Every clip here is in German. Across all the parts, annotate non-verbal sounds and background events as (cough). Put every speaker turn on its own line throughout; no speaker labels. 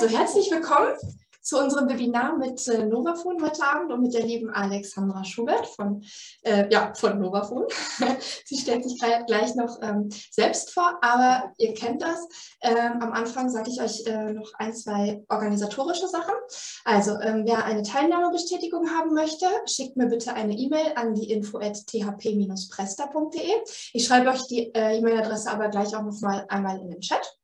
Also herzlich willkommen zu unserem Webinar mit äh, Novafon heute Abend und mit der lieben Alexandra Schubert von, äh, ja, von Novafon. (laughs) Sie stellt sich gleich noch ähm, selbst vor, aber ihr kennt das. Ähm, am Anfang sage ich euch äh, noch ein, zwei organisatorische Sachen. Also ähm, wer eine Teilnahmebestätigung haben möchte, schickt mir bitte eine E-Mail an die info at thp-presta.de. Ich schreibe euch die äh, E-Mail-Adresse aber gleich auch noch mal einmal in den Chat.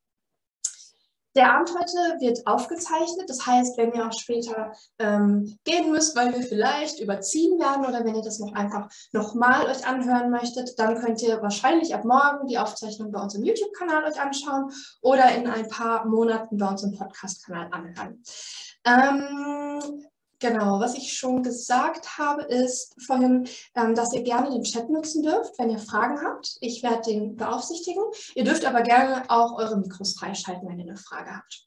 Der Abend heute wird aufgezeichnet. Das heißt, wenn ihr auch später ähm, gehen müsst, weil wir vielleicht überziehen werden oder wenn ihr das noch einfach nochmal euch anhören möchtet, dann könnt ihr wahrscheinlich ab morgen die Aufzeichnung bei uns im YouTube-Kanal euch anschauen oder in ein paar Monaten bei uns im Podcast-Kanal anhören. Ähm, Genau, was ich schon gesagt habe, ist vorhin, ähm, dass ihr gerne den Chat nutzen dürft, wenn ihr Fragen habt. Ich werde den beaufsichtigen. Ihr dürft aber gerne auch eure Mikros freischalten, wenn ihr eine Frage habt.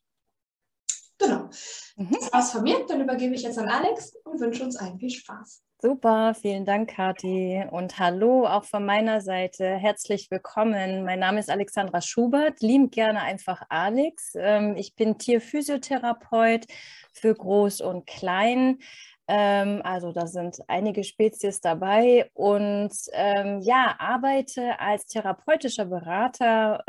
Genau. Mhm. Das war's von mir. Dann übergebe ich jetzt an Alex und wünsche uns allen viel Spaß.
Super, vielen Dank, Kathi. Und hallo auch von meiner Seite. Herzlich willkommen. Mein Name ist Alexandra Schubert, liebend gerne einfach Alex. Ähm, ich bin Tierphysiotherapeut für Groß und Klein. Ähm, also da sind einige Spezies dabei und ähm, ja, arbeite als therapeutischer Berater,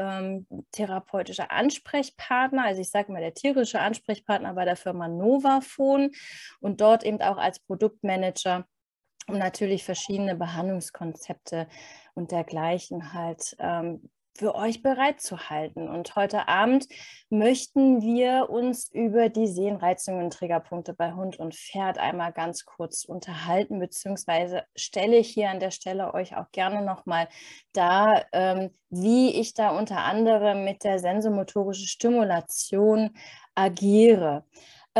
therapeutischer Ansprechpartner, also ich sage mal der tierische Ansprechpartner bei der Firma Novafon und dort eben auch als Produktmanager um natürlich verschiedene Behandlungskonzepte und dergleichen halt ähm, für euch bereitzuhalten. Und heute Abend möchten wir uns über die Sehnreizungen und Triggerpunkte bei Hund und Pferd einmal ganz kurz unterhalten, beziehungsweise stelle ich hier an der Stelle euch auch gerne nochmal dar, ähm, wie ich da unter anderem mit der sensomotorischen Stimulation agiere.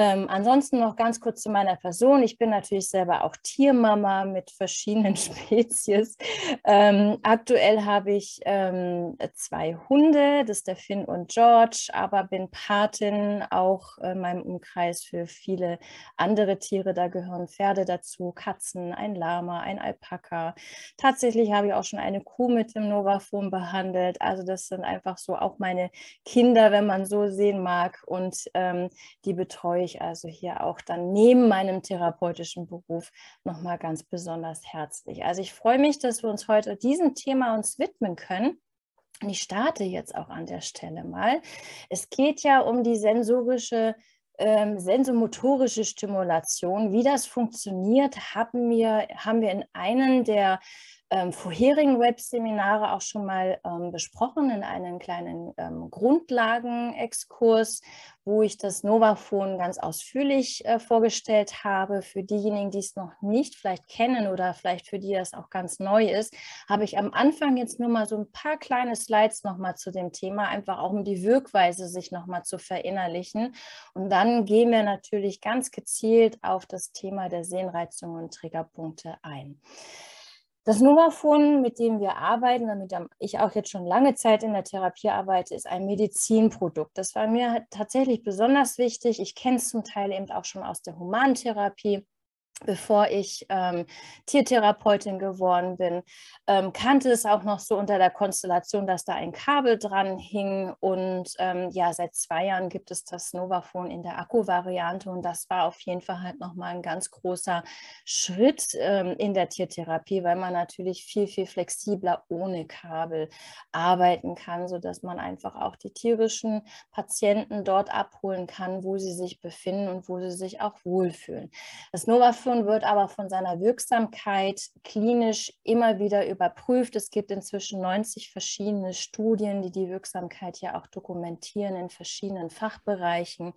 Ähm, ansonsten noch ganz kurz zu meiner Person. Ich bin natürlich selber auch Tiermama mit verschiedenen (laughs) Spezies. Ähm, aktuell habe ich ähm, zwei Hunde, das ist der Finn und George, aber bin Patin auch in meinem Umkreis für viele andere Tiere. Da gehören Pferde dazu, Katzen, ein Lama, ein Alpaka. Tatsächlich habe ich auch schon eine Kuh mit dem Novafon behandelt. Also das sind einfach so auch meine Kinder, wenn man so sehen mag. Und ähm, die betreue ich ich also hier auch dann neben meinem therapeutischen Beruf nochmal ganz besonders herzlich. Also ich freue mich, dass wir uns heute diesem Thema uns widmen können. Und ich starte jetzt auch an der Stelle mal. Es geht ja um die sensorische ähm, sensomotorische Stimulation. Wie das funktioniert, haben wir, haben wir in einem der ähm, vorherigen Webseminare auch schon mal ähm, besprochen in einem kleinen ähm, Grundlagenexkurs, wo ich das Novafon ganz ausführlich äh, vorgestellt habe. Für diejenigen, die es noch nicht vielleicht kennen oder vielleicht für die das auch ganz neu ist, habe ich am Anfang jetzt nur mal so ein paar kleine Slides nochmal zu dem Thema, einfach auch um die Wirkweise sich nochmal zu verinnerlichen. Und dann gehen wir natürlich ganz gezielt auf das Thema der Sehnreizung und Triggerpunkte ein. Das Novafon, mit dem wir arbeiten, damit ich auch jetzt schon lange Zeit in der Therapie arbeite, ist ein Medizinprodukt. Das war mir tatsächlich besonders wichtig. Ich kenne es zum Teil eben auch schon aus der Humantherapie bevor ich ähm, Tiertherapeutin geworden bin, ähm, kannte es auch noch so unter der Konstellation, dass da ein Kabel dran hing. Und ähm, ja, seit zwei Jahren gibt es das Novafon in der Akku-Variante. Und das war auf jeden Fall halt nochmal ein ganz großer Schritt ähm, in der Tiertherapie, weil man natürlich viel, viel flexibler ohne Kabel arbeiten kann, sodass man einfach auch die tierischen Patienten dort abholen kann, wo sie sich befinden und wo sie sich auch wohlfühlen. Das Novafon Impfstoff wird aber von seiner Wirksamkeit klinisch immer wieder überprüft. Es gibt inzwischen 90 verschiedene Studien, die die Wirksamkeit ja auch dokumentieren in verschiedenen Fachbereichen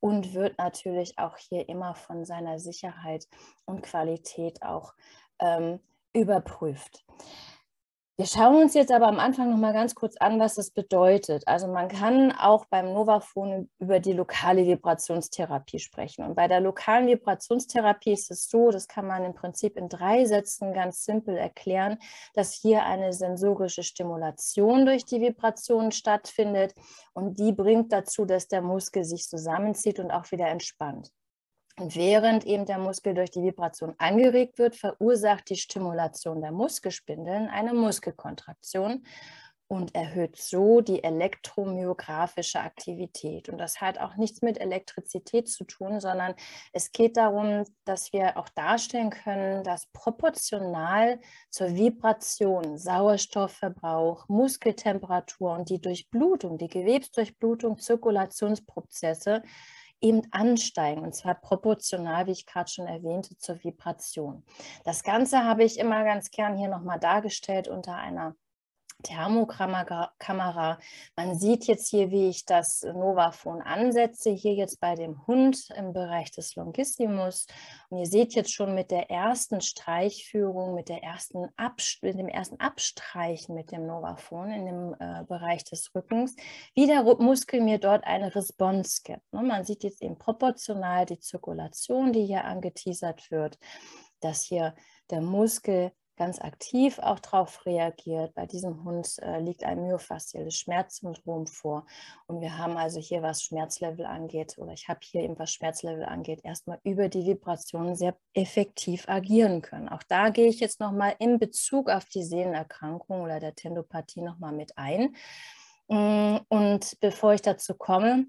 und wird natürlich auch hier immer von seiner Sicherheit und Qualität auch ähm, überprüft. Wir schauen uns jetzt aber am Anfang noch mal ganz kurz an, was das bedeutet. Also man kann auch beim Novafon über die lokale Vibrationstherapie sprechen. Und bei der lokalen Vibrationstherapie ist es so, das kann man im Prinzip in drei Sätzen ganz simpel erklären, dass hier eine sensorische Stimulation durch die Vibrationen stattfindet und die bringt dazu, dass der Muskel sich zusammenzieht und auch wieder entspannt. Und während eben der Muskel durch die Vibration angeregt wird, verursacht die Stimulation der Muskelspindeln eine Muskelkontraktion. und erhöht so die elektromyographische Aktivität. Und das hat auch nichts mit Elektrizität zu tun, sondern es geht darum, dass wir auch darstellen können, dass proportional zur Vibration, Sauerstoffverbrauch, Muskeltemperatur und die Durchblutung, die Gewebsdurchblutung, Zirkulationsprozesse eben ansteigen und zwar proportional, wie ich gerade schon erwähnte, zur Vibration. Das Ganze habe ich immer ganz gern hier nochmal dargestellt unter einer Thermokamera. Man sieht jetzt hier, wie ich das Novafon ansetze, hier jetzt bei dem Hund im Bereich des Longissimus. Und ihr seht jetzt schon mit der ersten Streichführung, mit, der ersten mit dem ersten Abstreichen mit dem Novafon in dem äh, Bereich des Rückens, wie der Muskel mir dort eine Response gibt. Ne? Man sieht jetzt eben proportional die Zirkulation, die hier angeteasert wird, dass hier der Muskel ganz aktiv auch darauf reagiert. Bei diesem Hund äh, liegt ein myofaszielles Schmerzsyndrom vor. Und wir haben also hier, was Schmerzlevel angeht, oder ich habe hier eben, was Schmerzlevel angeht, erstmal über die Vibrationen sehr effektiv agieren können. Auch da gehe ich jetzt nochmal in Bezug auf die Sehnenerkrankung oder der Tendopathie nochmal mit ein. Mm, und bevor ich dazu komme,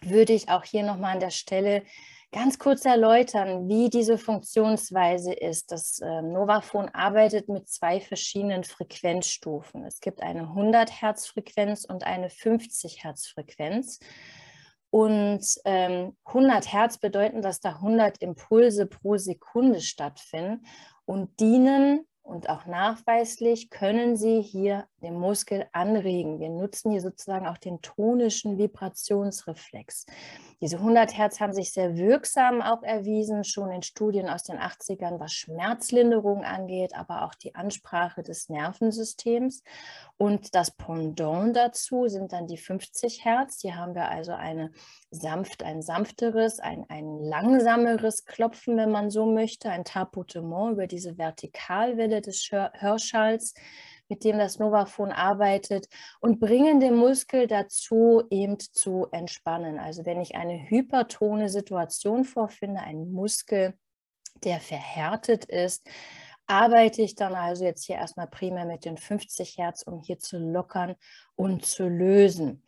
würde ich auch hier nochmal an der Stelle ganz kurz erläutern, wie diese Funktionsweise ist. Das äh, Novafon arbeitet mit zwei verschiedenen Frequenzstufen. Es gibt eine 100 Hertz Frequenz und eine 50 Hertz Frequenz. Und ähm, 100 Hertz bedeuten, dass da 100 Impulse pro Sekunde stattfinden und dienen und auch nachweislich können sie hier den Muskel anregen. Wir nutzen hier sozusagen auch den tonischen Vibrationsreflex. Diese 100 Hertz haben sich sehr wirksam auch erwiesen, schon in Studien aus den 80ern, was Schmerzlinderung angeht, aber auch die Ansprache des Nervensystems. Und das Pendant dazu sind dann die 50 Hertz. Hier haben wir also eine sanft, ein sanfteres, ein, ein langsameres Klopfen, wenn man so möchte, ein Tapotement über diese Vertikalwelle des Hörschalls mit dem das Novafon arbeitet und bringen den Muskel dazu, eben zu entspannen. Also wenn ich eine hypertone Situation vorfinde, ein Muskel, der verhärtet ist, arbeite ich dann also jetzt hier erstmal primär mit den 50 Hertz, um hier zu lockern und zu lösen.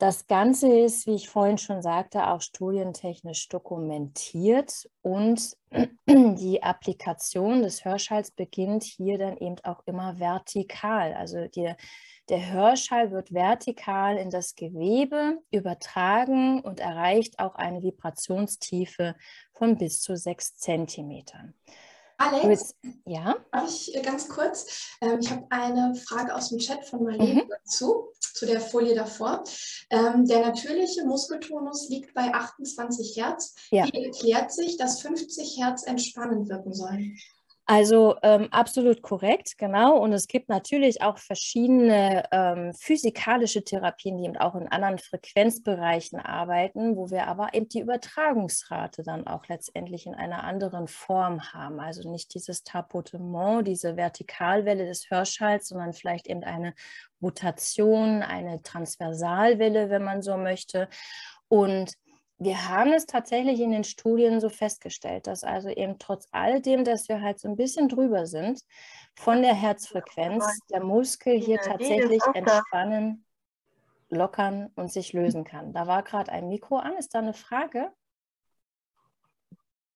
Das Ganze ist, wie ich vorhin schon sagte, auch studientechnisch dokumentiert und (clears throat) die Applikation des Hörschalls beginnt hier dann eben auch immer vertikal. Also die, der Hörschall wird vertikal in das Gewebe übertragen und erreicht auch eine Vibrationstiefe von bis zu sechs Zentimetern.
Alex, ja? darf ich äh, ganz kurz? Ähm, ich habe eine Frage aus dem Chat von Marlene mhm. dazu, zu der Folie davor. Ähm, der natürliche Muskeltonus liegt bei 28 Hertz. Ja. Wie erklärt sich, dass 50 Hertz entspannend wirken sollen?
Also ähm, absolut korrekt, genau. Und es gibt natürlich auch verschiedene ähm, physikalische Therapien, die eben auch in anderen Frequenzbereichen arbeiten, wo wir aber eben die Übertragungsrate dann auch letztendlich in einer anderen Form haben. Also nicht dieses Tapotement, diese Vertikalwelle des Hörschalls, sondern vielleicht eben eine Rotation, eine Transversalwelle, wenn man so möchte. Und wir haben es tatsächlich in den Studien so festgestellt, dass also eben trotz all dem, dass wir halt so ein bisschen drüber sind, von der Herzfrequenz der Muskel hier tatsächlich entspannen, lockern und sich lösen kann. Da war gerade ein Mikro an. Ist da eine Frage?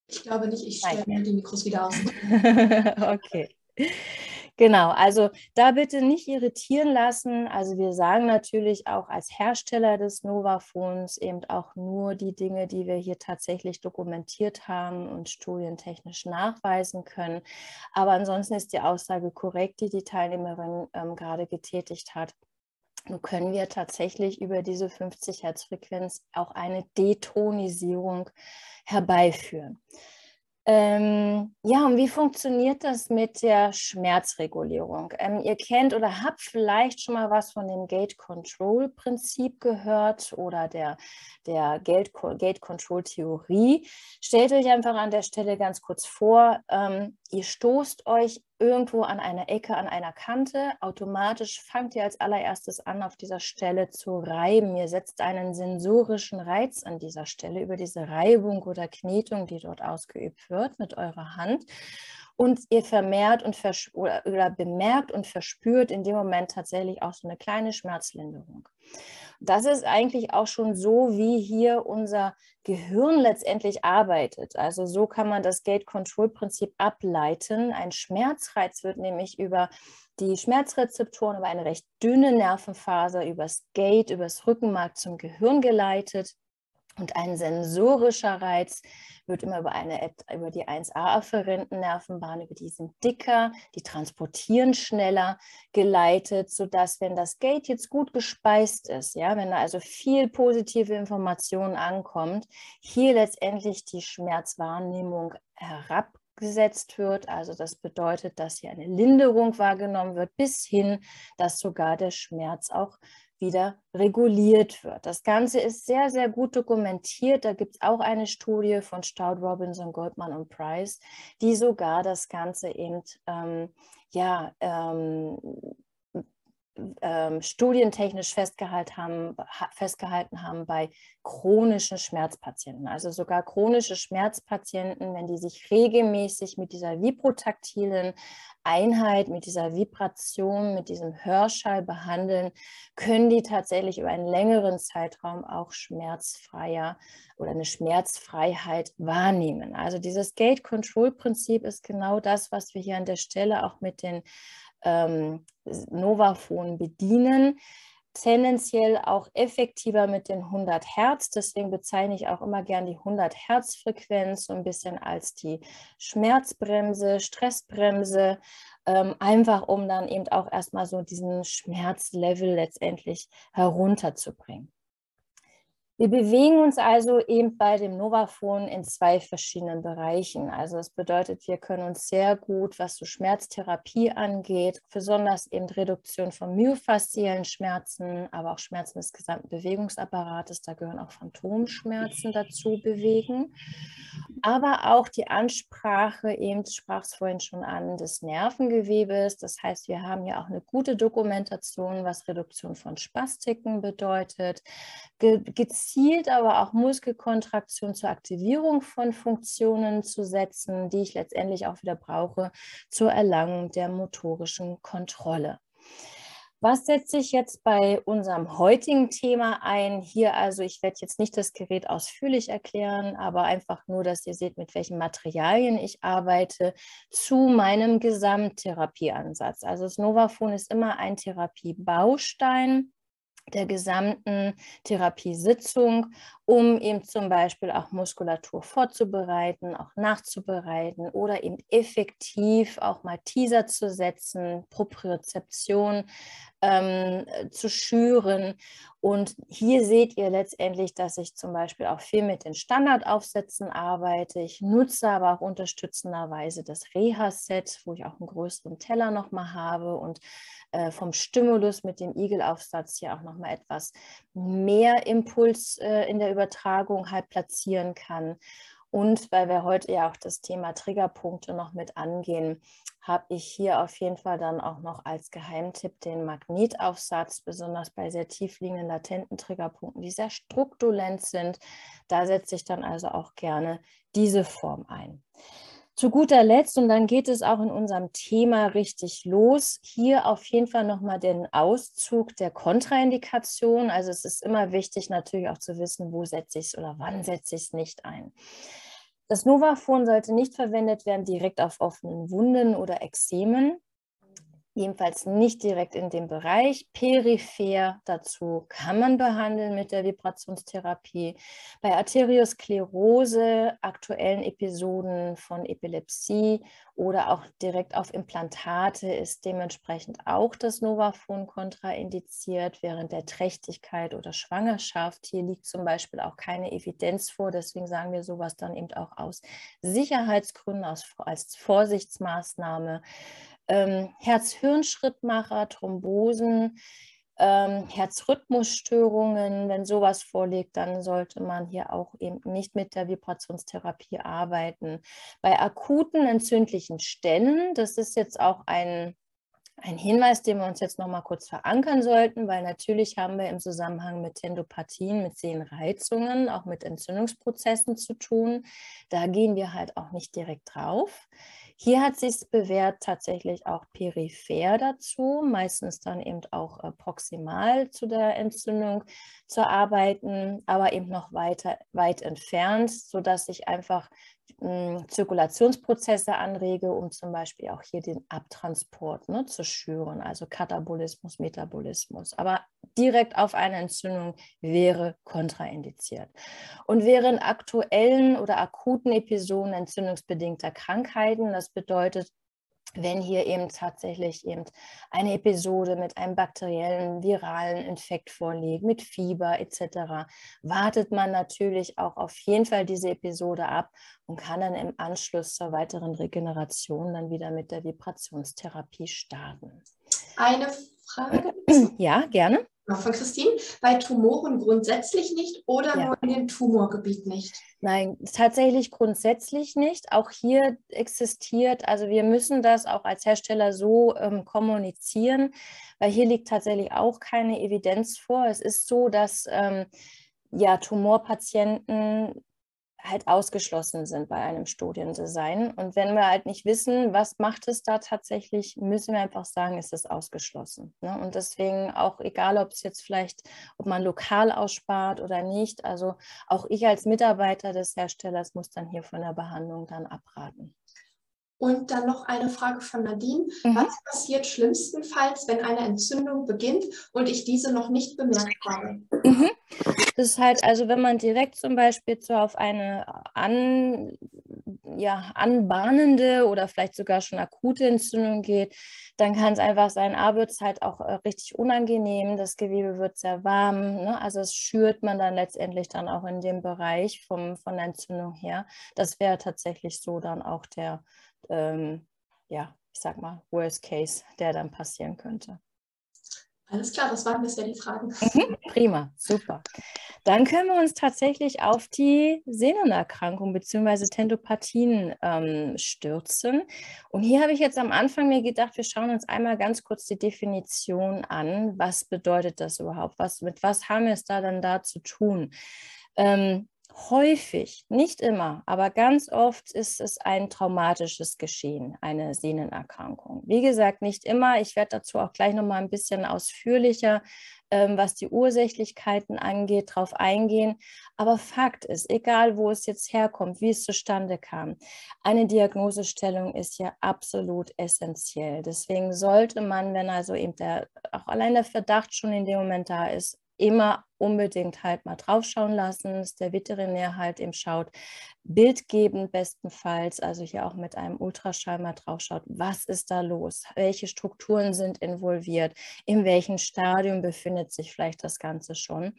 Ich glaube nicht, ich stelle mir die Mikros wieder aus. (laughs)
okay. Genau, also da bitte nicht irritieren lassen. Also wir sagen natürlich auch als Hersteller des Novaphones eben auch nur die Dinge, die wir hier tatsächlich dokumentiert haben und studientechnisch nachweisen können. Aber ansonsten ist die Aussage korrekt, die die Teilnehmerin ähm, gerade getätigt hat. Nun können wir tatsächlich über diese 50 Hertz Frequenz auch eine Detonisierung herbeiführen. Ähm, ja, und wie funktioniert das mit der Schmerzregulierung? Ähm, ihr kennt oder habt vielleicht schon mal was von dem Gate Control Prinzip gehört oder der, der Gate, Gate Control Theorie. Stellt euch einfach an der Stelle ganz kurz vor, ähm, ihr stoßt euch irgendwo an einer Ecke, an einer Kante. Automatisch fangt ihr als allererstes an, auf dieser Stelle zu reiben. Ihr setzt einen sensorischen Reiz an dieser Stelle über diese Reibung oder Knetung, die dort ausgeübt wird mit eurer Hand. und ihr vermehrt und oder, oder bemerkt und verspürt in dem Moment tatsächlich auch so eine kleine Schmerzlinderung. Das ist eigentlich auch schon so, wie hier unser Gehirn letztendlich arbeitet. Also so kann man das Gate-Control-Prinzip ableiten. Ein Schmerzreiz wird nämlich über die Schmerzrezeptoren, über eine recht dünne Nervenfaser, übers Gate, übers Rückenmark zum Gehirn geleitet. Und ein sensorischer Reiz wird immer über, eine, über die 1a-afferenten Nervenbahn, über die sind dicker, die transportieren schneller geleitet, sodass, wenn das Gate jetzt gut gespeist ist, ja, wenn da also viel positive Information ankommt, hier letztendlich die Schmerzwahrnehmung herabgesetzt wird. Also das bedeutet, dass hier eine Linderung wahrgenommen wird, bis hin, dass sogar der Schmerz auch wieder reguliert wird. Das Ganze ist sehr, sehr gut dokumentiert. Da gibt es auch eine Studie von Stout, Robinson, Goldman und Price, die sogar das Ganze eben ähm, ja, ähm, ähm, studientechnisch festgehalten haben, festgehalten haben bei chronischen Schmerzpatienten. Also sogar chronische Schmerzpatienten, wenn die sich regelmäßig mit dieser vibrotaktilen Einheit, mit dieser Vibration, mit diesem Hörschall behandeln, können die tatsächlich über einen längeren Zeitraum auch schmerzfreier oder eine Schmerzfreiheit wahrnehmen. Also dieses Gate-Control-Prinzip ist genau das, was wir hier an der Stelle auch mit den ähm, Novafon bedienen. Tendenziell auch effektiver mit den 100 Hertz. Deswegen bezeichne ich auch immer gern die 100 Hertz Frequenz so ein bisschen als die Schmerzbremse, Stressbremse, ähm, einfach um dann eben auch erstmal so diesen Schmerzlevel letztendlich herunterzubringen. Wir bewegen uns also eben bei dem Novaphone in zwei verschiedenen Bereichen. Also das bedeutet, wir können uns sehr gut, was so Schmerztherapie angeht, besonders eben Reduktion von myofasziellen Schmerzen, aber auch Schmerzen des gesamten Bewegungsapparates, da gehören auch Phantomschmerzen dazu, bewegen. Aber auch die Ansprache, eben sprach es vorhin schon an, des Nervengewebes. Das heißt, wir haben ja auch eine gute Dokumentation, was Reduktion von Spastiken bedeutet, Ge gezielt aber auch Muskelkontraktion zur Aktivierung von Funktionen zu setzen, die ich letztendlich auch wieder brauche zur Erlangung der motorischen Kontrolle. Was setze ich jetzt bei unserem heutigen Thema ein? Hier also, ich werde jetzt nicht das Gerät ausführlich erklären, aber einfach nur, dass ihr seht, mit welchen Materialien ich arbeite, zu meinem Gesamttherapieansatz. Also das Novaphone ist immer ein Therapiebaustein der gesamten Therapiesitzung, um eben zum Beispiel auch Muskulatur vorzubereiten, auch nachzubereiten oder eben effektiv auch mal Teaser zu setzen, Propriozeption ähm, zu schüren. Und hier seht ihr letztendlich, dass ich zum Beispiel auch viel mit den Standardaufsätzen arbeite. Ich nutze aber auch unterstützenderweise das Reha-Set, wo ich auch einen größeren Teller nochmal habe und äh, vom Stimulus mit dem Igelaufsatz hier auch nochmal etwas mehr Impuls äh, in der Übertragung halt platzieren kann. Und weil wir heute ja auch das Thema Triggerpunkte noch mit angehen, habe ich hier auf jeden Fall dann auch noch als Geheimtipp den Magnetaufsatz, besonders bei sehr tief liegenden latenten Triggerpunkten, die sehr strukturell sind. Da setze ich dann also auch gerne diese Form ein. Zu guter Letzt, und dann geht es auch in unserem Thema richtig los, hier auf jeden Fall nochmal den Auszug der Kontraindikation. Also es ist immer wichtig natürlich auch zu wissen, wo setze ich es oder wann setze ich es nicht ein. Das Novaphon sollte nicht verwendet werden direkt auf offenen Wunden oder Ekzemen jedenfalls nicht direkt in dem Bereich. Peripher dazu kann man behandeln mit der Vibrationstherapie. Bei Arteriosklerose, aktuellen Episoden von Epilepsie oder auch direkt auf Implantate ist dementsprechend auch das Novaphon kontraindiziert während der Trächtigkeit oder Schwangerschaft. Hier liegt zum Beispiel auch keine Evidenz vor, deswegen sagen wir sowas dann eben auch aus Sicherheitsgründen, aus, als Vorsichtsmaßnahme ähm, Herz-Hirn-Schrittmacher, Thrombosen, ähm, Herzrhythmusstörungen. Wenn sowas vorliegt, dann sollte man hier auch eben nicht mit der Vibrationstherapie arbeiten. Bei akuten entzündlichen Stellen, das ist jetzt auch ein ein Hinweis, den wir uns jetzt noch mal kurz verankern sollten, weil natürlich haben wir im Zusammenhang mit Tendopathien, mit Sehnenreizungen, auch mit Entzündungsprozessen zu tun. Da gehen wir halt auch nicht direkt drauf. Hier hat sich bewährt, tatsächlich auch peripher dazu, meistens dann eben auch äh, proximal zu der Entzündung zu arbeiten, aber eben noch weiter, weit entfernt, sodass ich einfach hm, Zirkulationsprozesse anrege, um zum Beispiel auch hier den Abtransport ne, zu schüren, also Katabolismus, Metabolismus. Aber direkt auf eine Entzündung wäre kontraindiziert. Und während aktuellen oder akuten Episoden entzündungsbedingter Krankheiten, das bedeutet wenn hier eben tatsächlich eben eine Episode mit einem bakteriellen, viralen Infekt vorliegt, mit Fieber etc., wartet man natürlich auch auf jeden Fall diese Episode ab und kann dann im Anschluss zur weiteren Regeneration dann wieder mit der Vibrationstherapie starten.
Eine Frage?
Ja, gerne.
Von Christine, bei Tumoren grundsätzlich nicht oder ja. nur in dem Tumorgebiet nicht?
Nein, tatsächlich grundsätzlich nicht. Auch hier existiert, also wir müssen das auch als Hersteller so ähm, kommunizieren, weil hier liegt tatsächlich auch keine Evidenz vor. Es ist so, dass ähm, ja, Tumorpatienten halt ausgeschlossen sind bei einem Studiendesign. Und wenn wir halt nicht wissen, was macht es da tatsächlich, müssen wir einfach sagen, ist es ausgeschlossen. Ne? Und deswegen auch egal, ob es jetzt vielleicht, ob man lokal ausspart oder nicht, also auch ich als Mitarbeiter des Herstellers muss dann hier von der Behandlung dann abraten.
Und dann noch eine Frage von Nadine. Mhm. Was passiert schlimmstenfalls, wenn eine Entzündung beginnt und ich diese noch nicht bemerkt habe?
Mhm. Das ist halt, also wenn man direkt zum Beispiel so auf eine an, ja, anbahnende oder vielleicht sogar schon akute Entzündung geht, dann kann es einfach sein, A wird es halt auch äh, richtig unangenehm, das Gewebe wird sehr warm, ne? also es schürt man dann letztendlich dann auch in dem Bereich vom, von der Entzündung her. Das wäre tatsächlich so dann auch der, ähm, ja, ich sag mal, Worst Case, der dann passieren könnte.
Alles klar, das waren bisher die Fragen.
Mhm, prima, super. Dann können wir uns tatsächlich auf die Sehnenerkrankung bzw. Tendopathien ähm, stürzen. Und hier habe ich jetzt am Anfang mir gedacht, wir schauen uns einmal ganz kurz die Definition an. Was bedeutet das überhaupt? Was, mit was haben wir es da dann da zu tun? Ähm, häufig, nicht immer, aber ganz oft ist es ein traumatisches Geschehen, eine Sehnenerkrankung. Wie gesagt, nicht immer. Ich werde dazu auch gleich noch mal ein bisschen ausführlicher, ähm, was die Ursächlichkeiten angeht, darauf eingehen. Aber Fakt ist, egal wo es jetzt herkommt, wie es zustande kam, eine Diagnosestellung ist ja absolut essentiell. Deswegen sollte man, wenn also eben der, auch allein der Verdacht schon in dem Moment da ist, immer unbedingt halt mal draufschauen lassen, dass der Veterinär halt eben schaut, bildgebend bestenfalls, also hier auch mit einem Ultraschall mal draufschaut, was ist da los, welche Strukturen sind involviert, in welchem Stadium befindet sich vielleicht das Ganze schon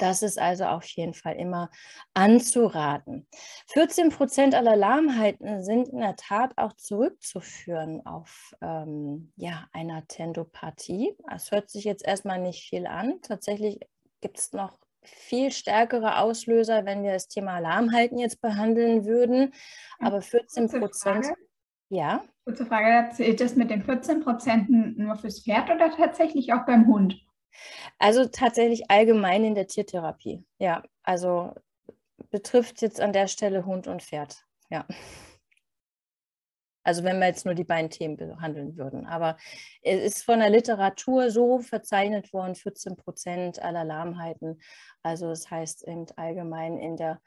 das ist also auf jeden Fall immer anzuraten. 14 Prozent aller Lahmheiten sind in der Tat auch zurückzuführen auf ähm, ja, einer Tendopathie. Das hört sich jetzt erstmal nicht viel an. Tatsächlich gibt es noch viel stärkere Auslöser, wenn wir das Thema Lahmheiten jetzt behandeln würden. Aber 14 Prozent. Ja.
Kurze Frage, zählt das mit den 14 Prozent nur fürs Pferd oder tatsächlich auch beim Hund?
Also tatsächlich allgemein in der Tiertherapie. Ja, also betrifft jetzt an der Stelle Hund und Pferd. Ja. Also wenn wir jetzt nur die beiden Themen behandeln würden. Aber es ist von der Literatur so verzeichnet worden, 14 Prozent aller Lahmheiten. Also das heißt eben allgemein in der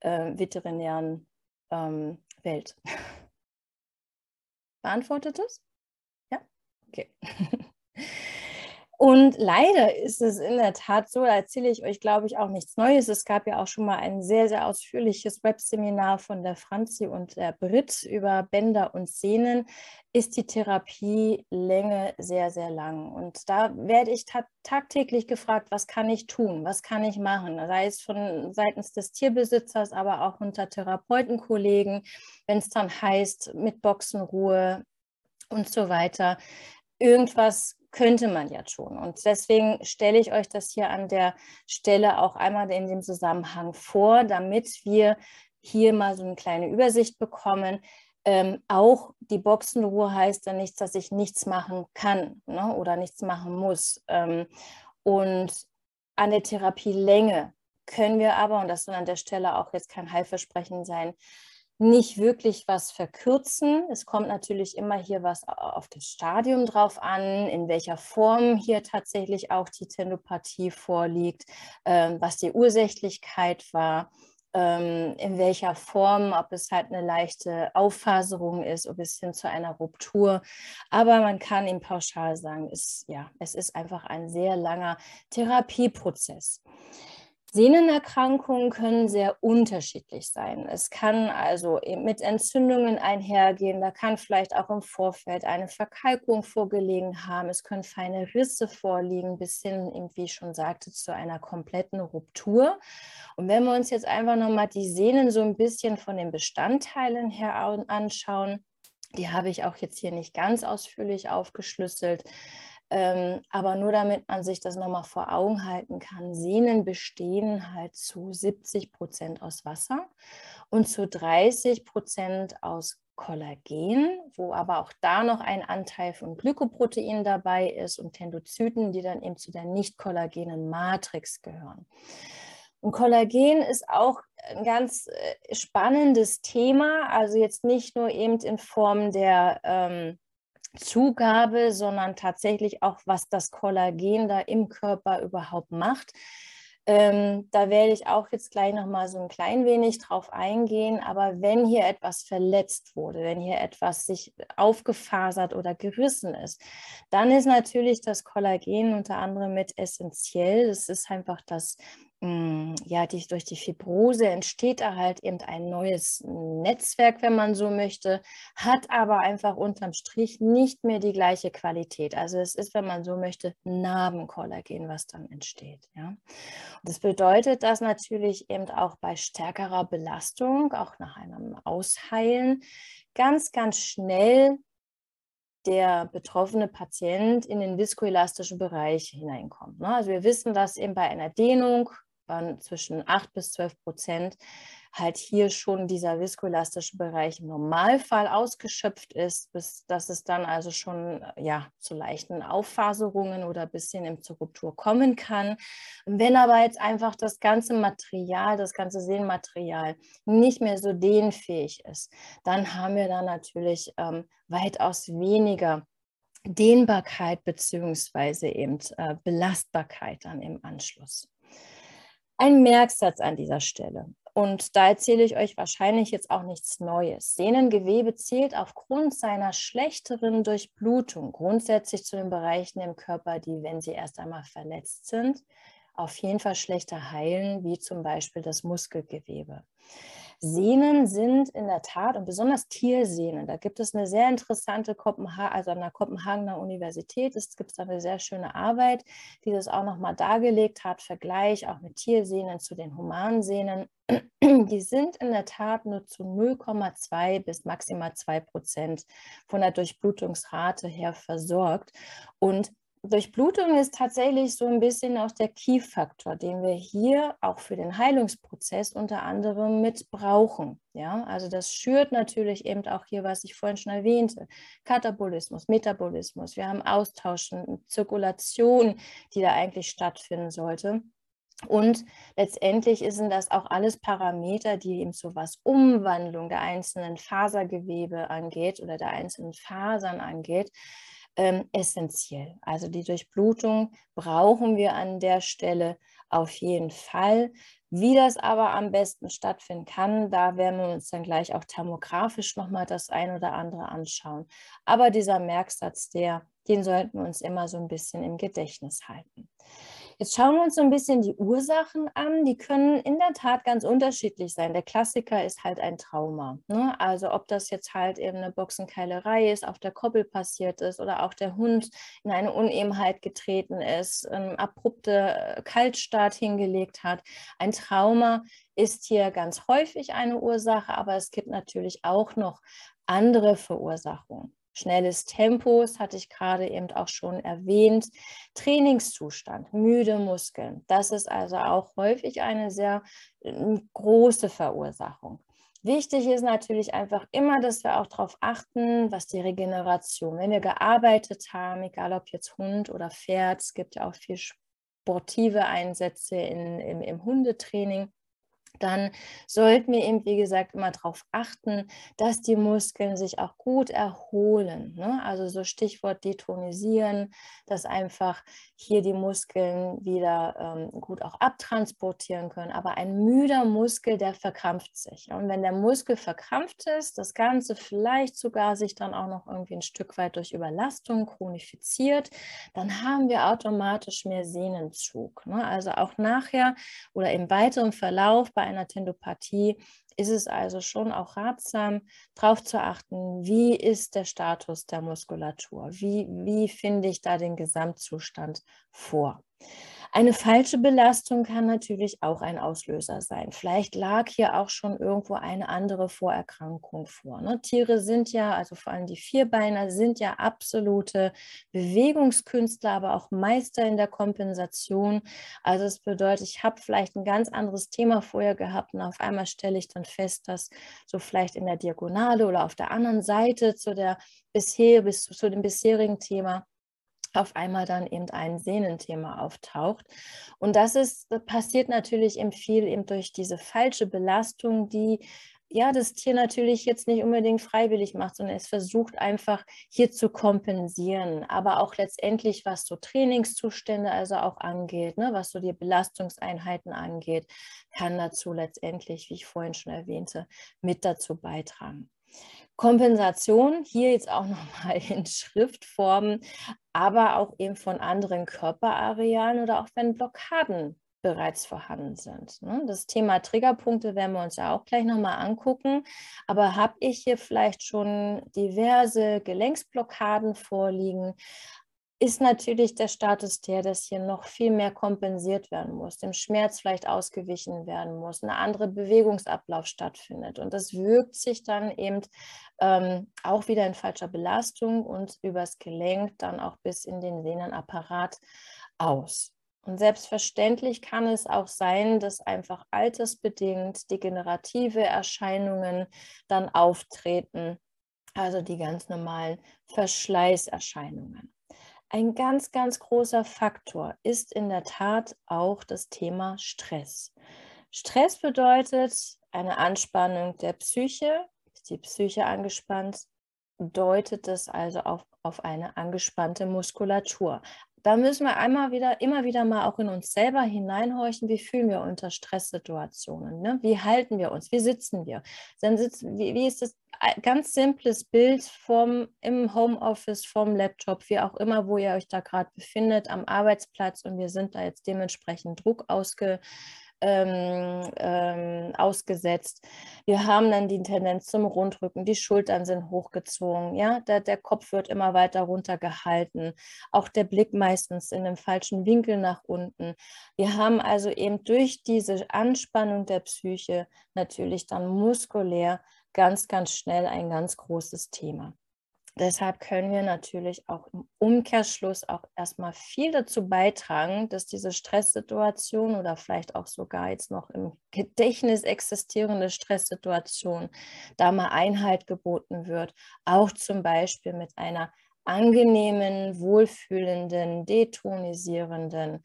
äh, veterinären ähm, Welt. (laughs) Beantwortet es? Ja? Okay. (laughs) Und leider ist es in der Tat so, da erzähle ich euch, glaube ich, auch nichts Neues. Es gab ja auch schon mal ein sehr, sehr ausführliches Webseminar von der Franzi und der Brit über Bänder und Sehnen. Ist die Therapielänge sehr, sehr lang. Und da werde ich tagtäglich gefragt, was kann ich tun, was kann ich machen, sei es von seitens des Tierbesitzers, aber auch unter Therapeutenkollegen, wenn es dann heißt, mit Boxenruhe und so weiter. Irgendwas könnte man ja tun. Und deswegen stelle ich euch das hier an der Stelle auch einmal in dem Zusammenhang vor, damit wir hier mal so eine kleine Übersicht bekommen. Ähm, auch die Boxenruhe heißt dann nichts, dass ich nichts machen kann ne, oder nichts machen muss. Ähm, und an der Therapielänge können wir aber, und das soll an der Stelle auch jetzt kein Heilversprechen sein, nicht wirklich was verkürzen. Es kommt natürlich immer hier was auf das Stadium drauf an, in welcher Form hier tatsächlich auch die Tendopathie vorliegt, ähm, was die Ursächlichkeit war ähm, in welcher Form, ob es halt eine leichte Auffaserung ist, ob es hin zu einer Ruptur. Aber man kann ihm pauschal sagen, es, ja, es ist einfach ein sehr langer Therapieprozess. Sehnenerkrankungen können sehr unterschiedlich sein. Es kann also mit Entzündungen einhergehen, da kann vielleicht auch im Vorfeld eine Verkalkung vorgelegen haben, es können feine Risse vorliegen, bis hin, wie ich schon sagte, zu einer kompletten Ruptur. Und wenn wir uns jetzt einfach nochmal die Sehnen so ein bisschen von den Bestandteilen her anschauen, die habe ich auch jetzt hier nicht ganz ausführlich aufgeschlüsselt. Ähm, aber nur damit man sich das nochmal vor Augen halten kann, Sehnen bestehen halt zu 70 Prozent aus Wasser und zu 30 Prozent aus Kollagen, wo aber auch da noch ein Anteil von Glykoprotein dabei ist und Tendozyten, die dann eben zu der nicht kollagenen Matrix gehören. Und Kollagen ist auch ein ganz äh, spannendes Thema, also jetzt nicht nur eben in Form der ähm, Zugabe, sondern tatsächlich auch, was das Kollagen da im Körper überhaupt macht. Ähm, da werde ich auch jetzt gleich noch mal so ein klein wenig drauf eingehen. Aber wenn hier etwas verletzt wurde, wenn hier etwas sich aufgefasert oder gerissen ist, dann ist natürlich das Kollagen unter anderem mit essentiell. Das ist einfach das ja, die, durch die Fibrose entsteht da halt eben ein neues Netzwerk, wenn man so möchte, hat aber einfach unterm Strich nicht mehr die gleiche Qualität. Also es ist, wenn man so möchte, Narbenkollagen, was dann entsteht. Ja? Und das bedeutet, dass natürlich eben auch bei stärkerer Belastung, auch nach einem Ausheilen, ganz, ganz schnell der betroffene Patient in den viskoelastischen Bereich hineinkommt. Ne? Also wir wissen, dass eben bei einer Dehnung waren zwischen 8 bis 12 Prozent, halt hier schon dieser viskoelastische Bereich im Normalfall ausgeschöpft ist, bis dass es dann also schon ja, zu leichten Auffaserungen oder ein bisschen im zur Ruptur kommen kann. Wenn aber jetzt einfach das ganze Material, das ganze Sehnenmaterial nicht mehr so dehnfähig ist, dann haben wir da natürlich ähm, weitaus weniger Dehnbarkeit beziehungsweise eben äh, Belastbarkeit dann im Anschluss. Ein Merksatz an dieser Stelle. Und da erzähle ich euch wahrscheinlich jetzt auch nichts Neues. Sehnengewebe zählt aufgrund seiner schlechteren Durchblutung grundsätzlich zu den Bereichen im Körper, die, wenn sie erst einmal verletzt sind, auf jeden Fall schlechter heilen, wie zum Beispiel das Muskelgewebe. Sehnen sind in der Tat und besonders Tiersehnen. Da gibt es eine sehr interessante Kopenhagen, also an der Kopenhagener Universität. Es gibt da eine sehr schöne Arbeit, die das auch nochmal dargelegt hat. Vergleich auch mit Tiersehnen zu den Humansehnen. (clears throat) Die sind in der Tat nur zu 0,2 bis maximal 2 Prozent von der Durchblutungsrate her versorgt. Und Durchblutung ist tatsächlich so ein bisschen auch der Key-Faktor, den wir hier auch für den Heilungsprozess unter anderem mit brauchen. Ja, also das schürt natürlich eben auch hier, was ich vorhin schon erwähnte, Katabolismus, Metabolismus. Wir haben Austauschen, Zirkulation, die da eigentlich stattfinden sollte. Und letztendlich sind das auch alles Parameter, die eben so was Umwandlung der einzelnen Fasergewebe angeht oder der einzelnen Fasern angeht, ähm, essentiell. Also die Durchblutung brauchen wir an der Stelle auf jeden Fall. Wie das aber am besten stattfinden kann, da werden wir uns dann gleich auch thermografisch nochmal das ein oder andere anschauen. Aber dieser Merksatz, der, den sollten wir uns immer so ein bisschen im Gedächtnis halten. Jetzt schauen wir uns so ein bisschen die Ursachen an. Die können in der Tat ganz unterschiedlich sein. Der Klassiker ist halt ein Trauma. Ne? Also ob das jetzt halt eben eine Boxenkeilerei ist, auf der Koppel passiert ist oder auch der Hund in eine Unebenheit getreten ist, einen abrupte äh, Kaltstart hingelegt hat. Ein Trauma ist hier ganz häufig eine Ursache, aber es gibt natürlich auch noch andere Verursachungen. Schnelles Tempo, das hatte ich gerade eben auch schon erwähnt. Trainingszustand, müde Muskeln. Das ist also auch häufig eine sehr äh, große Verursachung. Wichtig ist natürlich einfach immer, dass wir auch darauf achten, was die Regeneration, wenn wir gearbeitet haben, egal ob jetzt Hund oder Pferd, es gibt ja auch viel sportive Einsätze in, im, im Hundetraining, dann sollten wir eben, wie gesagt, immer darauf achten, dass die Muskeln sich auch gut erholen. Ne? Also so Stichwort detonisieren, dass einfach hier die Muskeln wieder ähm, gut auch abtransportieren können. Aber ein müder Muskel, der verkrampft sich. Und wenn der Muskel verkrampft ist, das Ganze vielleicht sogar sich dann auch noch irgendwie ein Stück weit durch Überlastung chronifiziert, dann haben wir automatisch mehr Sehnenzug. Ne? Also auch nachher oder im weiteren Verlauf bei einer Tendopathie ist es also schon auch ratsam, darauf zu achten, wie ist der Status der Muskulatur, wie, wie finde ich da den Gesamtzustand vor. Eine falsche Belastung kann natürlich auch ein Auslöser sein. Vielleicht lag hier auch schon irgendwo eine andere Vorerkrankung vor. Ne? Tiere sind ja, also vor allem die Vierbeiner, sind ja absolute Bewegungskünstler, aber auch Meister in der Kompensation. Also es bedeutet, ich habe vielleicht ein ganz anderes Thema vorher gehabt und auf einmal stelle ich dann fest, dass so vielleicht in der Diagonale oder auf der anderen Seite zu der bisher bis zu dem bisherigen Thema auf einmal dann eben ein Sehnenthema auftaucht. Und das ist, das passiert natürlich eben viel eben durch diese falsche Belastung, die ja das Tier natürlich jetzt nicht unbedingt freiwillig macht, sondern es versucht einfach hier zu kompensieren. Aber auch letztendlich, was so Trainingszustände also auch angeht, ne, was so die Belastungseinheiten angeht, kann dazu letztendlich, wie ich vorhin schon erwähnte, mit dazu beitragen. Kompensation, hier jetzt auch nochmal (laughs) in Schriftformen, aber auch eben von anderen Körperarealen oder auch wenn Blockaden bereits vorhanden sind. Ne? Das Thema Triggerpunkte werden wir uns ja auch gleich nochmal angucken. Aber habe ich hier vielleicht schon diverse Gelenksblockaden vorliegen? Ist natürlich der Status der, dass hier noch viel mehr kompensiert werden muss, dem Schmerz vielleicht ausgewichen werden muss, ein anderer Bewegungsablauf stattfindet. Und das wirkt sich dann eben ähm, auch wieder in falscher Belastung und übers Gelenk dann auch bis in den Sehnenapparat aus. Und selbstverständlich kann es auch sein, dass einfach altersbedingt degenerative Erscheinungen dann auftreten, also die ganz normalen Verschleißerscheinungen. Ein ganz, ganz großer Faktor ist in der Tat auch das Thema Stress. Stress bedeutet eine Anspannung der Psyche. Ist die Psyche angespannt, deutet es also auf, auf eine angespannte Muskulatur. Da müssen wir einmal wieder, immer wieder mal auch in uns selber hineinhorchen, wie fühlen wir unter Stresssituationen, ne? wie halten wir uns, wie sitzen wir. Dann sitzen, wie, wie ist das ganz simples Bild vom, im Homeoffice, vom Laptop, wie auch immer, wo ihr euch da gerade befindet, am Arbeitsplatz und wir sind da jetzt dementsprechend Druck ausge, ähm, ähm, ausgesetzt. Wir haben dann die Tendenz zum Rundrücken, die Schultern sind hochgezogen, ja, der, der Kopf wird immer weiter runtergehalten, auch der Blick meistens in dem falschen Winkel nach unten. Wir haben also eben durch diese Anspannung der Psyche natürlich dann muskulär ganz, ganz schnell ein ganz großes Thema. Deshalb können wir natürlich auch im Umkehrschluss auch erstmal viel dazu beitragen, dass diese Stresssituation oder vielleicht auch sogar jetzt noch im Gedächtnis existierende Stresssituation da mal Einhalt geboten wird. Auch zum Beispiel mit einer angenehmen, wohlfühlenden, detonisierenden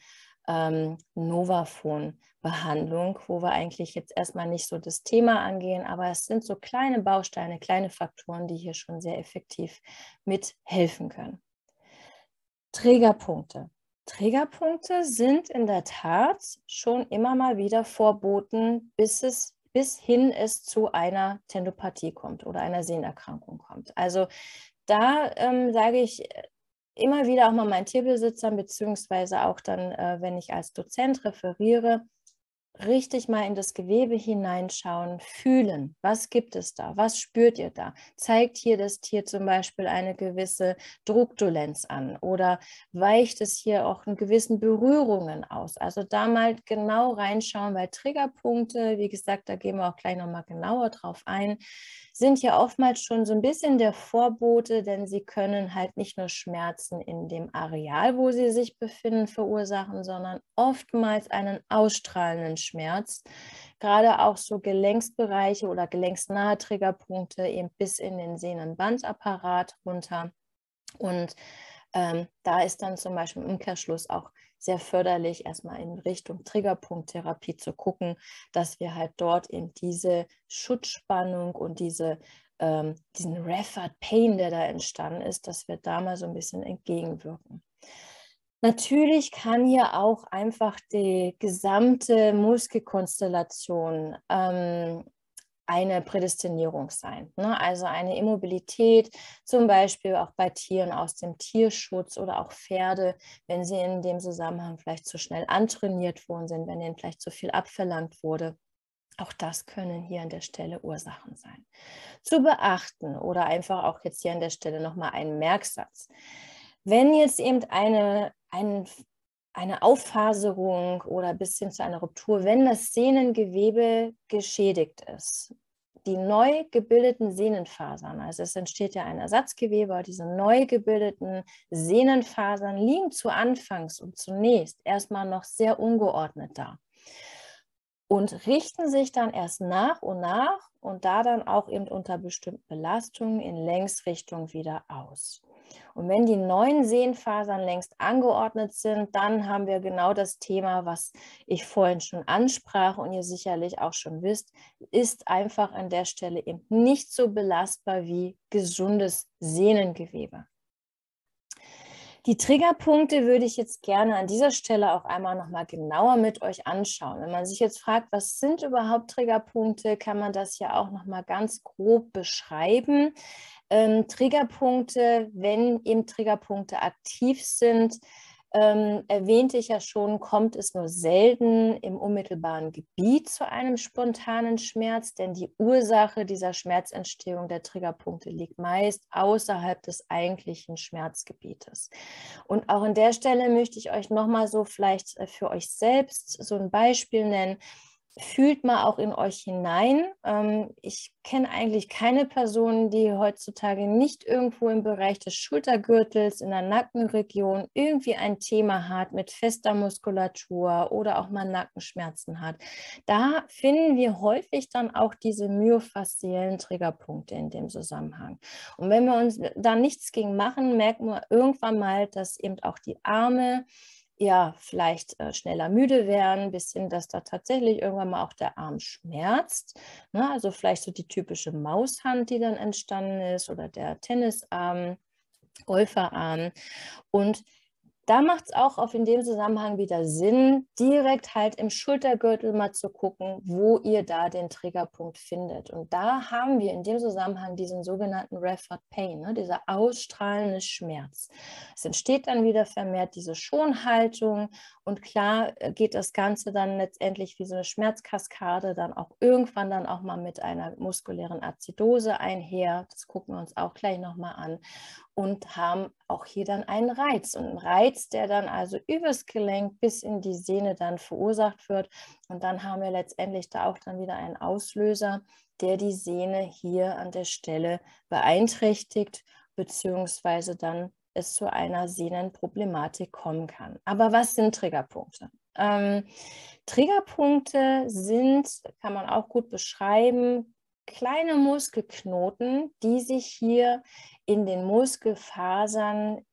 ähm, Novafon-Behandlung, wo wir eigentlich jetzt erstmal nicht so das Thema angehen, aber es sind so kleine Bausteine, kleine Faktoren, die hier schon sehr effektiv mithelfen können. Trägerpunkte. Trägerpunkte sind in der Tat schon immer mal wieder Vorboten, bis es bis hin es zu einer Tendopathie kommt oder einer Sehnerkrankung kommt. Also da ähm, sage ich, immer wieder auch mal meinen Tierbesitzern, beziehungsweise auch dann, äh, wenn ich als Dozent referiere, richtig mal in das Gewebe hineinschauen, fühlen. Was gibt es da? Was spürt ihr da? Zeigt hier das Tier zum Beispiel eine gewisse Druckdolenz an oder weicht es hier auch in gewissen Berührungen aus? Also da mal genau reinschauen, weil Triggerpunkte, wie gesagt, da gehen wir auch gleich nochmal genauer drauf ein, sind ja oftmals schon so ein bisschen der Vorbote, denn sie können halt nicht nur Schmerzen in dem Areal, wo sie sich befinden, verursachen, sondern oftmals einen ausstrahlenden Schmerz. Gerade auch so Gelenksbereiche oder gelenksnahe Triggerpunkte eben bis in den Sehnenbandapparat runter. Und Ähm, da ist dann zum Beispiel im Umkehrschluss auch sehr förderlich, erstmal in Richtung Triggerpunkttherapie zu gucken, dass wir halt dort eben diese Schutzspannung und diese, ähm, diesen Referred Pain, der da entstanden ist, dass wir da mal so ein bisschen entgegenwirken. Natürlich kann hier auch einfach die gesamte Muskelkonstellation ähm, eine Prädestinierung sein. Ne? Also eine Immobilität, zum Beispiel auch bei Tieren aus dem Tierschutz oder auch Pferde, wenn sie in dem Zusammenhang vielleicht zu schnell antrainiert worden sind, wenn ihnen vielleicht zu viel abverlangt wurde. Auch das können hier an der Stelle Ursachen sein. Zu beachten oder einfach auch jetzt hier an der Stelle nochmal einen Merksatz. Wenn jetzt eben eine, ein eine Auffaserung oder bis hin zu einer Ruptur, wenn das Sehnengewebe geschädigt ist. Die neu gebildeten Sehnenfasern, also es entsteht ja ein Ersatzgewebe, diese neu gebildeten Sehnenfasern liegen zu Anfangs und zunächst erstmal noch sehr ungeordnet da und richten sich dann erst nach und nach und da dann auch eben unter bestimmten Belastungen in Längsrichtung wieder aus. Und wenn die neuen Sehnenfasern längst angeordnet sind, dann haben wir genau das Thema, was ich vorhin schon ansprach und ihr sicherlich auch schon wisst, ist einfach an der Stelle eben nicht so belastbar wie gesundes Sehnengewebe. Die Triggerpunkte würde ich jetzt gerne an dieser Stelle auch einmal noch mal genauer mit euch anschauen. Wenn man sich jetzt fragt, was sind überhaupt Triggerpunkte, kann man das ja auch noch mal ganz grob beschreiben. Ähm, Triggerpunkte, wenn eben Triggerpunkte aktiv sind, ähm, erwähnte ich ja schon, kommt es nur selten im unmittelbaren Gebiet zu einem spontanen Schmerz, denn die Ursache dieser Schmerzentstehung der Triggerpunkte liegt meist außerhalb des eigentlichen Schmerzgebietes. Und auch an der Stelle möchte ich euch nochmal so vielleicht äh, für euch selbst so ein Beispiel nennen fühlt mal auch in euch hinein. Ähm, ich kenne eigentlich keine Person, die heutzutage nicht irgendwo im Bereich des Schultergürtels, in der Nackenregion irgendwie ein Thema hat mit fester Muskulatur oder auch mal Nackenschmerzen hat. Da finden wir häufig dann auch diese myofasziellen Triggerpunkte in dem Zusammenhang. Und wenn wir uns da nichts gegen machen, merken wir irgendwann mal, dass eben auch die Arme, ja, vielleicht äh, schneller müde werden, bis hin, dass da tatsächlich irgendwann mal auch der Arm schmerzt. Ne? Also vielleicht so die typische Maushand, die dann entstanden ist oder der Tennisarm, Golferarm. Und da macht es auch auf in dem Zusammenhang wieder Sinn, direkt halt im Schultergürtel mal zu gucken, wo ihr da den Triggerpunkt findet. Und da haben wir in dem Zusammenhang diesen sogenannten Referred Pain, ne, dieser ausstrahlende Schmerz. Es entsteht dann wieder vermehrt diese Schonhaltung und klar äh, geht das Ganze dann letztendlich wie so eine Schmerzkaskade dann auch irgendwann dann auch mal mit einer muskulären Azidose einher. Das gucken wir uns auch gleich nochmal an und haben auch hier dann einen Reiz. Und einen Reiz, der dann also übers Gelenk bis in die Sehne dann verursacht wird. Und dann haben wir letztendlich da auch dann wieder einen Auslöser, der die Sehne hier an der Stelle beeinträchtigt, beziehungsweise dann es zu einer Sehnenproblematik kommen kann. Aber was sind Triggerpunkte? Ähm, Triggerpunkte sind, kann man auch gut beschreiben, kleine Muskelknoten, die sich hier in den Muskelfasern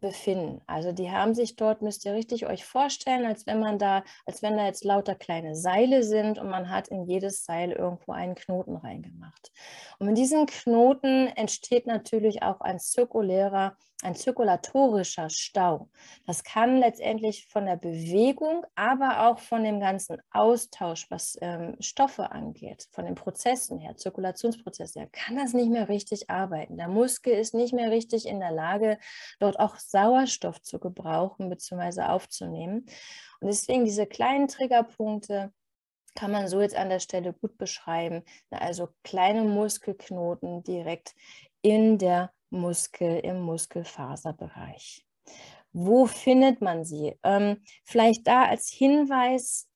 befinden. Also die haben sich dort, müsst ihr richtig euch vorstellen, als wenn man da, als wenn da jetzt lauter kleine Seile sind und man hat in jedes Seil irgendwo einen Knoten reingemacht. Und mit diesen Knoten entsteht natürlich auch ein zirkulärer ein zirkulatorischer Stau. Das kann letztendlich von der Bewegung, aber auch von dem ganzen Austausch, was ähm, Stoffe angeht, von den Prozessen her, Zirkulationsprozesse her, kann das nicht mehr richtig arbeiten. Der Muskel ist nicht mehr richtig in der Lage, dort auch Sauerstoff zu gebrauchen bzw. aufzunehmen. Und deswegen diese kleinen Triggerpunkte, kann man so jetzt an der Stelle gut beschreiben. Also kleine Muskelknoten direkt in der Muskel, im Muskelfaserbereich. Wo findet man sie? Ähm, vielleicht da als Hinweis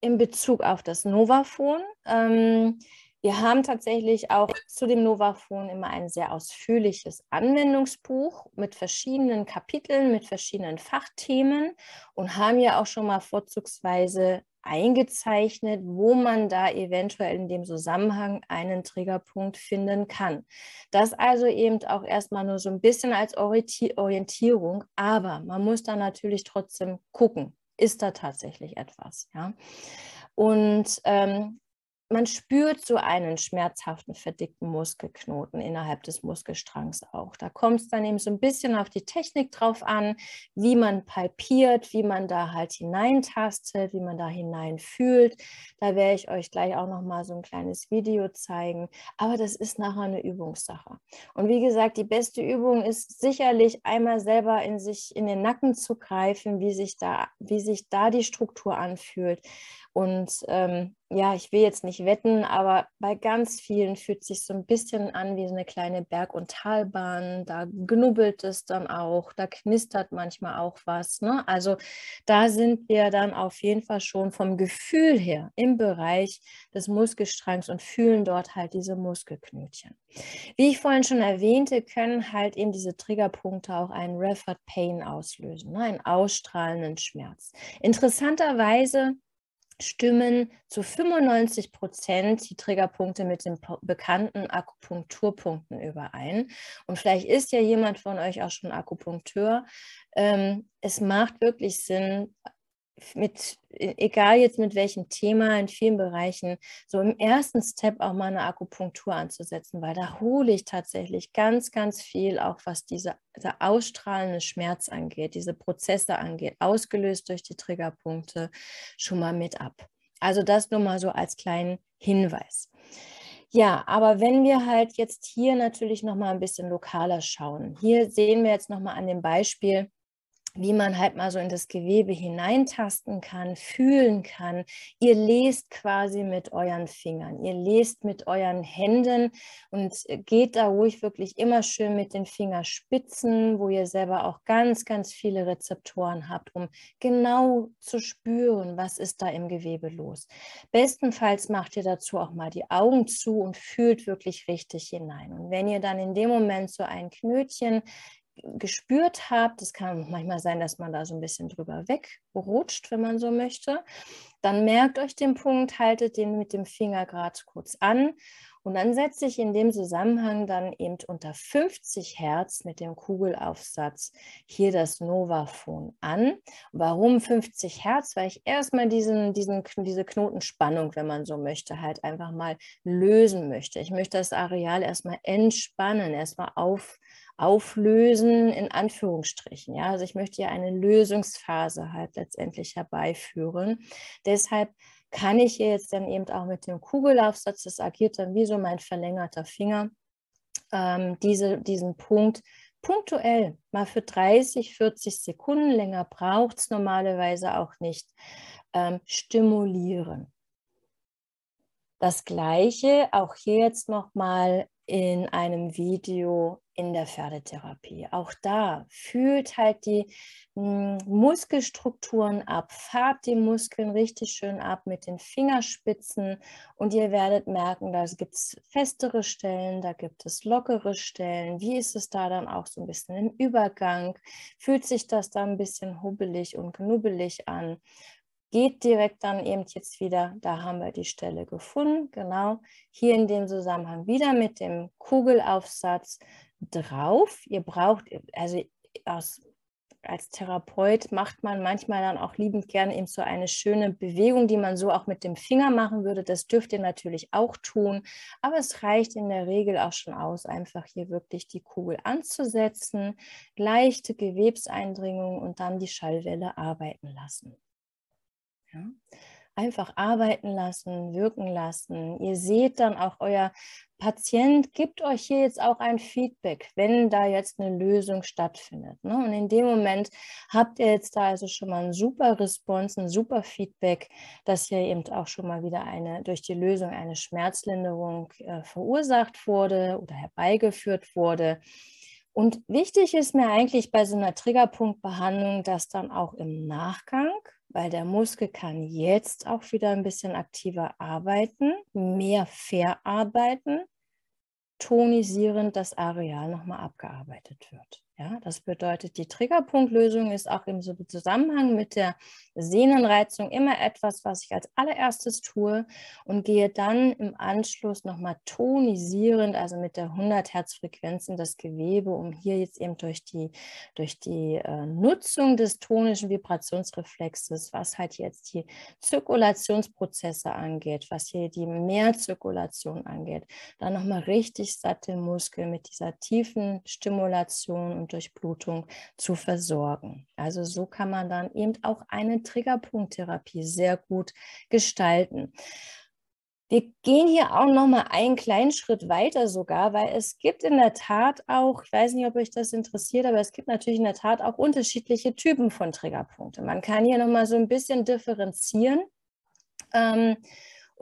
in Bezug auf das Novaphone. Ähm, Wir haben tatsächlich auch zu dem Novafon immer ein sehr ausführliches Anwendungsbuch mit verschiedenen Kapiteln, mit verschiedenen Fachthemen und haben ja auch schon mal vorzugsweise eingezeichnet, wo man da eventuell in dem Zusammenhang einen Triggerpunkt finden kann. Das also eben auch erstmal nur so ein bisschen als Orientierung, aber man muss da natürlich trotzdem gucken, ist da tatsächlich etwas. Ja? Und ähm, man spürt so einen schmerzhaften, verdickten Muskelknoten innerhalb des Muskelstrangs auch. Da kommt es dann eben so ein bisschen auf die Technik drauf an, wie man palpiert, wie man da halt hineintastet, wie man da hineinfühlt. Da werde ich euch gleich auch noch mal so ein kleines Video zeigen. Aber das ist nachher eine Übungssache. Und wie gesagt, die beste Übung ist sicherlich einmal selber in sich in den Nacken zu greifen, wie sich da, wie sich da die Struktur anfühlt. Und ähm, ja, ich will jetzt nicht wetten, aber bei ganz vielen fühlt sich so ein bisschen an wie eine kleine Berg- und Talbahn. Da knubbelt es dann auch, da knistert manchmal auch was. Ne? Also da sind wir dann auf jeden Fall schon vom Gefühl her im Bereich des Muskelstrangs und fühlen dort halt diese Muskelknötchen. Wie ich vorhin schon erwähnte, können halt eben diese Triggerpunkte auch einen Referred Pain auslösen, ne? einen ausstrahlenden Schmerz. Interessanterweise stimmen zu 95 Prozent die Triggerpunkte mit den bekannten Akupunkturpunkten überein. Und vielleicht ist ja jemand von euch auch schon Akupunkteur. Ähm, es macht wirklich Sinn, mit, e, egal jetzt mit welchem Thema, in vielen Bereichen, so im ersten Step auch mal eine Akupunktur anzusetzen, weil da hole ich tatsächlich ganz, ganz viel, auch was diese, ausstrahlende Schmerz angeht, diese Prozesse angeht, ausgelöst durch die Triggerpunkte, schon mal mit ab. Also das nur mal so als kleinen Hinweis. Ja, aber wenn wir halt jetzt hier natürlich noch mal ein bisschen lokaler schauen, hier sehen wir jetzt noch mal an dem Beispiel, wie man halt mal so in das Gewebe hineintasten kann, fühlen kann. Ihr lest quasi mit euren Fingern, ihr lest mit euren Händen und geht da ruhig wirklich immer schön mit den Fingerspitzen, wo ihr selber auch ganz, ganz viele Rezeptoren habt, um genau zu spüren, was ist da im Gewebe los. Bestenfalls macht ihr dazu auch mal die Augen zu und fühlt wirklich richtig hinein. Und wenn ihr dann in dem Moment so ein Knötchen gespürt habt, es kann manchmal sein, dass man da so ein bisschen drüber wegrutscht, wenn man so möchte, dann merkt euch den Punkt, haltet den mit dem Finger gerade kurz an und dann setze ich in dem Zusammenhang dann eben unter 50 Hertz mit dem Kugelaufsatz hier das Novafon an. Warum 50 Hertz? Weil ich erstmal diesen, diesen, diese Knotenspannung, wenn man so möchte, halt einfach mal lösen möchte. Ich möchte das Areal erstmal entspannen, erstmal auf, auflösen, in Anführungsstrichen. Ja, also ich möchte ja eine Lösungsphase halt letztendlich herbeiführen. Deshalb kann ich hier jetzt dann eben auch mit dem Kugelaufsatz, das agiert dann wie so mein verlängerter Finger, ähm, diese, diesen Punkt punktuell mal für 30, 40 Sekunden, länger braucht es normalerweise auch nicht, ähm, stimulieren. Das gleiche auch hier jetzt nochmal in einem Video in der Pferdetherapie. Auch da fühlt halt die hm, Muskelstrukturen ab, fahrt die Muskeln richtig schön ab mit den Fingerspitzen und ihr werdet merken, da gibt es festere Stellen, da gibt es lockere Stellen. Wie ist es da dann auch so ein bisschen im Übergang? Fühlt sich das da ein bisschen hubbelig und knubbelig an? geht direkt dann eben jetzt wieder, da haben wir die Stelle gefunden, genau, hier in dem Zusammenhang wieder mit dem Kugelaufsatz drauf. Ihr braucht, also aus, als Therapeut macht man manchmal dann auch liebend gerne eben so eine schöne Bewegung, die man so auch mit dem Finger machen würde. Das dürft ihr natürlich auch tun, aber es reicht in der Regel auch schon aus, einfach hier wirklich die Kugel anzusetzen, leichte Gewebseindringung und dann die Schallwelle arbeiten lassen. Ja? Einfach arbeiten lassen, wirken lassen. Ihr seht dann auch, euer Patient gibt euch hier jetzt auch ein Feedback, wenn da jetzt eine Lösung stattfindet. Ne? Und in dem Moment habt ihr jetzt da also schon mal ein super Response, ein super Feedback, dass hier eben auch schon mal wieder eine durch die Lösung eine Schmerzlinderung äh, verursacht wurde oder herbeigeführt wurde. Und wichtig ist mir eigentlich bei so einer Triggerpunktbehandlung, dass dann auch im Nachgang weil der Muskel kann jetzt auch wieder ein bisschen aktiver arbeiten, mehr verarbeiten, tonisierend das Areal nochmal abgearbeitet wird. Ja, das bedeutet, die Triggerpunktlösung ist auch im Zusammenhang mit der Sehnenreizung immer etwas, was ich als allererstes tue und gehe dann im Anschluss nochmal tonisierend, also mit der 100 Hertz Frequenz in das Gewebe, um hier jetzt eben durch die, durch die äh, Nutzung des tonischen Vibrationsreflexes, was halt jetzt die Zirkulationsprozesse angeht, was hier die Mehrzirkulation angeht, dann nochmal richtig satt den Muskel mit dieser tiefen Stimulation und Durchblutung zu versorgen. Also so kann man dann eben auch eine Triggerpunkttherapie sehr gut gestalten. Wir gehen hier auch noch mal einen kleinen Schritt weiter sogar, weil es gibt in der Tat auch, ich weiß nicht, ob euch das interessiert, aber es gibt natürlich in der Tat auch unterschiedliche Typen von Triggerpunkte. Man kann hier noch mal so ein bisschen differenzieren. Ähm,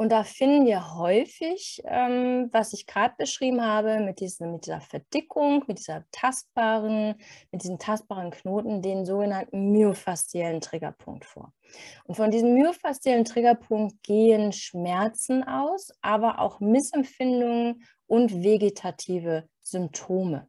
und da finden wir häufig, ähm, was ich gerade beschrieben habe, mit, diesen, mit dieser Verdickung, mit dieser tastbaren, mit diesen tastbaren Knoten, den sogenannten myofasziellen Triggerpunkt vor. Und von diesem myofasziellen Triggerpunkt gehen Schmerzen aus, aber auch Missempfindungen und vegetative Symptome.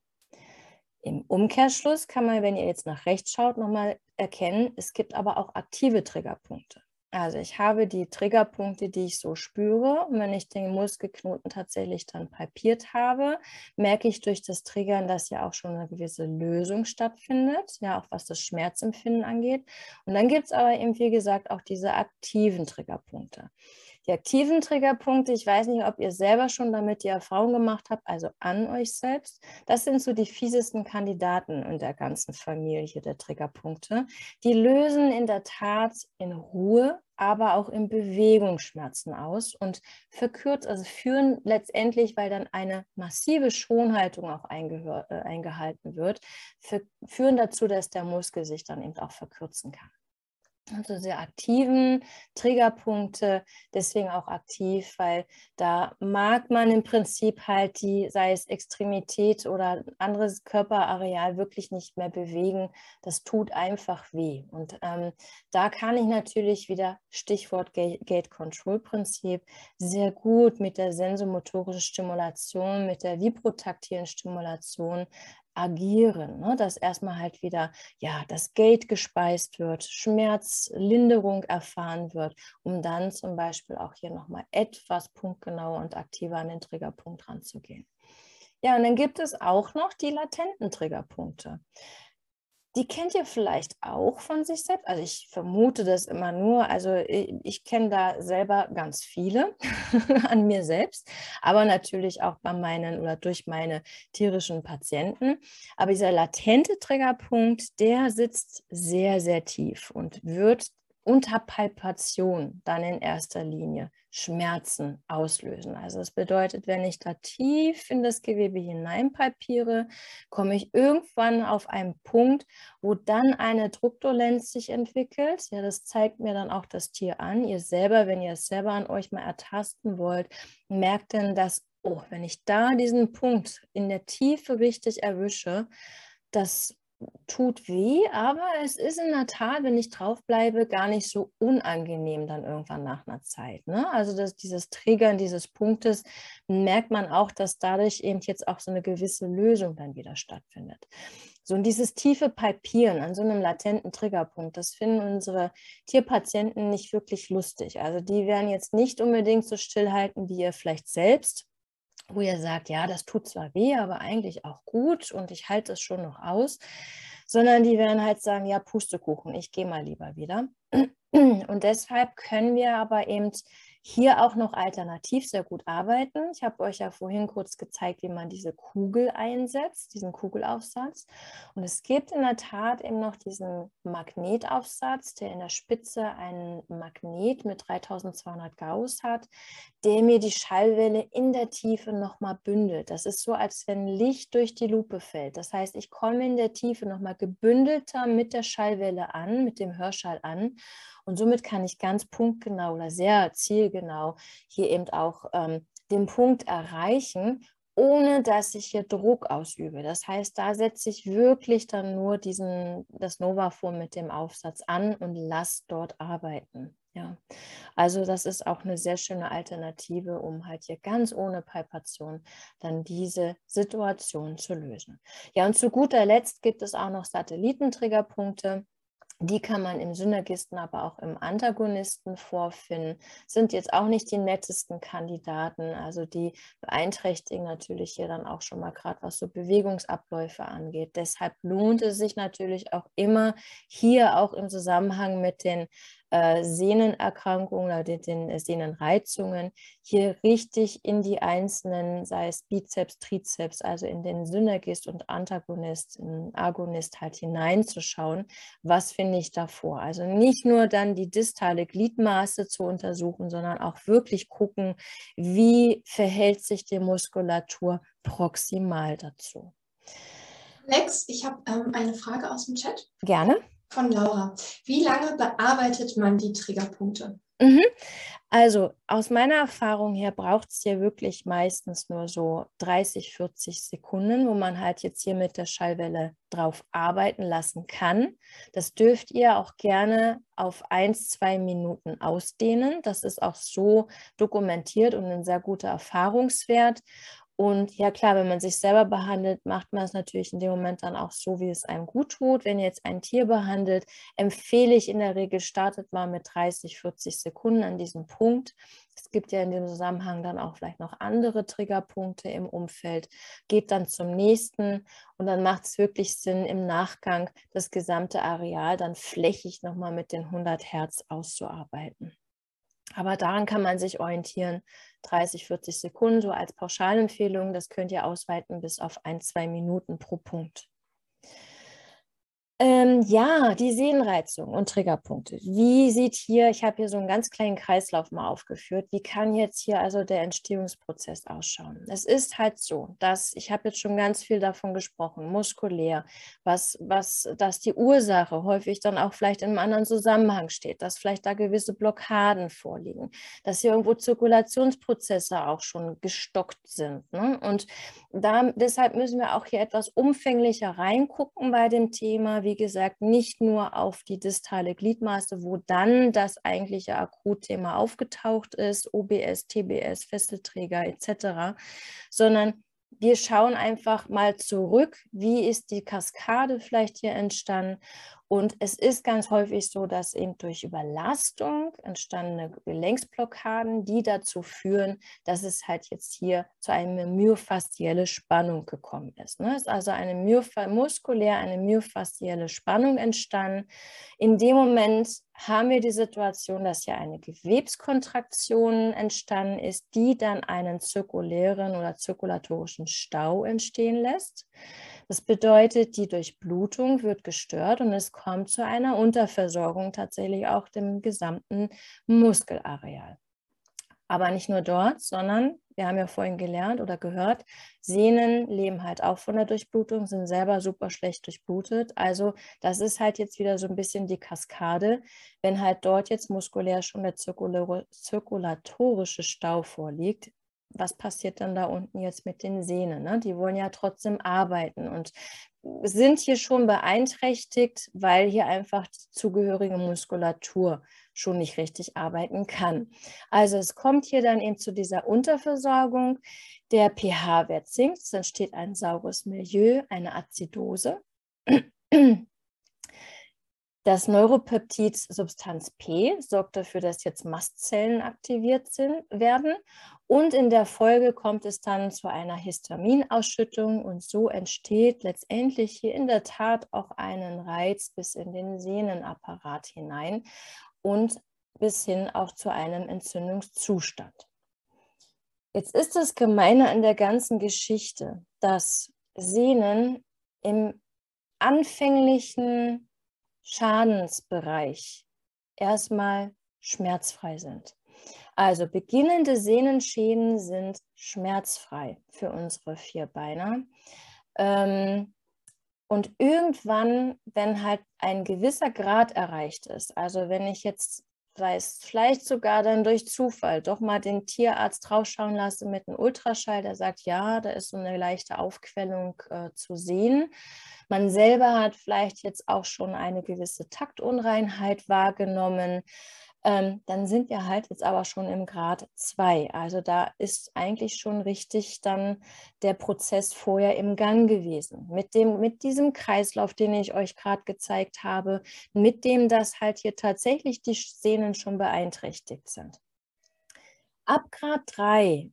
Im Umkehrschluss kann man, wenn ihr jetzt nach rechts schaut, nochmal erkennen, es gibt aber auch aktive Triggerpunkte. Also ich habe die Triggerpunkte, die ich so spüre. Und wenn ich den Muskelknoten tatsächlich dann palpiert habe, merke ich durch das Triggern, dass ja auch schon eine gewisse Lösung stattfindet, ja, auch was das Schmerzempfinden angeht. Und dann gibt es aber eben, wie gesagt, auch diese aktiven Triggerpunkte. Die aktiven Triggerpunkte, ich weiß nicht, ob ihr selber schon damit die Erfahrung gemacht habt, also an euch selbst. Das sind so die fiesesten Kandidaten in der ganzen Familie der Triggerpunkte. Die lösen in der Tat in Ruhe, aber auch in Bewegung Schmerzen aus und verkürzt, also führen letztendlich, weil dann eine massive Schonhaltung auch äh, eingehalten wird, führen dazu, dass der Muskel sich dann eben auch verkürzen kann also sehr aktiven Triggerpunkte, deswegen auch aktiv, weil da mag man im Prinzip halt die, sei es Extremität oder anderes Körperareal wirklich nicht mehr bewegen. Das tut einfach weh. Und ähm, da kann ich natürlich wieder, Stichwort Gate-Control-Prinzip, sehr gut mit der sensomotorischen Stimulation, mit der vibrotaktilen Stimulation agieren, ne? dass erstmal halt wieder ja, das Gate gespeist wird, Schmerzlinderung erfahren wird, um dann zum Beispiel auch hier nochmal etwas punktgenauer und aktiver an den Triggerpunkt ranzugehen. Ja, und dann gibt es auch noch die latenten Triggerpunkte die kennt ihr vielleicht auch von sich selbst. Also ich vermute das immer nur. Also ich, ich kenne da selber ganz viele (laughs) an mir selbst, aber natürlich auch bei meinen oder durch meine tierischen Patienten. Aber dieser latente Triggerpunkt, der sitzt sehr, sehr tief und wird unter Palpation dann in erster Linie Schmerzen auslösen. Also das bedeutet, wenn ich da tief in das Gewebe hineinpalpiere, komme ich irgendwann auf einen Punkt, wo dann eine Druckdolenz sich entwickelt. Ja, das zeigt mir dann auch das Tier an. Ihr selber, wenn ihr es selber an euch mal ertasten wollt, merkt dann, dass, oh, wenn ich da diesen Punkt in der Tiefe richtig erwische, das tut weh, aber es ist in der Tat, wenn ich draufbleibe, gar nicht so unangenehm dann irgendwann nach einer Zeit. Ne? Also dass dieses Triggern dieses Punktes merkt man auch, dass dadurch eben jetzt auch so eine gewisse Lösung dann wieder stattfindet. So und dieses tiefe Palpieren an so einem latenten Triggerpunkt, das finden unsere Tierpatienten nicht wirklich lustig. Also die werden jetzt nicht unbedingt so stillhalten wie ihr vielleicht selbst wo ihr sagt, ja, das tut zwar weh, aber eigentlich auch gut und ich halte es schon noch aus, sondern die werden halt sagen, ja, Pustekuchen, ich gehe mal lieber wieder. (clears throat) Und deshalb können wir aber eben hier auch noch alternativ sehr gut arbeiten. Ich habe euch ja vorhin kurz gezeigt, wie man diese Kugel einsetzt, diesen Kugelaufsatz. Und es gibt in der Tat eben noch diesen Magnetaufsatz, der in der Spitze einen Magnet mit 3200 Gauss hat, der mir die Schallwelle in der Tiefe nochmal bündelt. Das ist so, als wenn Licht durch die Lupe fällt. Das heißt, ich komme in der Tiefe nochmal gebündelter mit der Schallwelle an, mit dem Hörschall an und somit kann ich ganz punktgenau oder sehr zielgenau hier eben auch ähm, den Punkt erreichen, ohne dass ich hier Druck ausübe. Das heißt, da setze ich wirklich dann nur diesen, das Novafon mit dem Aufsatz an und lasse dort arbeiten. Ja, also das ist auch eine sehr schöne Alternative, um halt hier ganz ohne Palpation dann diese Situation zu lösen. Ja, und zu guter Letzt gibt es auch noch Satellitentriggerpunkte. Die kann man im Synergisten, aber auch im Antagonisten vorfinden. Sind jetzt auch nicht die nettesten Kandidaten. Also die beeinträchtigen natürlich hier dann auch schon mal gerade, was so Bewegungsabläufe angeht. Deshalb lohnt es sich natürlich auch immer hier auch im Zusammenhang mit den äh, Sehnenerkrankungen oder den, den Sehnenreizungen hier richtig in die einzelnen, sei es Bizeps, Trizeps, also in den Synergist und Antagonist, Agonist halt hineinzuschauen, was finde ich davor. Also nicht nur dann die distale Gliedmaße zu untersuchen, sondern auch wirklich gucken, wie verhält sich die Muskulatur proximal dazu.
Lex, ich habe ähm, eine Frage aus dem Chat.
Gerne
von Laura. Wie lange bearbeitet man die Triggerpunkte?
Mhm. Also aus meiner Erfahrung her braucht es hier wirklich meistens nur so 30, 40 Sekunden, wo man halt jetzt hier mit der Schallwelle drauf arbeiten lassen kann. Das dürft ihr auch gerne auf ein, zwei Minuten ausdehnen. Das ist auch so dokumentiert und ein sehr guter Erfahrungswert. Und ja klar, wenn man sich selber behandelt, macht man es natürlich in dem Moment dann auch so, wie es einem gut tut. Wenn ihr jetzt ein Tier behandelt, empfehle ich in der Regel, startet mal mit 30, 40 Sekunden an diesem Punkt. Es gibt ja in dem Zusammenhang dann auch vielleicht noch andere Triggerpunkte im Umfeld. Geht dann zum nächsten und dann macht es wirklich Sinn, im Nachgang das gesamte Areal dann flächig nochmal mit den 100 Hertz auszuarbeiten. Aber daran kann man sich orientieren. 30, 40 Sekunden, so als Pauschalempfehlung. Das könnt ihr ausweiten bis auf ein, zwei Minuten pro Punkt. Ähm, ja, die Sehnenreizung und Triggerpunkte. Wie sieht hier, ich habe hier so einen ganz kleinen Kreislauf mal aufgeführt, wie kann jetzt hier also der Entstehungsprozess ausschauen? Es ist halt so, dass, ich habe jetzt schon ganz viel davon gesprochen, muskulär, was, was, dass die Ursache häufig dann auch vielleicht in einem anderen Zusammenhang steht, dass vielleicht da gewisse Blockaden vorliegen, dass hier irgendwo Zirkulationsprozesse auch schon gestockt sind. Ne? Und da, deshalb müssen wir auch hier etwas umfänglicher reingucken bei dem Thema, wie wie gesagt, nicht nur auf die distale Gliedmaße, wo dann das eigentliche Akutthema aufgetaucht ist, OBS, TBS, Fesselträger etc., sondern wir schauen einfach mal zurück, wie ist die Kaskade vielleicht hier entstanden und es ist ganz häufig so, dass eben durch Überlastung entstandene Gelenksblockaden, die dazu führen, dass es halt jetzt hier zu einer myofaszielle Spannung gekommen ist. Ne? Es ist also eine muskulär, eine myofaszielle Spannung entstanden. In dem Moment haben wir die Situation, dass hier eine Gewebskontraktion entstanden ist, die dann einen zirkulären oder zirkulatorischen Stau entstehen lässt. Das bedeutet, die Durchblutung wird gestört und es kommt zu einer Unterversorgung tatsächlich auch dem gesamten Muskelareal. Aber nicht nur dort, sondern wir haben ja vorhin gelernt oder gehört, Sehnen leben halt auch von der Durchblutung, sind selber super schlecht durchblutet. Also das ist halt jetzt wieder so ein bisschen die Kaskade. Wenn halt dort jetzt muskulär schon der zirkulatorische Stau vorliegt, was passiert dann da unten jetzt mit den Sehnen? Ne? Die wollen ja trotzdem arbeiten und sind hier schon beeinträchtigt, weil hier einfach die zugehörige Muskulatur schon nicht richtig arbeiten kann. Also es kommt hier dann eben zu dieser Unterversorgung. Der pH-Wert sinkt, es entsteht ein saures Milieu, eine Azidose. Das Neuropeptid Substanz P sorgt dafür, dass jetzt Mastzellen aktiviert sind, werden und in der Folge kommt es dann zu einer Histaminausschüttung und so entsteht letztendlich hier in der Tat auch einen Reiz bis in den Sehnenapparat hinein und bis hin auch zu einem Entzündungszustand. Jetzt ist das Gemeine an der ganzen Geschichte, dass Sehnen im anfänglichen Schadensbereich erstmal schmerzfrei sind. Also beginnende Sehnenschäden sind schmerzfrei für unsere Vierbeiner. Ähm, und irgendwann, wenn halt ein gewisser Grad erreicht ist, also wenn ich jetzt es vielleicht sogar dann durch Zufall, doch mal den Tierarzt draufschauen lasse mit einem Ultraschall, der sagt, ja, da ist so eine leichte Aufquellung äh, zu sehen. Man selber hat vielleicht jetzt auch schon eine gewisse Taktunreinheit wahrgenommen ähm, dann sind wir halt jetzt aber schon im Grad 2. Also da ist eigentlich schon richtig dann der Prozess vorher im Gang gewesen. Mit, dem, mit diesem Kreislauf, den ich euch gerade gezeigt habe, mit dem, dass halt hier tatsächlich die Sehnen schon beeinträchtigt sind. Ab Grad 3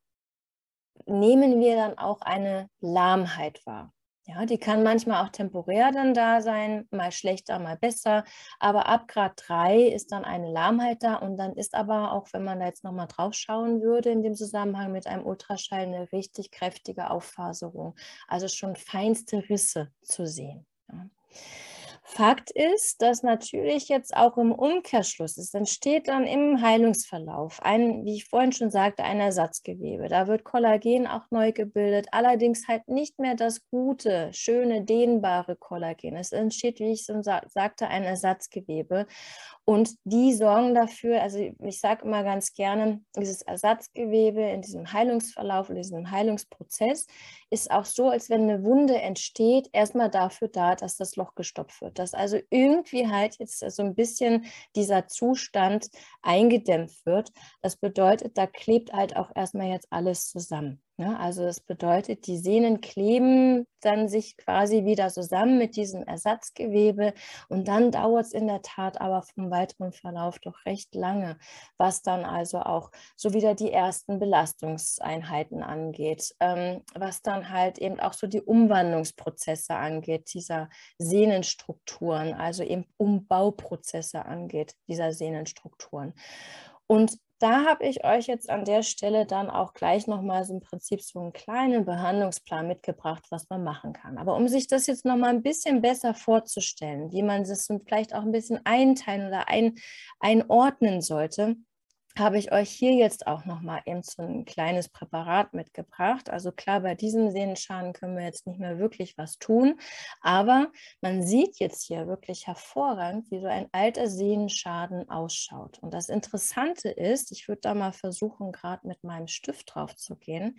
nehmen wir dann auch eine Lahmheit wahr. Ja, die kann manchmal auch temporär dann da sein, mal schlechter, mal besser. Aber ab Grad 3 ist dann eine Lahmheit da und dann ist aber auch, wenn man da jetzt nochmal drauf schauen würde, in dem Zusammenhang mit einem Ultraschall eine richtig kräftige Auffaserung. Also schon feinste Risse zu sehen. Ja. Fakt ist, dass natürlich jetzt auch im Umkehrschluss, es entsteht dann im Heilungsverlauf ein, wie ich vorhin schon sagte, ein Ersatzgewebe. Da wird Kollagen auch neu gebildet, allerdings halt nicht mehr das gute, schöne, dehnbare Kollagen. Es entsteht, wie ich schon sagte, ein Ersatzgewebe. Und die sorgen dafür, also ich sage immer ganz gerne, dieses Ersatzgewebe in diesem Heilungsverlauf, in diesem Heilungsprozess ist auch so, als wenn eine Wunde entsteht, erstmal dafür da, dass das Loch gestopft wird. Dass also irgendwie halt jetzt so ein bisschen dieser Zustand eingedämpft wird. Das bedeutet, da klebt halt auch erstmal jetzt alles zusammen. Ne? also das bedeutet, die Sehnen kleben dann sich quasi wieder zusammen mit diesem Ersatzgewebe und dann dauert es in der Tat aber vom weiteren Verlauf doch recht lange, was dann also auch so wieder die ersten Belastungseinheiten angeht, ähm, was dann halt eben auch so die Umwandlungsprozesse angeht, dieser Sehnenstrukturen, also eben Umbauprozesse angeht, dieser Sehnenstrukturen. Und da habe ich euch jetzt an der Stelle dann auch gleich nochmal so im Prinzip so einen kleinen Behandlungsplan mitgebracht, was man machen kann. Aber um sich das jetzt nochmal ein bisschen besser vorzustellen, wie man das vielleicht auch ein bisschen einteilen oder ein, einordnen sollte, habe ich euch hier jetzt auch noch mal eben so ein kleines Präparat mitgebracht. Also klar, bei diesem Sehnenschaden können wir jetzt nicht mehr wirklich was tun, aber man sieht jetzt hier wirklich hervorragend, wie so ein alter Sehnenschaden ausschaut. Und das Interessante ist, ich würde da mal versuchen, gerade mit meinem Stift drauf zu gehen.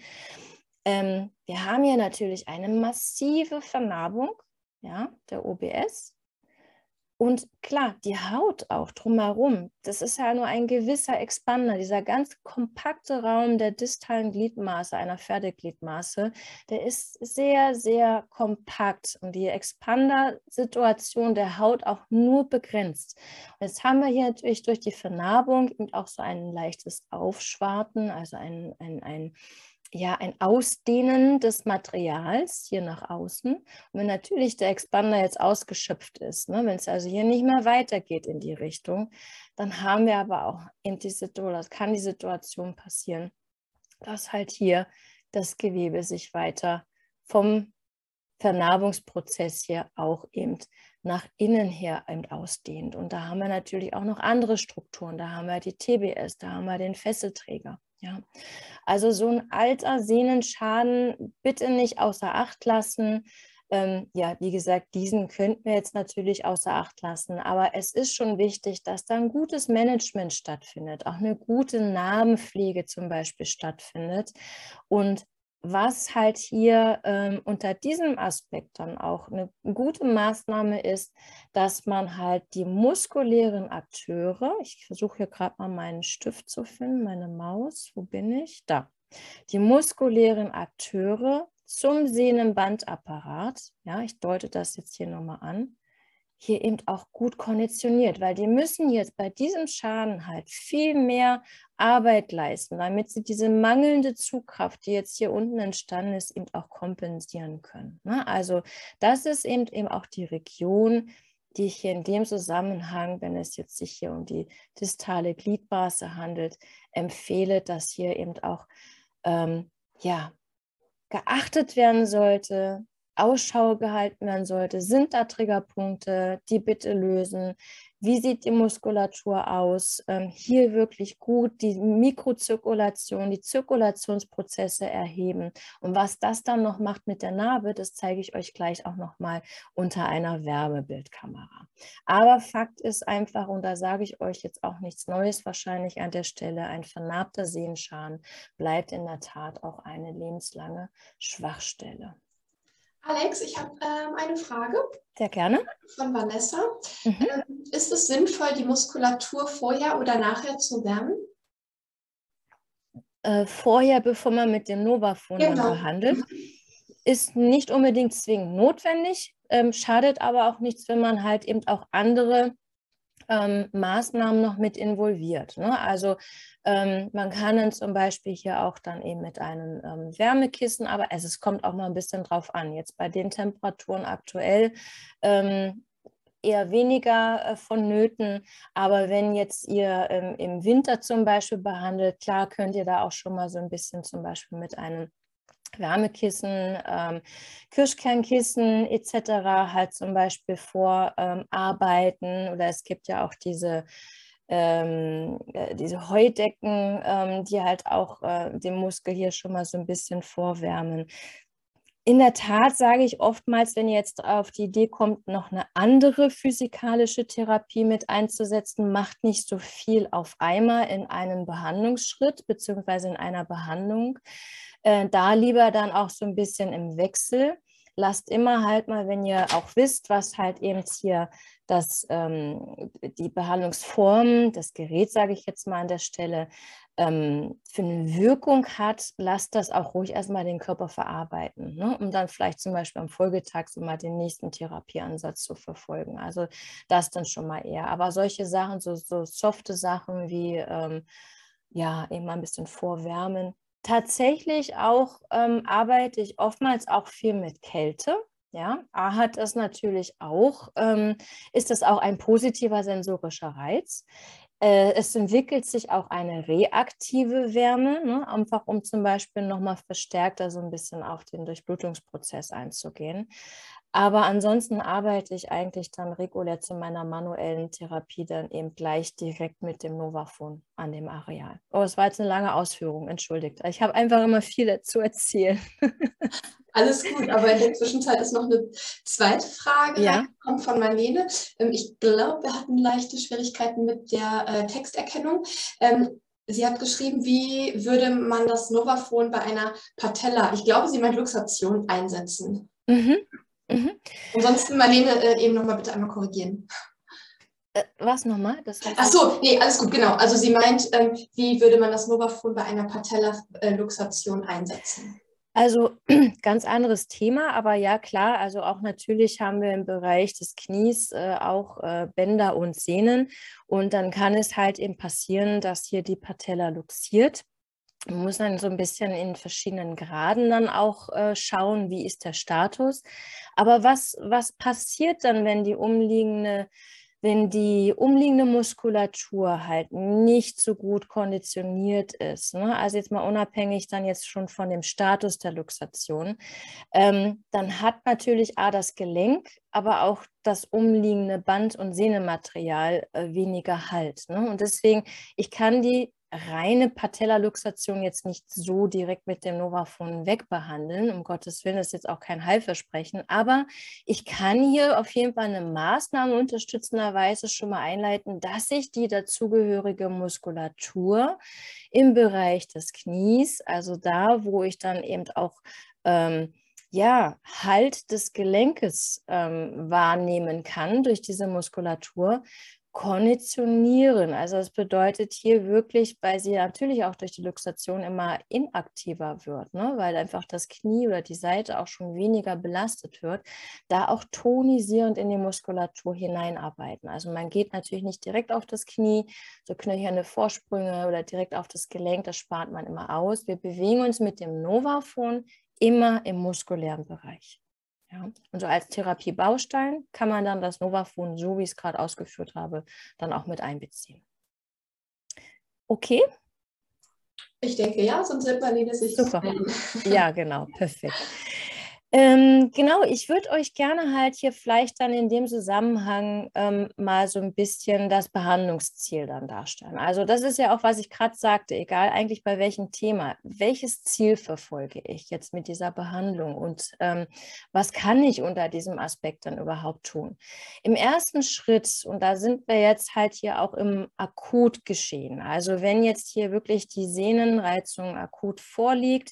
Ähm, wir haben hier natürlich eine massive Vernarbung ja, der OBS. Und klar, die Haut auch drumherum, das ist ja nur ein gewisser Expander, dieser ganz kompakte Raum der distalen Gliedmaße, einer Pferdegliedmaße, der ist sehr, sehr kompakt und die Expander-Situation der Haut auch nur begrenzt. Und jetzt haben wir hier natürlich durch die Vernarbung eben auch so ein leichtes Aufschwarten, also ein, ein, ein ja, ein Ausdehnen des Materials hier nach außen. Und wenn natürlich der Expander jetzt ausgeschöpft ist, ne, wenn es also hier nicht mehr weitergeht in die Richtung, dann haben wir aber auch eben die Situation, kann die Situation passieren, dass halt hier das Gewebe sich weiter vom Vernarbungsprozess hier auch eben nach innen her eben ausdehnt. Und da haben wir natürlich auch noch andere Strukturen. Da haben wir die TBS, da haben wir den Fesselträger. Ja, also so ein alter Sehnenschaden bitte nicht außer Acht lassen. Ähm, ja, wie gesagt, diesen könnten wir jetzt natürlich außer Acht lassen, aber es ist schon wichtig, dass da ein gutes Management stattfindet, auch eine gute Namenpflege zum Beispiel stattfindet und was halt hier ähm, unter diesem Aspekt dann auch eine gute Maßnahme ist, dass man halt die muskulären Akteure, ich versuche hier gerade mal meinen Stift zu finden, meine Maus, wo bin ich? Da. Die muskulären Akteure zum Sehnenbandapparat, ja, ich deute das jetzt hier nochmal an, hier eben auch gut konditioniert, weil die müssen jetzt bei diesem Schaden halt viel mehr Arbeit leisten, damit sie diese mangelnde Zugkraft, die jetzt hier unten entstanden ist, eben auch kompensieren können. Ne? Also das ist eben, eben auch die Region, die ich hier in dem Zusammenhang, wenn es jetzt sich hier um die distale Gliedmaße handelt, empfehle, dass hier eben auch ähm, ja, geachtet werden sollte, Ausschau gehalten werden sollte. Sind da Triggerpunkte, die bitte lösen? Wie sieht die Muskulatur aus? Ähm, hier wirklich gut die Mikrozirkulation, die Zirkulationsprozesse erheben. Und was das dann noch macht mit der Narbe, das zeige ich euch gleich auch noch mal unter einer Wärmebildkamera. Aber Fakt ist einfach, und da sage ich euch jetzt auch nichts Neues wahrscheinlich an der Stelle, ein vernarbter Sehenschaden bleibt in der Tat auch eine lebenslange Schwachstelle.
Alex, ich habe ähm, eine Frage.
Sehr gerne.
Von Vanessa. Mhm. Ähm, ist es sinnvoll, die Muskulatur vorher oder nachher zu wärmen?
Äh, vorher, bevor man mit dem Novafon genau. behandelt. Ist nicht unbedingt zwingend notwendig, ähm, schadet aber auch nichts, wenn man halt eben auch andere ähm, Maßnahmen noch mit involviert. Ne? Also ähm, man kann dann zum Beispiel hier auch dann eben mit einem ähm, Wärmekissen, aber es, es, kommt auch mal ein bisschen drauf an. Jetzt bei den Temperaturen aktuell ähm, eher weniger äh, vonnöten. Aber wenn jetzt ihr ähm, im Winter zum Beispiel behandelt, klar könnt ihr da auch schon mal so ein bisschen zum Beispiel mit einem Wärmekissen, ähm, Kirschkernkissen etc. halt zum Beispiel vorarbeiten. Ähm, Oder es gibt ja auch diese, ähm, äh, diese Heudecken, ähm, die halt auch äh, den Muskel hier schon mal so ein bisschen vorwärmen. In der Tat sage ich oftmals, wenn ihr jetzt auf die Idee kommt, noch eine andere physikalische Therapie mit einzusetzen, macht nicht so viel auf einmal in einem Behandlungsschritt beziehungsweise in einer Behandlung. Äh, da lieber dann auch so ein bisschen im Wechsel. Lasst immer halt mal, wenn ihr auch wisst, was halt eben hier das, ähm, die Behandlungsform, das Gerät, sage ich jetzt mal an der Stelle, ähm, für eine Wirkung hat, lasst das auch ruhig erstmal den Körper verarbeiten, ne? um dann vielleicht zum Beispiel am Folgetag so mal den nächsten Therapieansatz zu verfolgen. Also das dann schon mal eher. Aber solche Sachen, so, so softe Sachen wie ähm, ja, eben mal ein bisschen vorwärmen, tatsächlich auch ähm, arbeite ich oftmals auch viel mit Kälte. Ja, A hat das natürlich auch, ähm, ist das auch ein positiver sensorischer Reiz. Äh, es entwickelt sich auch eine reaktive Wärme, ne, einfach um zum Beispiel nochmal verstärkter so ein bisschen auf den Durchblutungsprozess einzugehen. Aber ansonsten arbeite ich eigentlich dann regulär zu meiner manuellen Therapie dann eben gleich direkt mit dem Novafon an dem Areal. Oh, es war jetzt eine lange Ausführung, entschuldigt. Ich habe einfach immer viel zu erzählen. (laughs)
Alles gut, aber in der Zwischenzeit ist noch eine zweite Frage
ja.
von Marlene. Ähm, ich glaube, wir hatten leichte Schwierigkeiten mit der äh, Texterkennung. Ähm, sie hat geschrieben, wie würde man das Novafon bei einer Patella, ich glaube, sie meint Luxation, einsetzen. Mhm. Mhm. Ansonsten, Marlene, äh, eben nochmal bitte einmal korrigieren.
Äh, was nochmal? Das
heißt Ach so, nee, alles gut, genau. Also sie meint, ähm, wie würde man das Novafon bei einer Patella-Luxation einsetzen?
Also (clears throat) ganz anderes Thema, aber ja klar, also auch natürlich haben wir im Bereich des Knies äh, auch äh, Bänder und Sehnen und dann kann es halt eben passieren, dass hier die Patella luxiert. Man muss dann so ein bisschen in verschiedenen Graden dann auch äh, schauen, wie ist der Status. Aber was, was passiert dann, wenn die umliegende, wenn die umliegende Muskulatur halt nicht so gut konditioniert ist? Ne? Also jetzt mal unabhängig dann jetzt schon von dem Status der Luxation, ähm, dann hat natürlich A das Gelenk, aber auch das umliegende Band- und Sehnenmaterial äh, weniger Halt. Ne? Und deswegen, ich kann die reine Patellaluxation jetzt nicht so direkt mit dem Novafon wegbehandeln. Um Gottes Willen, ist jetzt auch kein Heilversprechen. Aber ich kann hier auf jeden Fall eine Maßnahme unterstützenderweise schon mal einleiten, dass ich die dazugehörige Muskulatur im Bereich des Knies, also da, wo ich dann eben auch ähm, ja, Halt des Gelenkes ähm, wahrnehmen kann durch diese Muskulatur, konditionieren. Also das bedeutet hier wirklich, weil sie natürlich auch durch die Luxation immer inaktiver wird, ne? weil einfach das Knie oder die Seite auch schon weniger belastet wird, da auch tonisierend in die Muskulatur hineinarbeiten. Also man geht natürlich nicht direkt auf das Knie, so knöcherne Vorsprünge oder direkt auf das Gelenk, das spart man immer aus. Wir bewegen uns mit dem Novafon immer im muskulären Bereich. Ja. Und so als Therapiebaustein kann man dann das Novafon, so wie ich es gerade ausgeführt habe, dann auch mit einbeziehen. Okay?
Ich denke ja, sonst wird Marlene sich
Super. Ja, (laughs) genau, perfekt. Ähm, genau, ich würde euch gerne halt hier vielleicht dann in dem Zusammenhang ähm, mal so ein bisschen das Behandlungsziel dann darstellen. Also das ist ja auch, was ich gerade sagte, egal eigentlich bei welchem Thema, welches Ziel verfolge ich jetzt mit dieser Behandlung und ähm, was kann ich unter diesem Aspekt dann überhaupt tun? Im ersten Schritt, und da sind wir jetzt halt hier auch im Akutgeschehen, also wenn jetzt hier wirklich die Sehnenreizung akut vorliegt,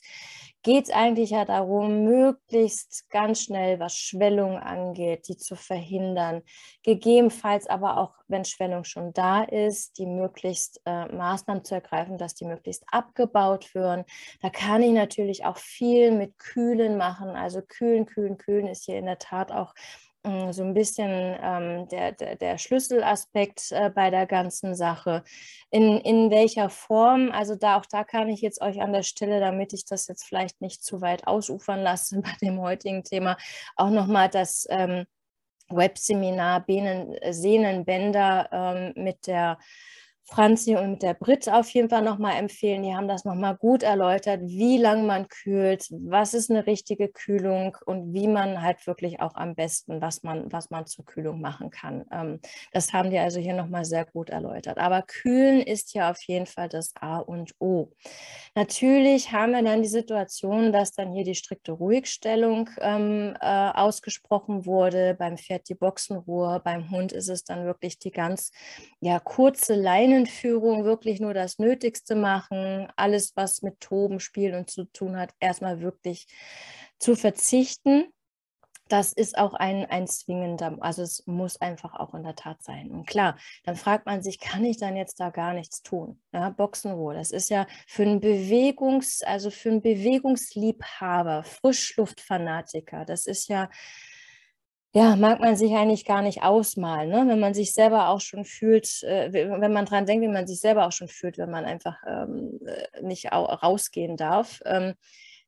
geht es eigentlich ja darum, möglichst ganz schnell, was Schwellung angeht, die zu verhindern. Gegebenenfalls aber auch, wenn Schwellung schon da ist, die möglichst äh, Maßnahmen zu ergreifen, dass die möglichst abgebaut werden. Da kann ich natürlich auch viel mit Kühlen machen. Also kühlen, kühlen, kühlen ist hier in der Tat auch so ein bisschen ähm, der, der, der, Schlüsselaspekt äh, bei der ganzen Sache. In, in welcher Form, also da auch da kann ich jetzt euch an der Stelle, damit ich das jetzt vielleicht nicht zu weit ausufern lasse (laughs) bei dem heutigen Thema, auch nochmal das ähm, Webseminar Sehnenbänder ähm, mit der Franzi und mit der Brit auf jeden Fall nochmal empfehlen. Die haben das nochmal gut erläutert, wie lange man kühlt, was ist eine richtige Kühlung und wie man halt wirklich auch am besten, was man, was man zur Kühlung machen kann. Ähm, das haben die also hier nochmal sehr gut erläutert. Aber kühlen ist ja auf jeden Fall das A und O. Natürlich haben wir dann die Situation, dass dann hier die strikte Ruhigstellung ähm, äh, ausgesprochen wurde. Beim Pferd die Boxenruhe, beim Hund ist es dann wirklich die ganz ja, kurze Leine Leinenführung wirklich nur das Nötigste machen, alles, was mit Toben, Spielen und zu tun hat, erstmal wirklich zu verzichten. Das ist auch ein, ein zwingender, also es muss einfach auch in der Tat sein. Und klar, dann fragt man sich, kann ich dann jetzt da gar nichts tun? Ja, Boxenruhe, das ist ja für einen Bewegungs-, also für einen Bewegungsliebhaber, Frischluftfanatiker, das ist ja ja, mag man sich eigentlich gar nicht ausmalen, ne? wenn man sich selber auch schon fühlt, äh, wenn man dran denkt, wie man sich selber auch schon fühlt, wenn man einfach ähm, äh, nicht rausgehen darf. Ähm,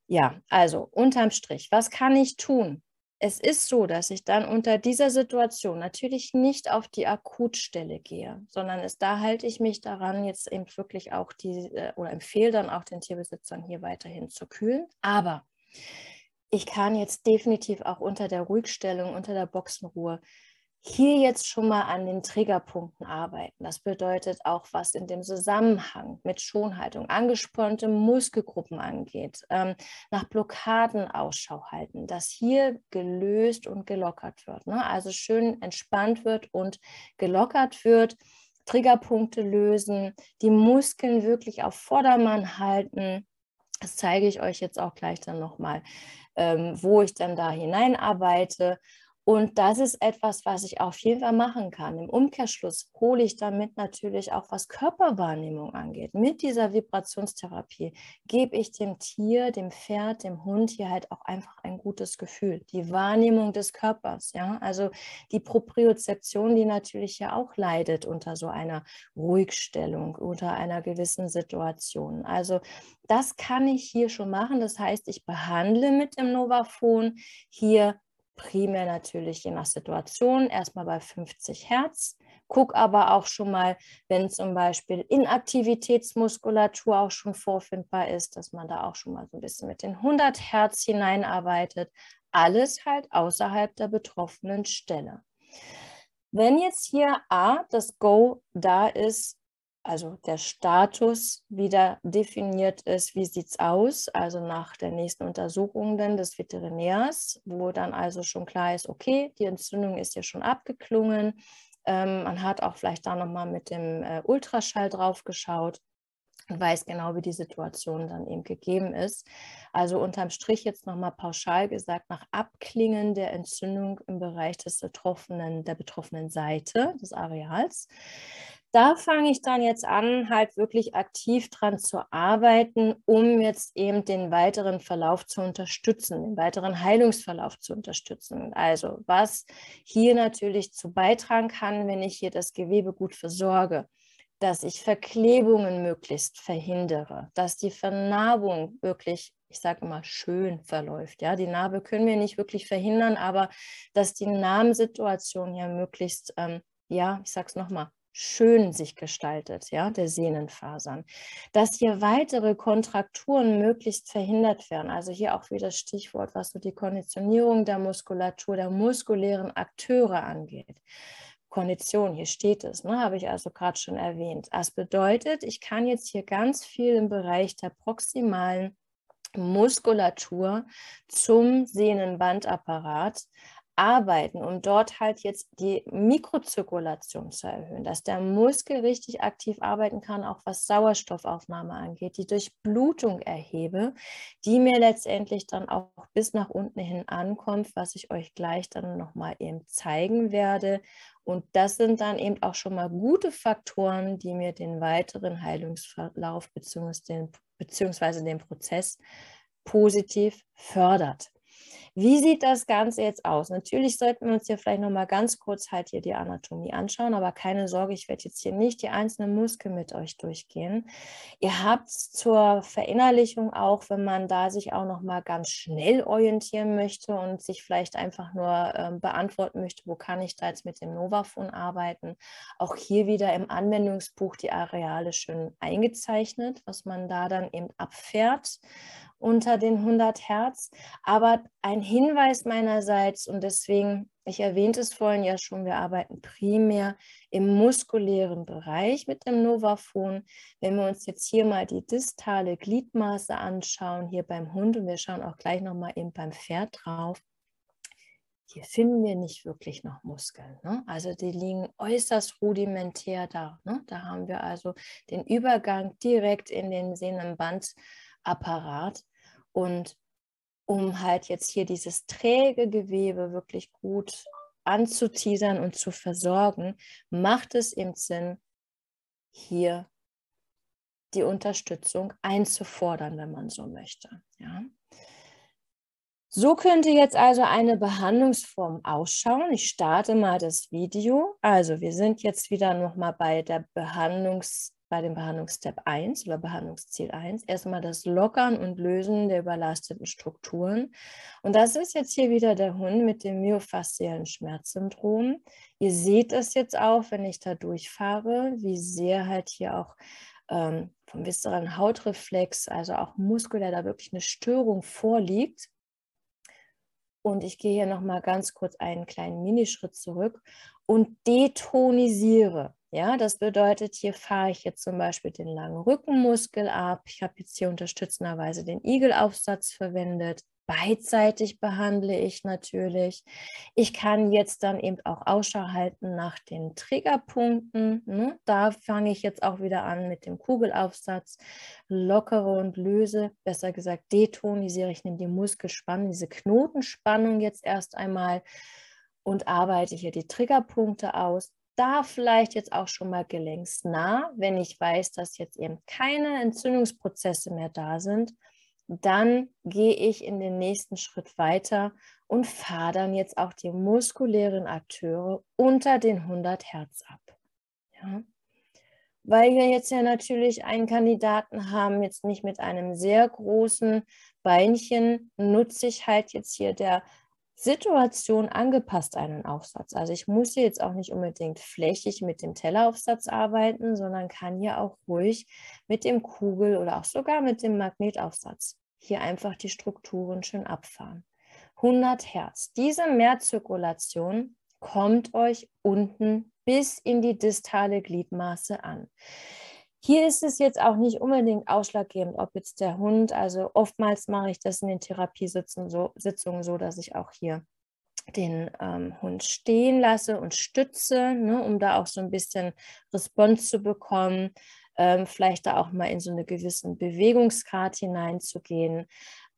ja, also unterm Strich, was kann ich tun? Es ist so, dass ich dann unter dieser Situation natürlich nicht auf die Akutstelle gehe, sondern es, da halte ich mich daran, jetzt eben wirklich auch die äh, oder empfehle dann auch den Tierbesitzern hier weiterhin zu kühlen. Aber ich kann jetzt definitiv auch unter der Ruhigstellung, unter der Boxenruhe hier jetzt schon mal an den Triggerpunkten arbeiten. Das bedeutet auch, was in dem Zusammenhang mit Schonhaltung, angespannte Muskelgruppen angeht, ähm, nach Blockaden Ausschau halten, dass hier gelöst und gelockert wird. Ne? Also schön entspannt wird und gelockert wird. Triggerpunkte lösen, die Muskeln wirklich auf Vordermann halten. Das zeige ich euch jetzt auch gleich dann nochmal ähm, wo ich dann da hineinarbeite. Und das ist etwas, was ich auf jeden Fall machen kann. Im Umkehrschluss hole ich damit natürlich auch, was Körperwahrnehmung angeht. Mit dieser Vibrationstherapie gebe ich dem Tier, dem Pferd, dem Hund hier halt auch einfach ein gutes Gefühl. Die Wahrnehmung des Körpers, ja. Also die Propriozeption, die natürlich ja auch leidet unter so einer Ruhigstellung, unter einer gewissen Situation. Also das kann ich hier schon machen. Das heißt, ich behandle mit dem Novafon hier primär natürlich je nach Situation erstmal bei 50 Hertz. Guck aber auch schon mal, wenn zum Beispiel Inaktivitätsmuskulatur auch schon vorfindbar ist, dass man da auch schon mal so ein bisschen mit den 100 Hertz hineinarbeitet. Alles halt außerhalb der betroffenen Stelle. Wenn jetzt hier A, das Go da ist, also der Status wieder definiert ist, wie sieht es aus, also nach der nächsten Untersuchung dann des Veterinärs, wo dann also schon klar ist, okay, die Entzündung ist ja schon abgeklungen. Ähm, man hat auch vielleicht da nochmal mit dem äh, Ultraschall drauf geschaut und weiß genau, wie die Situation dann eben gegeben ist. Also unterm Strich jetzt nochmal pauschal gesagt, nach Abklingen der Entzündung im Bereich des betroffenen, der betroffenen Seite des Areals da fange ich dann jetzt an, halt wirklich aktiv dran zu arbeiten, um jetzt eben den weiteren Verlauf zu unterstützen, den weiteren Heilungsverlauf zu unterstützen. Also was hier natürlich zu beitragen kann, wenn ich hier das Gewebe gut versorge, dass ich Verklebungen möglichst verhindere, dass die Vernarbung wirklich ich sage immer, schön verläuft. Ja, die Narbe können wir nicht wirklich verhindern, aber dass die Narbensituation ja möglichst, ähm, ja, ich sage es nochmal, schön sich gestaltet, ja, der Sehnenfasern. Dass hier weitere Kontrakturen möglichst verhindert werden. Also hier auch wieder das Stichwort, was so die Konditionierung der Muskulatur, der muskulären Akteure angeht. Kondition, hier steht es, ne, habe ich also gerade schon erwähnt. Das bedeutet, ich kann jetzt hier ganz viel im Bereich der proximalen Muskulatur zum Sehnenbandapparat arbeiten, um dort halt jetzt die Mikrozirkulation zu erhöhen, dass der Muskel richtig aktiv arbeiten kann, auch was Sauerstoffaufnahme angeht, die Durchblutung erhebe, die mir letztendlich dann auch bis nach unten hin ankommt, was ich euch gleich dann nochmal eben zeigen werde. Und das sind dann eben auch schon mal gute Faktoren, die mir den weiteren Heilungsverlauf bzw. Den, den Prozess positiv fördert. Wie sieht das Ganze jetzt aus? Natürlich sollten wir uns hier vielleicht noch mal ganz kurz halt hier die Anatomie anschauen, aber keine Sorge, ich werde jetzt hier nicht die einzelnen Muskeln mit euch durchgehen. Ihr habt zur Verinnerlichung auch, wenn man da sich auch noch mal ganz schnell orientieren möchte und sich vielleicht einfach nur äh, beantworten möchte, wo kann ich da jetzt mit dem Novafon arbeiten, auch hier wieder im Anwendungsbuch die Areale schön eingezeichnet, was man da dann eben abfährt unter den 100 Hertz. Aber ein Hinweis meinerseits, und deswegen, ich erwähnte es vorhin ja schon, wir arbeiten primär im muskulären Bereich mit dem Novafon. Wenn wir uns jetzt hier mal die distale Gliedmaße anschauen, hier beim Hund, und wir schauen auch gleich nochmal eben beim Pferd drauf, hier finden wir nicht wirklich noch Muskeln. Ne? Also die liegen äußerst rudimentär da. Ne? Da haben wir also den Übergang direkt in den Sehnenbandapparat. Und um halt jetzt hier dieses träge Gewebe wirklich gut anzuteasern und zu versorgen, macht es eben Sinn, hier die Unterstützung einzufordern, wenn man so möchte. Ja. So könnte jetzt also eine Behandlungsform ausschauen. Ich starte mal das Video. Also wir sind jetzt wieder nochmal bei der Behandlungs bei dem Behandlungsstep 1 oder Behandlungsziel 1 erstmal das Lockern und Lösen der überlasteten Strukturen. Und das ist jetzt hier wieder der Hund mit dem myofasziellen Schmerzsyndrom. Ihr seht es jetzt auch, wenn ich da durchfahre, wie sehr halt hier auch ähm, vom viszeralen Hautreflex, also auch muskulär, da wirklich eine Störung vorliegt. Und ich gehe hier nochmal ganz kurz einen kleinen Minischritt zurück und detonisiere. Ja, das bedeutet, hier fahre ich jetzt zum Beispiel den langen Rückenmuskel ab. Ich habe jetzt hier unterstützenderweise den Igelaufsatz verwendet. Beidseitig behandle ich natürlich. Ich kann jetzt dann eben auch Ausschau halten nach den Triggerpunkten. Ne? Da fange ich jetzt auch wieder an mit dem Kugelaufsatz, lockere und löse, besser gesagt detonisiere. Ich nehme die Muskelspannung, diese Knotenspannung jetzt erst einmal und arbeite hier die Triggerpunkte aus da vielleicht jetzt auch schon mal gelenksnah, wenn ich weiß, dass jetzt eben keine Entzündungsprozesse mehr da sind, dann gehe ich in den nächsten Schritt weiter und fahre dann jetzt auch die muskulären Akteure unter den 100 Hertz ab. Ja? Weil wir jetzt ja natürlich einen Kandidaten haben, jetzt nicht mit einem sehr großen Beinchen, nutze ich halt jetzt hier der Situation angepasst einen Aufsatz. Also ich muss hier jetzt auch nicht unbedingt flächig mit dem Telleraufsatz arbeiten, sondern kann hier auch ruhig mit dem Kugel oder auch sogar mit dem Magnetaufsatz hier einfach die Strukturen schön abfahren. 100 Hertz. Diese Mehrzirkulation kommt euch unten bis in die distale Gliedmaße an. Hier ist es jetzt auch nicht unbedingt ausschlaggebend, ob jetzt der Hund, also oftmals mache ich das in den Therapiesitzungen so, dass ich auch hier den ähm, Hund stehen lasse und stütze, ne, um da auch so ein bisschen Response zu bekommen, ähm, vielleicht da auch mal in so eine gewissen Bewegungsgrad hineinzugehen.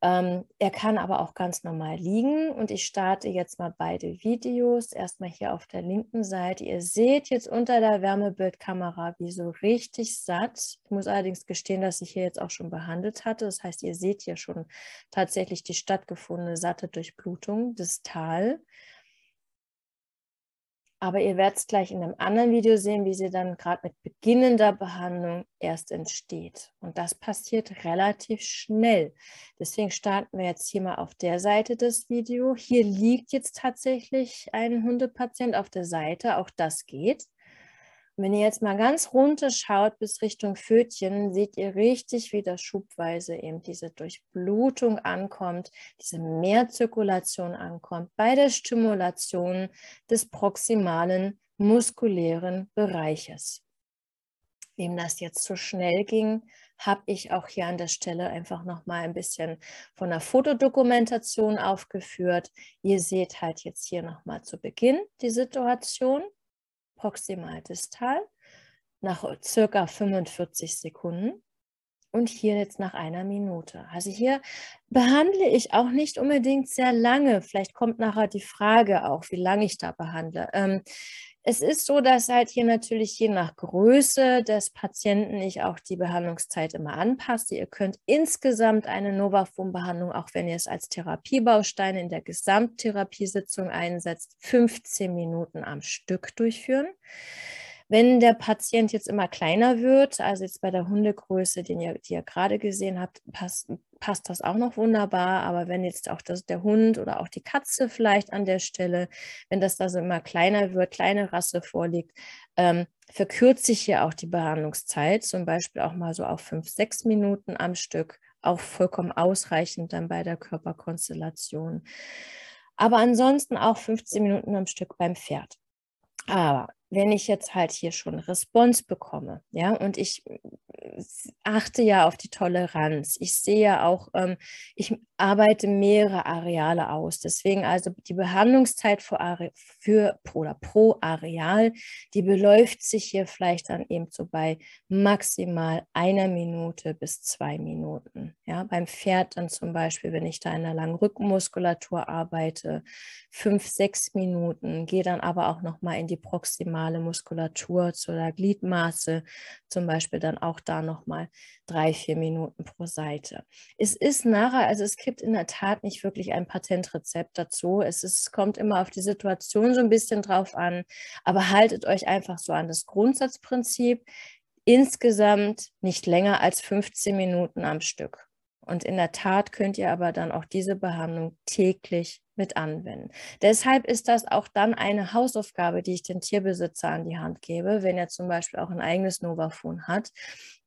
Ähm, er kann aber auch ganz normal liegen und ich starte jetzt mal beide Videos. Erstmal hier auf der linken Seite. Ihr seht jetzt unter der Wärmebildkamera, wie so richtig satt. Ich muss allerdings gestehen, dass ich hier jetzt auch schon behandelt hatte. Das heißt, ihr seht hier schon tatsächlich die stattgefundene satte Durchblutung distal. Aber ihr werdet es gleich in einem anderen Video sehen, wie sie dann gerade mit beginnender Behandlung erst entsteht. Und das passiert relativ schnell. Deswegen starten wir jetzt hier mal auf der Seite des Videos. Hier liegt jetzt tatsächlich ein Hundepatient auf der Seite. Auch das geht. Wenn ihr jetzt mal ganz runter schaut bis Richtung Pfötchen, seht ihr richtig, wie das schubweise eben diese Durchblutung ankommt, diese Mehrzirkulation ankommt bei der Stimulation des proximalen muskulären Bereiches. Wem das jetzt zu schnell ging, habe ich auch hier an der Stelle einfach noch mal ein bisschen von der Fotodokumentation aufgeführt. Ihr seht halt jetzt hier noch mal zu Beginn die Situation, proximal distal, nach circa 45 Sekunden und hier jetzt nach einer Minute. Also hier behandle ich auch nicht unbedingt sehr lange. Vielleicht kommt nachher die Frage auch, wie lange ich da behandle. Ähm, es ist so, dass halt hier natürlich je nach Größe des Patienten ich auch die Behandlungszeit immer anpasse. Ihr könnt insgesamt eine Novafom-Behandlung, auch wenn ihr es als Therapiebaustein in der Gesamttherapiesitzung einsetzt, 15 Minuten am Stück durchführen. Wenn der Patient jetzt immer kleiner wird, also jetzt bei der Hundegröße, den ihr, die ihr gerade gesehen habt, passt, passt das auch noch wunderbar. Aber wenn jetzt auch das, der Hund oder auch die Katze vielleicht an der Stelle, wenn das da so immer kleiner wird, kleine Rasse vorliegt, ähm, verkürzt sich hier auch die Behandlungszeit, zum Beispiel auch mal so auf fünf, sechs Minuten am Stück, auch vollkommen ausreichend dann bei der Körperkonstellation. Aber ansonsten auch 15 Minuten am Stück beim Pferd. Aber wenn ich jetzt halt hier schon Response bekomme, ja, und ich achte ja auf die Toleranz. Ich sehe ja auch, ähm, ich arbeite mehrere Areale aus. Deswegen also die Behandlungszeit für, für oder pro Areal, die beläuft sich hier vielleicht dann eben so bei maximal einer Minute bis zwei Minuten. Ja, beim Pferd dann zum Beispiel, wenn ich da in der langen Rückenmuskulatur arbeite, fünf, sechs Minuten, gehe dann aber auch nochmal in die proximale Muskulatur zu der Gliedmaße, zum Beispiel dann auch da nochmal drei, vier Minuten pro Seite. Es ist nachher, also es gibt in der Tat nicht wirklich ein Patentrezept dazu. Es, ist, es kommt immer auf die Situation so ein bisschen drauf an, aber haltet euch einfach so an das Grundsatzprinzip. Insgesamt nicht länger als 15 Minuten am Stück. Und in der Tat könnt ihr aber dann auch diese Behandlung täglich mit anwenden. Deshalb ist das auch dann eine Hausaufgabe, die ich den Tierbesitzer an die Hand gebe, wenn er zum Beispiel auch ein eigenes Novafon hat,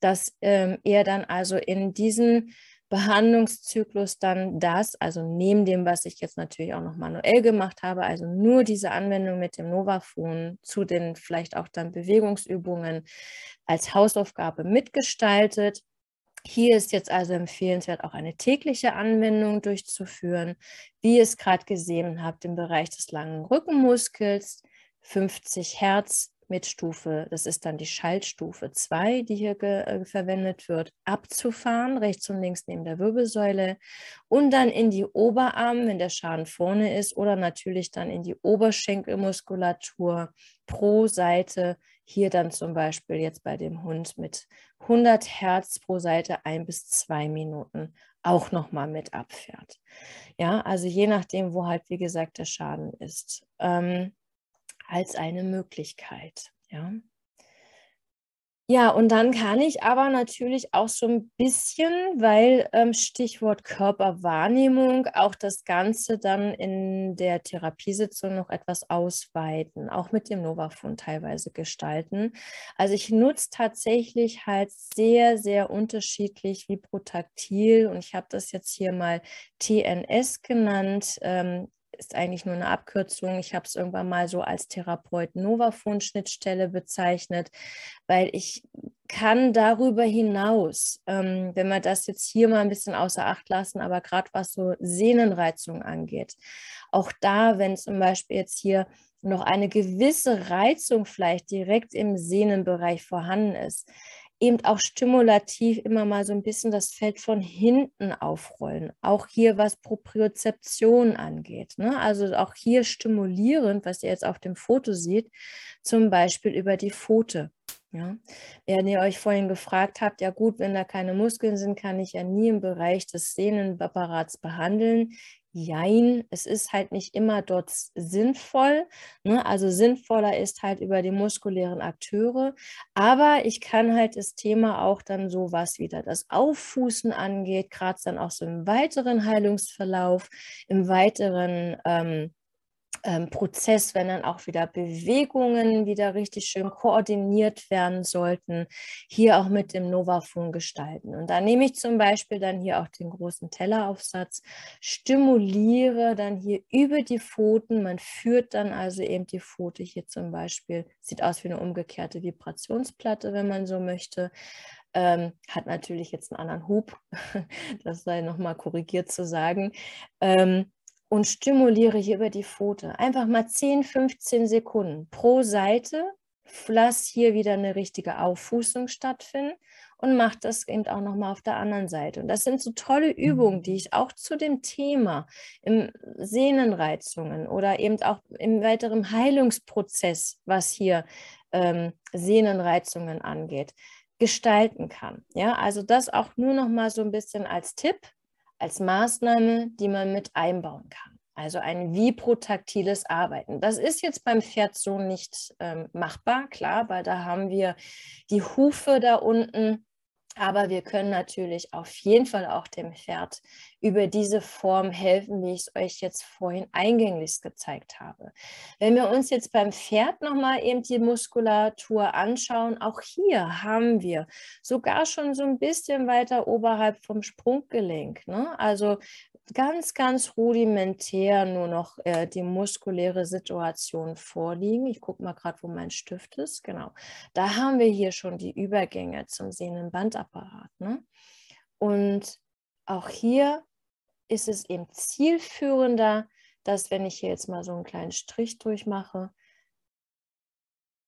dass ähm, er dann also in diesen Behandlungszyklus dann das, also neben dem, was ich jetzt natürlich auch noch manuell gemacht habe, also nur diese Anwendung mit dem Novafon zu den vielleicht auch dann Bewegungsübungen als Hausaufgabe mitgestaltet hier ist jetzt also empfehlenswert, auch eine tägliche Anwendung durchzuführen, wie ihr es gerade gesehen habt, im Bereich des langen Rückenmuskels, 50 Hertz mit Stufe, das ist dann die Schaltstufe 2, die hier äh, verwendet wird, abzufahren, rechts und links neben der Wirbelsäule und dann in die Oberarm, wenn der Schaden vorne ist, oder natürlich dann in die Oberschenkelmuskulatur pro Seite hier dann zum Beispiel jetzt bei dem Hund mit 100 Hertz pro Seite ein bis zwei Minuten auch nochmal mit abfährt. Ja, also je nachdem, wo halt, wie gesagt, der Schaden ist, ähm, als eine Möglichkeit. Ja. Ja, und dann kann ich aber natürlich auch so ein bisschen, weil ähm, Stichwort Körperwahrnehmung, auch das Ganze dann in der Therapiesitzung noch etwas ausweiten, auch mit dem Novafon teilweise gestalten. Also ich nutze tatsächlich halt sehr, sehr unterschiedlich wie Protaktil und ich habe das jetzt hier mal TNS genannt. Ähm, ist eigentlich nur eine Abkürzung. Ich habe es irgendwann mal so als Therapeut Novafon-Schnittstelle bezeichnet, weil ich kann darüber hinaus, ähm, wenn wir das jetzt hier mal ein bisschen außer Acht lassen, aber gerade was so Sehnenreizung angeht, auch da, wenn zum Beispiel jetzt hier noch eine gewisse Reizung vielleicht direkt im Sehnenbereich vorhanden ist, eben auch stimulativ immer mal so ein bisschen das Feld von hinten aufrollen. Auch hier, was Propriozeption angeht. Ne? Also auch hier stimulierend, was ihr jetzt auf dem Foto seht, zum Beispiel über die Pfote. Ja? Wenn ihr euch vorhin gefragt habt, ja gut, wenn da keine Muskeln sind, kann ich ja nie im Bereich des Sehnenapparats behandeln. Jein, es ist halt nicht immer dort sinnvoll. Ne? Also sinnvoller ist halt über die muskulären Akteure. Aber ich kann halt das Thema auch dann so, was wieder das Auffußen angeht, gerade dann auch so im weiteren Heilungsverlauf, im weiteren ähm, ähm, Prozess, wenn dann auch wieder Bewegungen wieder richtig schön koordiniert werden sollten, hier auch mit dem Novafon gestalten. Und da nehme ich zum Beispiel dann hier auch den großen Telleraufsatz, stimuliere dann hier über die Pfoten, man führt dann also eben die Pfote hier zum Beispiel, sieht aus wie eine umgekehrte Vibrationsplatte, wenn man so möchte, ähm, hat natürlich jetzt einen anderen Hub, (laughs) das sei nochmal korrigiert zu sagen. Ähm, und stimuliere hier über die Pfote. Einfach mal 10, 15 Sekunden pro Seite. Lass hier wieder eine richtige Auffußung stattfinden und mach das eben auch nochmal auf der anderen Seite. Und das sind so tolle Übungen, die ich auch zu dem Thema im Sehnenreizungen oder eben auch im weiteren Heilungsprozess, was hier ähm, Sehnenreizungen angeht, gestalten kann. Ja, also das auch nur noch mal so ein bisschen als Tipp als Maßnahme, die man mit einbauen kann. Also ein vibrotactiles Arbeiten. Das ist jetzt beim Pferd so nicht ähm, machbar, klar, weil da haben wir die Hufe da unten aber wir können natürlich auf jeden Fall auch dem Pferd über diese Form helfen, wie ich es euch jetzt vorhin eingänglich gezeigt habe. Wenn wir uns jetzt beim Pferd nochmal eben die Muskulatur anschauen, auch hier haben wir sogar schon so ein bisschen weiter oberhalb vom Sprunggelenk. Ne? Also ganz, ganz rudimentär nur noch äh, die muskuläre Situation vorliegen. Ich gucke mal gerade, wo mein Stift ist. Genau. Da haben wir hier schon die Übergänge zum Sehnenbandapparat. Ne? Und auch hier ist es eben zielführender, dass wenn ich hier jetzt mal so einen kleinen Strich durchmache,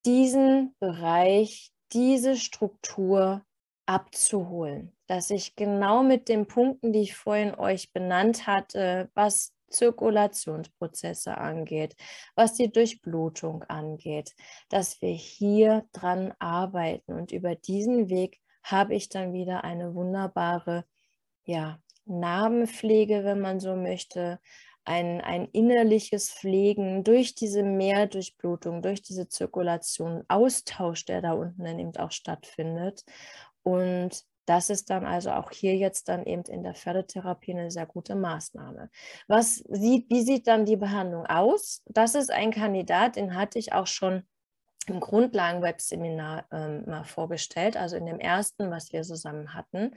diesen Bereich, diese Struktur abzuholen, dass ich genau mit den Punkten, die ich vorhin euch benannt hatte, was Zirkulationsprozesse angeht, was die Durchblutung angeht, dass wir hier dran arbeiten und über diesen Weg habe ich dann wieder eine wunderbare ja, Narbenpflege, wenn man so möchte, ein, ein innerliches Pflegen durch diese Mehrdurchblutung, durch diese Zirkulation, Austausch, der da unten dann eben auch stattfindet. Und das ist dann also auch hier jetzt dann eben in der Pferdetherapie eine sehr gute Maßnahme. Was sieht, wie sieht dann die Behandlung aus? Das ist ein Kandidat, den hatte ich auch schon im Grundlagen-Webseminar ähm, mal vorgestellt, also in dem ersten, was wir zusammen hatten.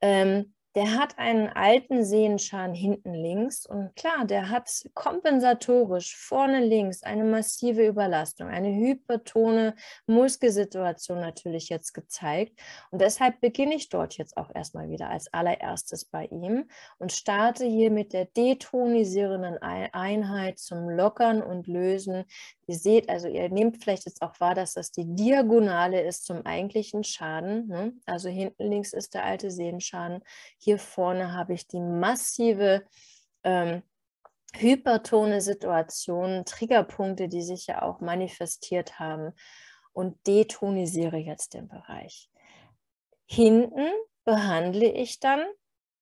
Ähm, der hat einen alten Sehenschan hinten links und klar, der hat kompensatorisch vorne links eine massive Überlastung, eine hypertone Muskelsituation natürlich jetzt gezeigt. Und deshalb beginne ich dort jetzt auch erstmal wieder als allererstes bei ihm und starte hier mit der detonisierenden Einheit zum Lockern und Lösen Ihr seht, also ihr nehmt vielleicht jetzt auch wahr, dass das die Diagonale ist zum eigentlichen Schaden. Ne? Also hinten links ist der alte Sehenschaden. Hier vorne habe ich die massive ähm, hypertone Situation, Triggerpunkte, die sich ja auch manifestiert haben und detonisiere jetzt den Bereich. Hinten behandle ich dann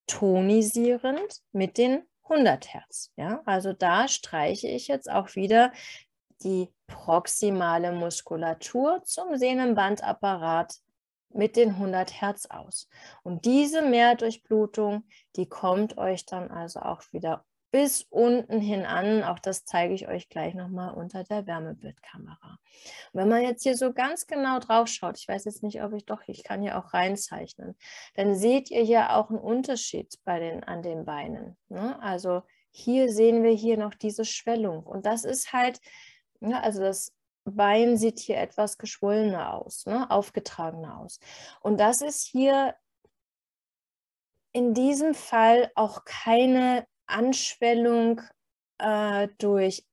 tonisierend mit den 100 Hertz. Ja? Also da streiche ich jetzt auch wieder die proximale Muskulatur zum Sehnenbandapparat mit den 100 Hertz aus. Und diese Mehrdurchblutung, die kommt euch dann also auch wieder bis unten hin an. Auch das zeige ich euch gleich nochmal unter der Wärmebildkamera. Wenn man jetzt hier so ganz genau drauf schaut, ich weiß jetzt nicht, ob ich doch, ich kann hier auch reinzeichnen, dann seht ihr hier auch einen Unterschied bei den, an den Beinen. Ne? Also hier sehen wir hier noch diese Schwellung. Und das ist halt ja, also das Bein sieht hier etwas geschwollener aus, ne? aufgetragener aus. Und das ist hier in diesem Fall auch keine Anschwellung äh, durch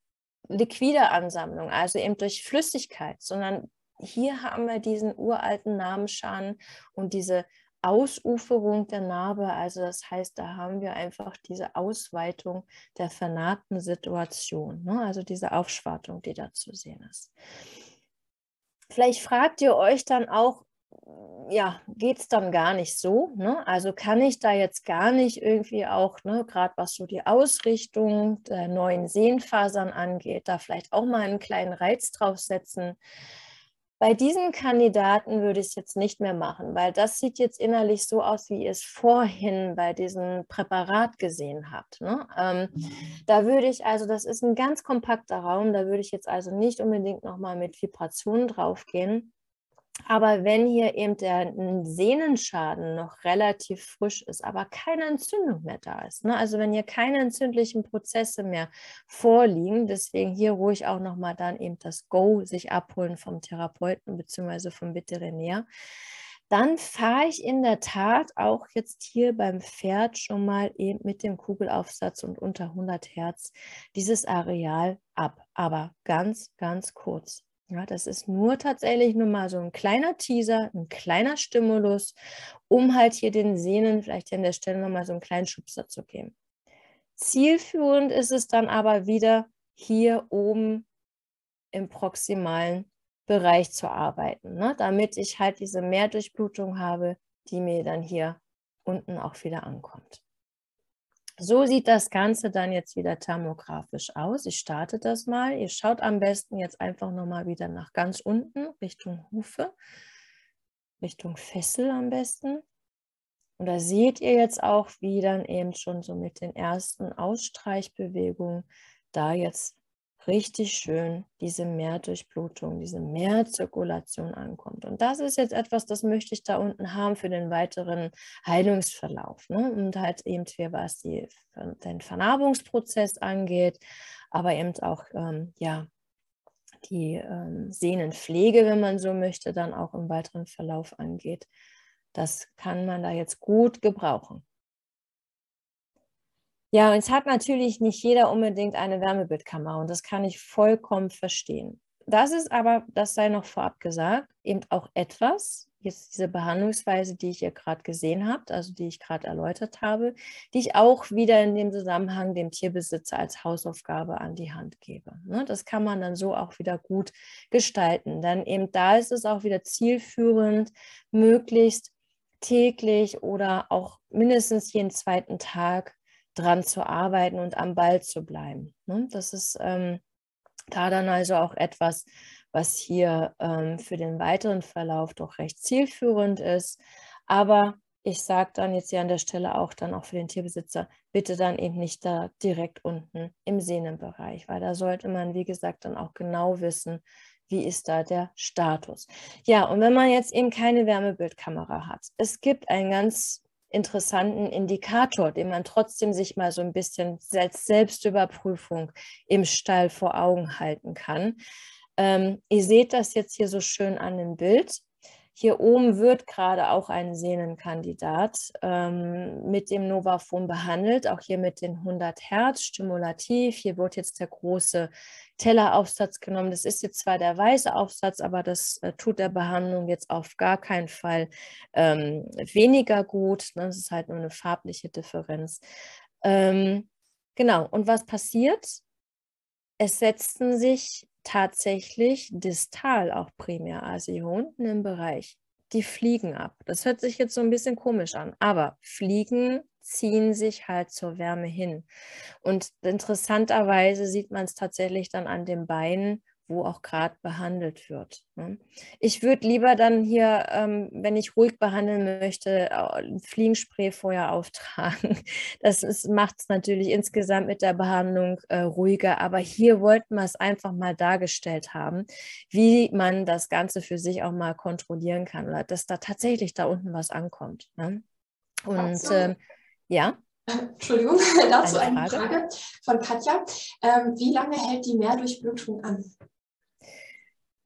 liquide Ansammlung, also eben durch Flüssigkeit, sondern hier haben wir diesen uralten Namenschan und diese Ausuferung der Narbe. Also das heißt, da haben wir einfach diese Ausweitung der vernarbten Situation, ne? also diese Aufschwartung, die da zu sehen ist. Vielleicht fragt ihr euch dann auch, ja, geht es dann gar nicht so? Ne? Also kann ich da jetzt gar nicht irgendwie auch, ne, gerade was so die Ausrichtung der neuen Sehnfasern angeht, da vielleicht auch mal einen kleinen Reiz draufsetzen? Bei diesen Kandidaten würde ich es jetzt nicht mehr machen, weil das sieht jetzt innerlich so aus, wie ihr es vorhin bei diesem Präparat gesehen habt. Ne? Ähm, da würde ich also, das ist ein ganz kompakter Raum, da würde ich jetzt also nicht unbedingt nochmal mit Vibrationen draufgehen. Aber wenn hier eben der Sehnenschaden noch relativ frisch ist, aber keine Entzündung mehr da ist, ne? also wenn hier keine entzündlichen Prozesse mehr vorliegen, deswegen hier ruhig auch nochmal dann eben das Go sich abholen vom Therapeuten bzw. vom Veterinär, dann fahre ich in der Tat auch jetzt hier beim Pferd schon mal eben mit dem Kugelaufsatz und unter 100 Hertz dieses Areal ab, aber ganz, ganz kurz. Ja, das ist nur tatsächlich nur mal so ein kleiner Teaser, ein kleiner Stimulus, um halt hier den Sehnen vielleicht an der Stelle nochmal so einen kleinen Schubser zu geben. Zielführend ist es dann aber wieder hier oben im proximalen Bereich zu arbeiten, ne? damit ich halt diese Mehrdurchblutung habe, die mir dann hier unten auch wieder ankommt. So sieht das Ganze dann jetzt wieder thermografisch aus. Ich starte das mal. Ihr schaut am besten jetzt einfach nochmal wieder nach ganz unten, Richtung Hufe, Richtung Fessel am besten. Und da seht ihr jetzt auch, wie dann eben schon so mit den ersten Ausstreichbewegungen da jetzt richtig schön diese Mehrdurchblutung, diese Mehrzirkulation ankommt. Und das ist jetzt etwas, das möchte ich da unten haben für den weiteren Heilungsverlauf. Ne? Und halt eben was die, den Vernarbungsprozess angeht, aber eben auch ähm, ja, die ähm, Sehnenpflege, wenn man so möchte, dann auch im weiteren Verlauf angeht. Das kann man da jetzt gut gebrauchen. Ja, und es hat natürlich nicht jeder unbedingt eine Wärmebildkamera und das kann ich vollkommen verstehen. Das ist aber, das sei noch vorab gesagt, eben auch etwas, jetzt diese Behandlungsweise, die ich hier gerade gesehen habt, also die ich gerade erläutert habe, die ich auch wieder in dem Zusammenhang dem Tierbesitzer als Hausaufgabe an die Hand gebe. Ne, das kann man dann so auch wieder gut gestalten. Denn eben da ist es auch wieder zielführend, möglichst täglich oder auch mindestens jeden zweiten Tag dran zu arbeiten und am Ball zu bleiben. Ne? Das ist ähm, da dann also auch etwas, was hier ähm, für den weiteren Verlauf doch recht zielführend ist. Aber ich sage dann jetzt hier an der Stelle auch dann auch für den Tierbesitzer, bitte dann eben nicht da direkt unten im Sehnenbereich, weil da sollte man, wie gesagt, dann auch genau wissen, wie ist da der Status. Ja, und wenn man jetzt eben keine Wärmebildkamera hat, es gibt ein ganz interessanten Indikator, den man trotzdem sich mal so ein bisschen als Selbstüberprüfung im Stall vor Augen halten kann. Ähm, ihr seht das jetzt hier so schön an dem Bild. Hier oben wird gerade auch ein Sehnenkandidat ähm, mit dem Novafon behandelt, auch hier mit den 100 Hertz stimulativ. Hier wird jetzt der große Telleraufsatz genommen. Das ist jetzt zwar der weiße Aufsatz, aber das äh, tut der Behandlung jetzt auf gar keinen Fall ähm, weniger gut. Ne? Das ist halt nur eine farbliche Differenz. Ähm, genau, und was passiert? Es setzten sich tatsächlich distal auch primär, also hier unten im Bereich, die fliegen ab. Das hört sich jetzt so ein bisschen komisch an, aber Fliegen ziehen sich halt zur Wärme hin. Und interessanterweise sieht man es tatsächlich dann an den Beinen wo auch gerade behandelt wird. Ne? Ich würde lieber dann hier, ähm, wenn ich ruhig behandeln möchte, ein Fliegenspray vorher auftragen. (laughs) Das macht es natürlich insgesamt mit der Behandlung äh, ruhiger, aber hier wollten wir es einfach mal dargestellt haben, wie man das Ganze für sich auch mal kontrollieren kann oder dass da tatsächlich da unten was ankommt. Ne? Und ähm, ja.
Entschuldigung, (laughs) dazu eine Frage, Frage von Katja. Ähm, wie lange hält die Mehrdurchblutung an?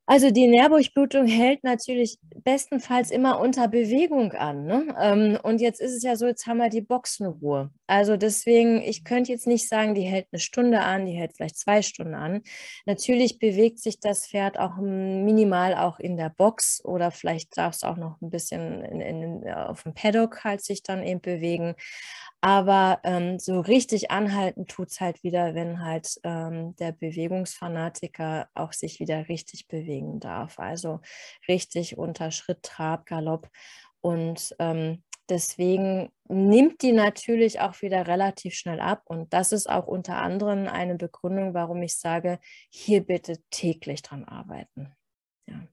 Also die Nährdurchblutung hält natürlich bestenfalls immer unter Bewegung an. Ne? Ähm, und jetzt ist es ja so, jetzt haben wir die Boxenruhe. Also deswegen, ich könnte jetzt nicht sagen, die hält eine Stunde an, die hält vielleicht zwei Stunden an. Natürlich bewegt sich das Pferd auch minimal auch in der Box oder vielleicht darf es auch noch ein bisschen in, in, auf dem Paddock halt sich dann eben bewegen. Aber ähm, so richtig anhalten tut es halt wieder, wenn halt ähm, der Bewegungsfanatiker auch sich wieder richtig bewegen darf. Also richtig unter Schritt, Trab, Galopp. Und ähm, deswegen nimmt die natürlich auch wieder relativ schnell ab. Und das ist auch unter anderem eine Begründung, warum ich sage, hier bitte täglich dran arbeiten. Ja.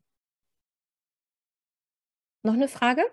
Noch eine Frage?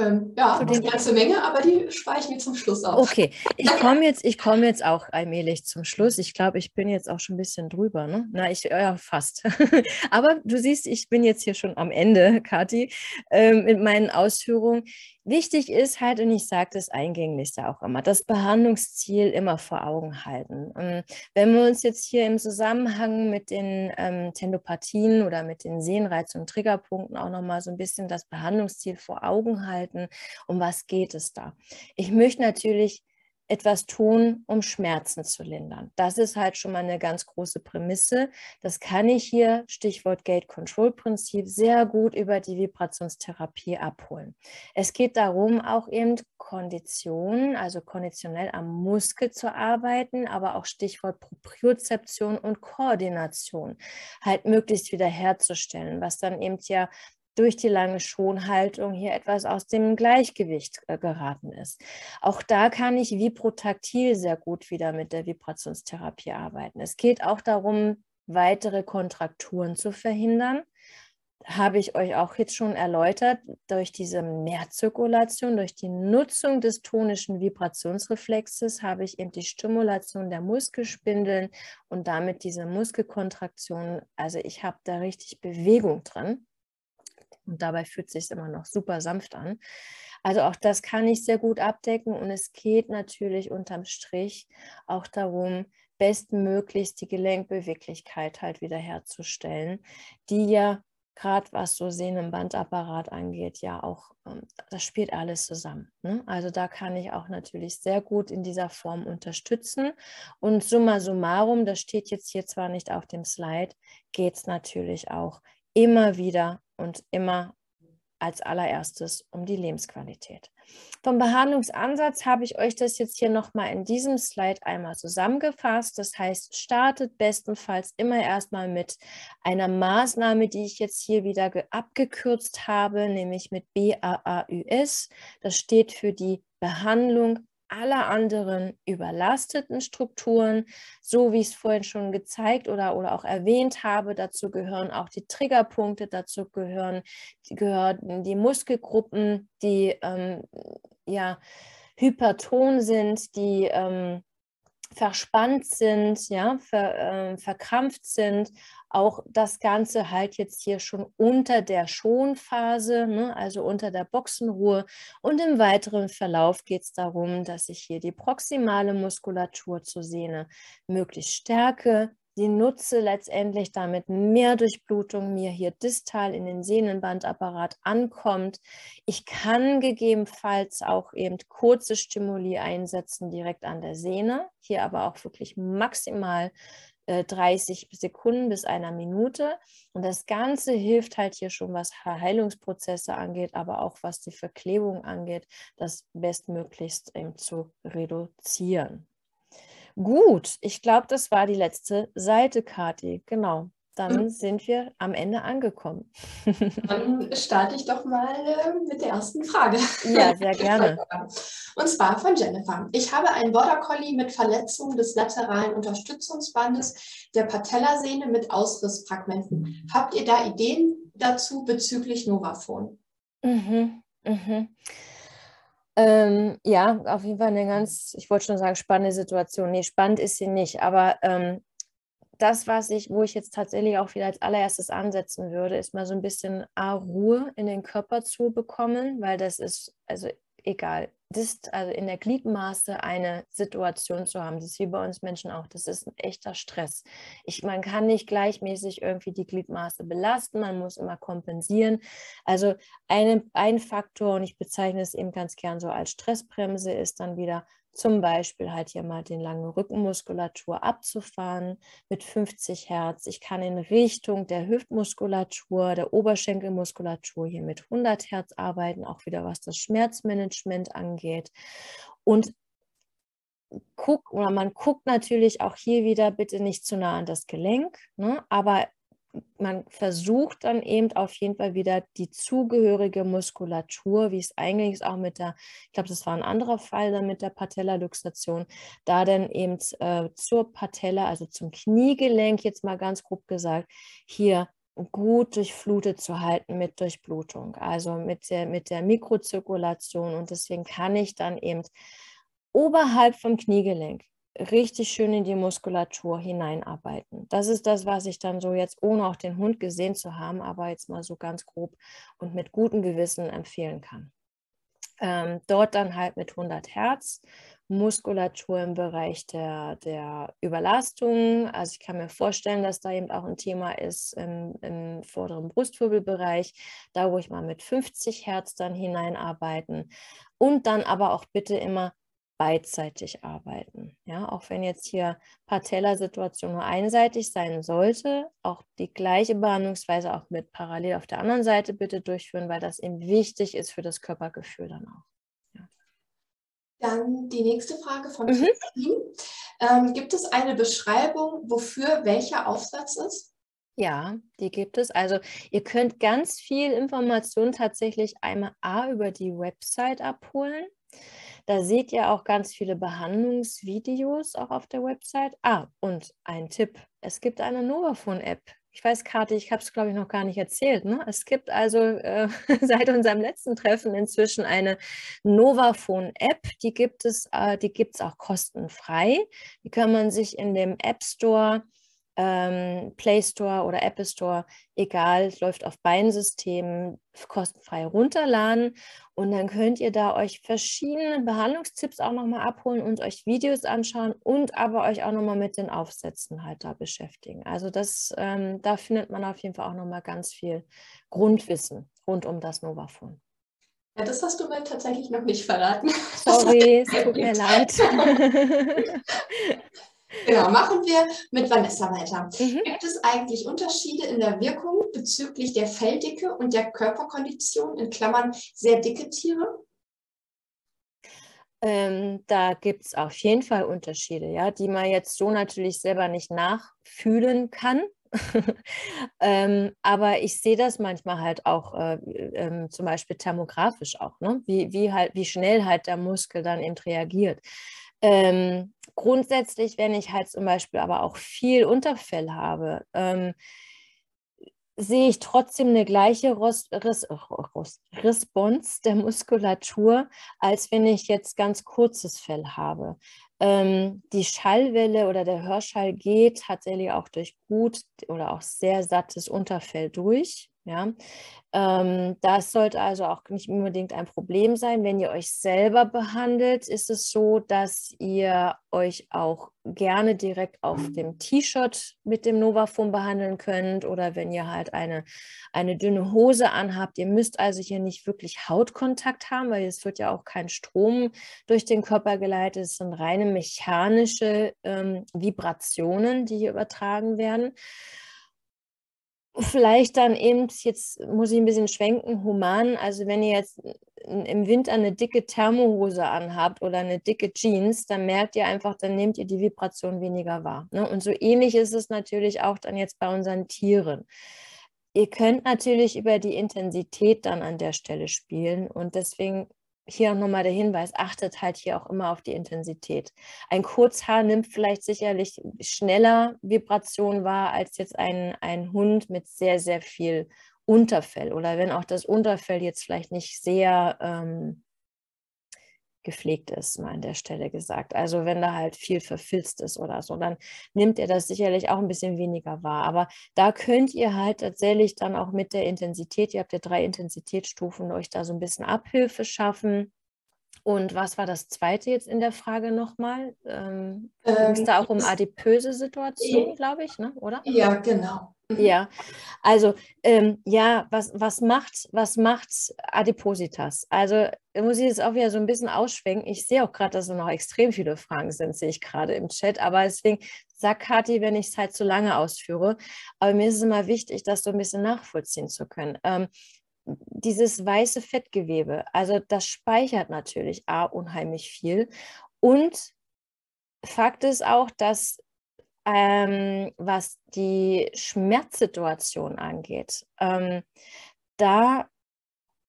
Ähm, ja, eine ganze Menge, aber die spare ich mir zum Schluss auf.
Okay, ich komme jetzt, komm jetzt auch allmählich zum Schluss. Ich glaube, ich bin jetzt auch schon ein bisschen drüber. Ne? Na, ich, ja, fast. (laughs) aber du siehst, ich bin jetzt hier schon am Ende, Kathi, ähm, mit meinen Ausführungen. Wichtig ist halt, und ich sage das eingänglichste auch immer, das Behandlungsziel immer vor Augen halten. Ähm, wenn wir uns jetzt hier im Zusammenhang mit den ähm, Tendopathien oder mit den Sehnreiz- und Triggerpunkten auch nochmal so ein bisschen das Behandlungsziel vor Augen halten, um was geht es da? Ich möchte natürlich etwas tun, um Schmerzen zu lindern. Das ist halt schon mal eine ganz große Prämisse. Das kann ich hier, Stichwort Gate-Control-Prinzip, sehr gut über die Vibrationstherapie abholen. Es geht darum, auch eben Konditionen, also konditionell am Muskel zu arbeiten, aber auch Stichwort Propriozeption und Koordination halt möglichst wiederherzustellen, was dann eben ja durch die lange Schonhaltung hier etwas aus dem Gleichgewicht äh, geraten ist. Auch da kann ich viprotaktil sehr gut wieder mit der Vibrationstherapie arbeiten. Es geht auch darum, weitere Kontrakturen zu verhindern. Habe ich euch auch jetzt schon erläutert, durch diese Mehrzirkulation, durch die Nutzung des tonischen Vibrationsreflexes habe ich eben die Stimulation der Muskelspindeln und damit diese Muskelkontraktion. Also ich habe da richtig Bewegung drin. Und dabei fühlt es sich immer noch super sanft an. Also auch das kann ich sehr gut abdecken und es geht natürlich unterm Strich auch darum, bestmöglichst die Gelenkbeweglichkeit halt wiederherzustellen, die ja gerade was so Sehnenbandapparat angeht, ja auch, ähm, das spielt alles zusammen. Ne? Also da kann ich auch natürlich sehr gut in dieser Form unterstützen. Und summa summarum, das steht jetzt hier zwar nicht auf dem Slide, geht es natürlich auch immer wieder und immer als allererstes um die Lebensqualität. Vom Behandlungsansatz habe ich euch das jetzt hier nochmal in diesem Slide einmal zusammengefasst. Das heißt, startet bestenfalls immer erstmal mit einer Maßnahme, die ich jetzt hier wieder abgekürzt habe, nämlich mit BAAÜS. Das steht für die Behandlung aller anderen überlasteten Strukturen, so wie ich es vorhin schon gezeigt oder, oder auch erwähnt habe. Dazu gehören auch die Triggerpunkte, dazu gehören die, gehören die Muskelgruppen, die ähm, ja, hyperton sind, die ähm, verspannt sind, ja, ver, äh, verkrampft sind. Auch das Ganze halt jetzt hier schon unter der Schonphase, ne, also unter der Boxenruhe. Und im weiteren Verlauf geht es darum, dass ich hier die proximale Muskulatur zur Sehne möglichst stärke, die nutze letztendlich damit mehr Durchblutung mir hier distal in den Sehnenbandapparat ankommt. Ich kann gegebenenfalls auch eben kurze Stimuli einsetzen direkt an der Sehne, hier aber auch wirklich maximal 30 äh, Sekunden bis einer Minute. Und das Ganze hilft halt hier schon, was Heilungsprozesse angeht, aber auch was die Verklebung angeht, das bestmöglichst eben zu reduzieren. Gut, ich glaube, das war die letzte Seite, Kati. Genau. Dann mhm. sind wir am Ende angekommen.
Dann starte ich doch mal äh, mit der ersten Frage.
Ja, sehr (laughs) gerne.
Und zwar von Jennifer. Ich habe einen Border Collie mit Verletzung des lateralen Unterstützungsbandes der Patellasehne mit Ausrissfragmenten. Habt ihr da Ideen dazu bezüglich Novafon?
Mhm, mhm. Ähm, ja, auf jeden Fall eine ganz, ich wollte schon sagen, spannende Situation. Nee, spannend ist sie nicht, aber ähm, das, was ich, wo ich jetzt tatsächlich auch wieder als allererstes ansetzen würde, ist mal so ein bisschen A, Ruhe in den Körper zu bekommen, weil das ist, also egal, Dist, also in der Gliedmaße eine Situation zu haben, das ist wie bei uns Menschen auch, das ist ein echter Stress. Ich, man kann nicht gleichmäßig irgendwie die Gliedmaße belasten, man muss immer kompensieren. Also eine, ein Faktor, und ich bezeichne es eben ganz gern so als Stressbremse, ist dann wieder zum Beispiel halt hier mal den langen Rückenmuskulatur abzufahren mit 50 Hertz. Ich kann in Richtung der Hüftmuskulatur, der Oberschenkelmuskulatur hier mit 100 Hertz arbeiten, auch wieder was das Schmerzmanagement angeht. Und guck, oder man guckt natürlich auch hier wieder bitte nicht zu nah an das Gelenk, ne? aber man versucht dann eben auf jeden Fall wieder die zugehörige Muskulatur, wie es eigentlich auch mit der, ich glaube, das war ein anderer Fall dann mit der Patellaluxation, da dann eben äh, zur Patella, also zum Kniegelenk, jetzt mal ganz grob gesagt, hier gut durchflutet zu halten mit Durchblutung, also mit der, mit der Mikrozirkulation. Und deswegen kann ich dann eben oberhalb vom Kniegelenk richtig schön in die Muskulatur hineinarbeiten. Das ist das, was ich dann so jetzt, ohne auch den Hund gesehen zu haben, aber jetzt mal so ganz grob und mit gutem Gewissen empfehlen kann. Ähm, dort dann halt mit 100 Hertz Muskulatur im Bereich der, der Überlastung. Also ich kann mir vorstellen, dass da eben auch ein Thema ist im, im vorderen Brustwirbelbereich, da wo ich mal mit 50 Hertz dann hineinarbeiten und dann aber auch bitte immer beidseitig arbeiten. Ja, auch wenn jetzt hier Patella-Situation nur einseitig sein sollte, auch die gleiche Behandlungsweise auch mit parallel auf der anderen Seite bitte durchführen, weil das eben wichtig ist für das Körpergefühl dann auch.
Ja. Dann die nächste Frage von mhm. Ähm, gibt es eine Beschreibung, wofür welcher Aufsatz ist?
Ja, die gibt es. Also ihr könnt ganz viel Information tatsächlich einmal A über die Website abholen. Da seht ihr auch ganz viele Behandlungsvideos auch auf der Website. Ah, und ein Tipp. Es gibt eine Novaphone-App. Ich weiß, Kathi, ich habe es, glaube ich, noch gar nicht erzählt. Ne? Es gibt also äh, (laughs) seit unserem letzten Treffen inzwischen eine Novaphone-App. Die gibt es, äh, die gibt auch kostenfrei. Die kann man sich in dem App Store ähm, Play Store oder Apple Store, egal, läuft auf beiden Systemen kostenfrei runterladen und dann könnt ihr da euch verschiedene Behandlungstipps auch nochmal abholen und euch Videos anschauen und aber euch auch nochmal mit den Aufsätzen halt da beschäftigen. Also das, ähm, da findet man auf jeden Fall auch nochmal ganz viel Grundwissen rund um das Novaphone.
Ja, das hast du mir tatsächlich noch nicht verraten.
Sorry, es tut (laughs) mir leid. (laughs) (laughs)
Genau, machen wir mit Vanessa weiter. Mhm. Gibt es eigentlich Unterschiede in der Wirkung bezüglich der Felldicke und der Körperkondition, in Klammern sehr dicke Tiere?
Ähm, da gibt es auf jeden Fall Unterschiede, ja, die man jetzt so natürlich selber nicht nachfühlen kann. (laughs) ähm, aber ich sehe das manchmal halt auch äh, äh, zum Beispiel thermografisch auch, ne? wie, wie, halt, wie schnell halt der Muskel dann eben reagiert. Ähm, grundsätzlich, wenn ich halt zum Beispiel aber auch viel Unterfell habe, ähm, sehe ich trotzdem eine gleiche Ros Res Res Response der Muskulatur, als wenn ich jetzt ganz kurzes Fell habe. Ähm, die Schallwelle oder der Hörschall geht tatsächlich auch durch gut oder auch sehr sattes Unterfell durch. Ja, ähm, das sollte also auch nicht unbedingt ein Problem sein. Wenn ihr euch selber behandelt, ist es so, dass ihr euch auch gerne direkt auf dem T-Shirt mit dem Novafon behandeln könnt oder wenn ihr halt eine, eine dünne Hose anhabt. Ihr müsst also hier nicht wirklich Hautkontakt haben, weil es wird ja auch kein Strom durch den Körper geleitet. Es sind reine mechanische ähm, Vibrationen, die hier übertragen werden vielleicht dann eben, jetzt muss ich ein bisschen schwenken, human. Also wenn ihr jetzt im Winter eine dicke Thermohose anhabt oder eine dicke Jeans, dann merkt ihr einfach, dann nehmt ihr die Vibration weniger wahr. Ne? Und so ähnlich ist es natürlich auch dann jetzt bei unseren Tieren. Ihr könnt natürlich über die Intensität dann an der Stelle spielen und deswegen hier auch nochmal der Hinweis, achtet halt hier auch immer auf die Intensität. Ein Kurzhaar nimmt vielleicht sicherlich schneller Vibration wahr als jetzt ein, ein Hund mit sehr, sehr viel Unterfell oder wenn auch das Unterfell jetzt vielleicht nicht sehr ähm, gepflegt ist, mal an der Stelle gesagt. Also wenn da halt viel verfilzt ist oder so, dann nimmt er das sicherlich auch ein bisschen weniger wahr. Aber da könnt ihr halt tatsächlich dann auch mit der Intensität, ihr habt ja drei Intensitätsstufen, euch da so ein bisschen Abhilfe schaffen. Und was war das zweite jetzt in der Frage nochmal? Ähm, ähm, es da auch um adipöse Situation, glaube ich, ne? oder?
Ja, genau.
Mhm. Ja, also ähm, ja, was, was, macht, was macht Adipositas? Also muss ich jetzt auch wieder so ein bisschen ausschwenken. Ich sehe auch gerade, dass da noch extrem viele Fragen sind, sehe ich gerade im Chat. Aber deswegen sag Kathi, wenn ich es halt zu lange ausführe. Aber mir ist es immer wichtig, das so ein bisschen nachvollziehen zu können. Ähm, dieses weiße Fettgewebe, also das speichert natürlich A unheimlich viel. Und Fakt ist auch, dass ähm, was die Schmerzsituation angeht, ähm, da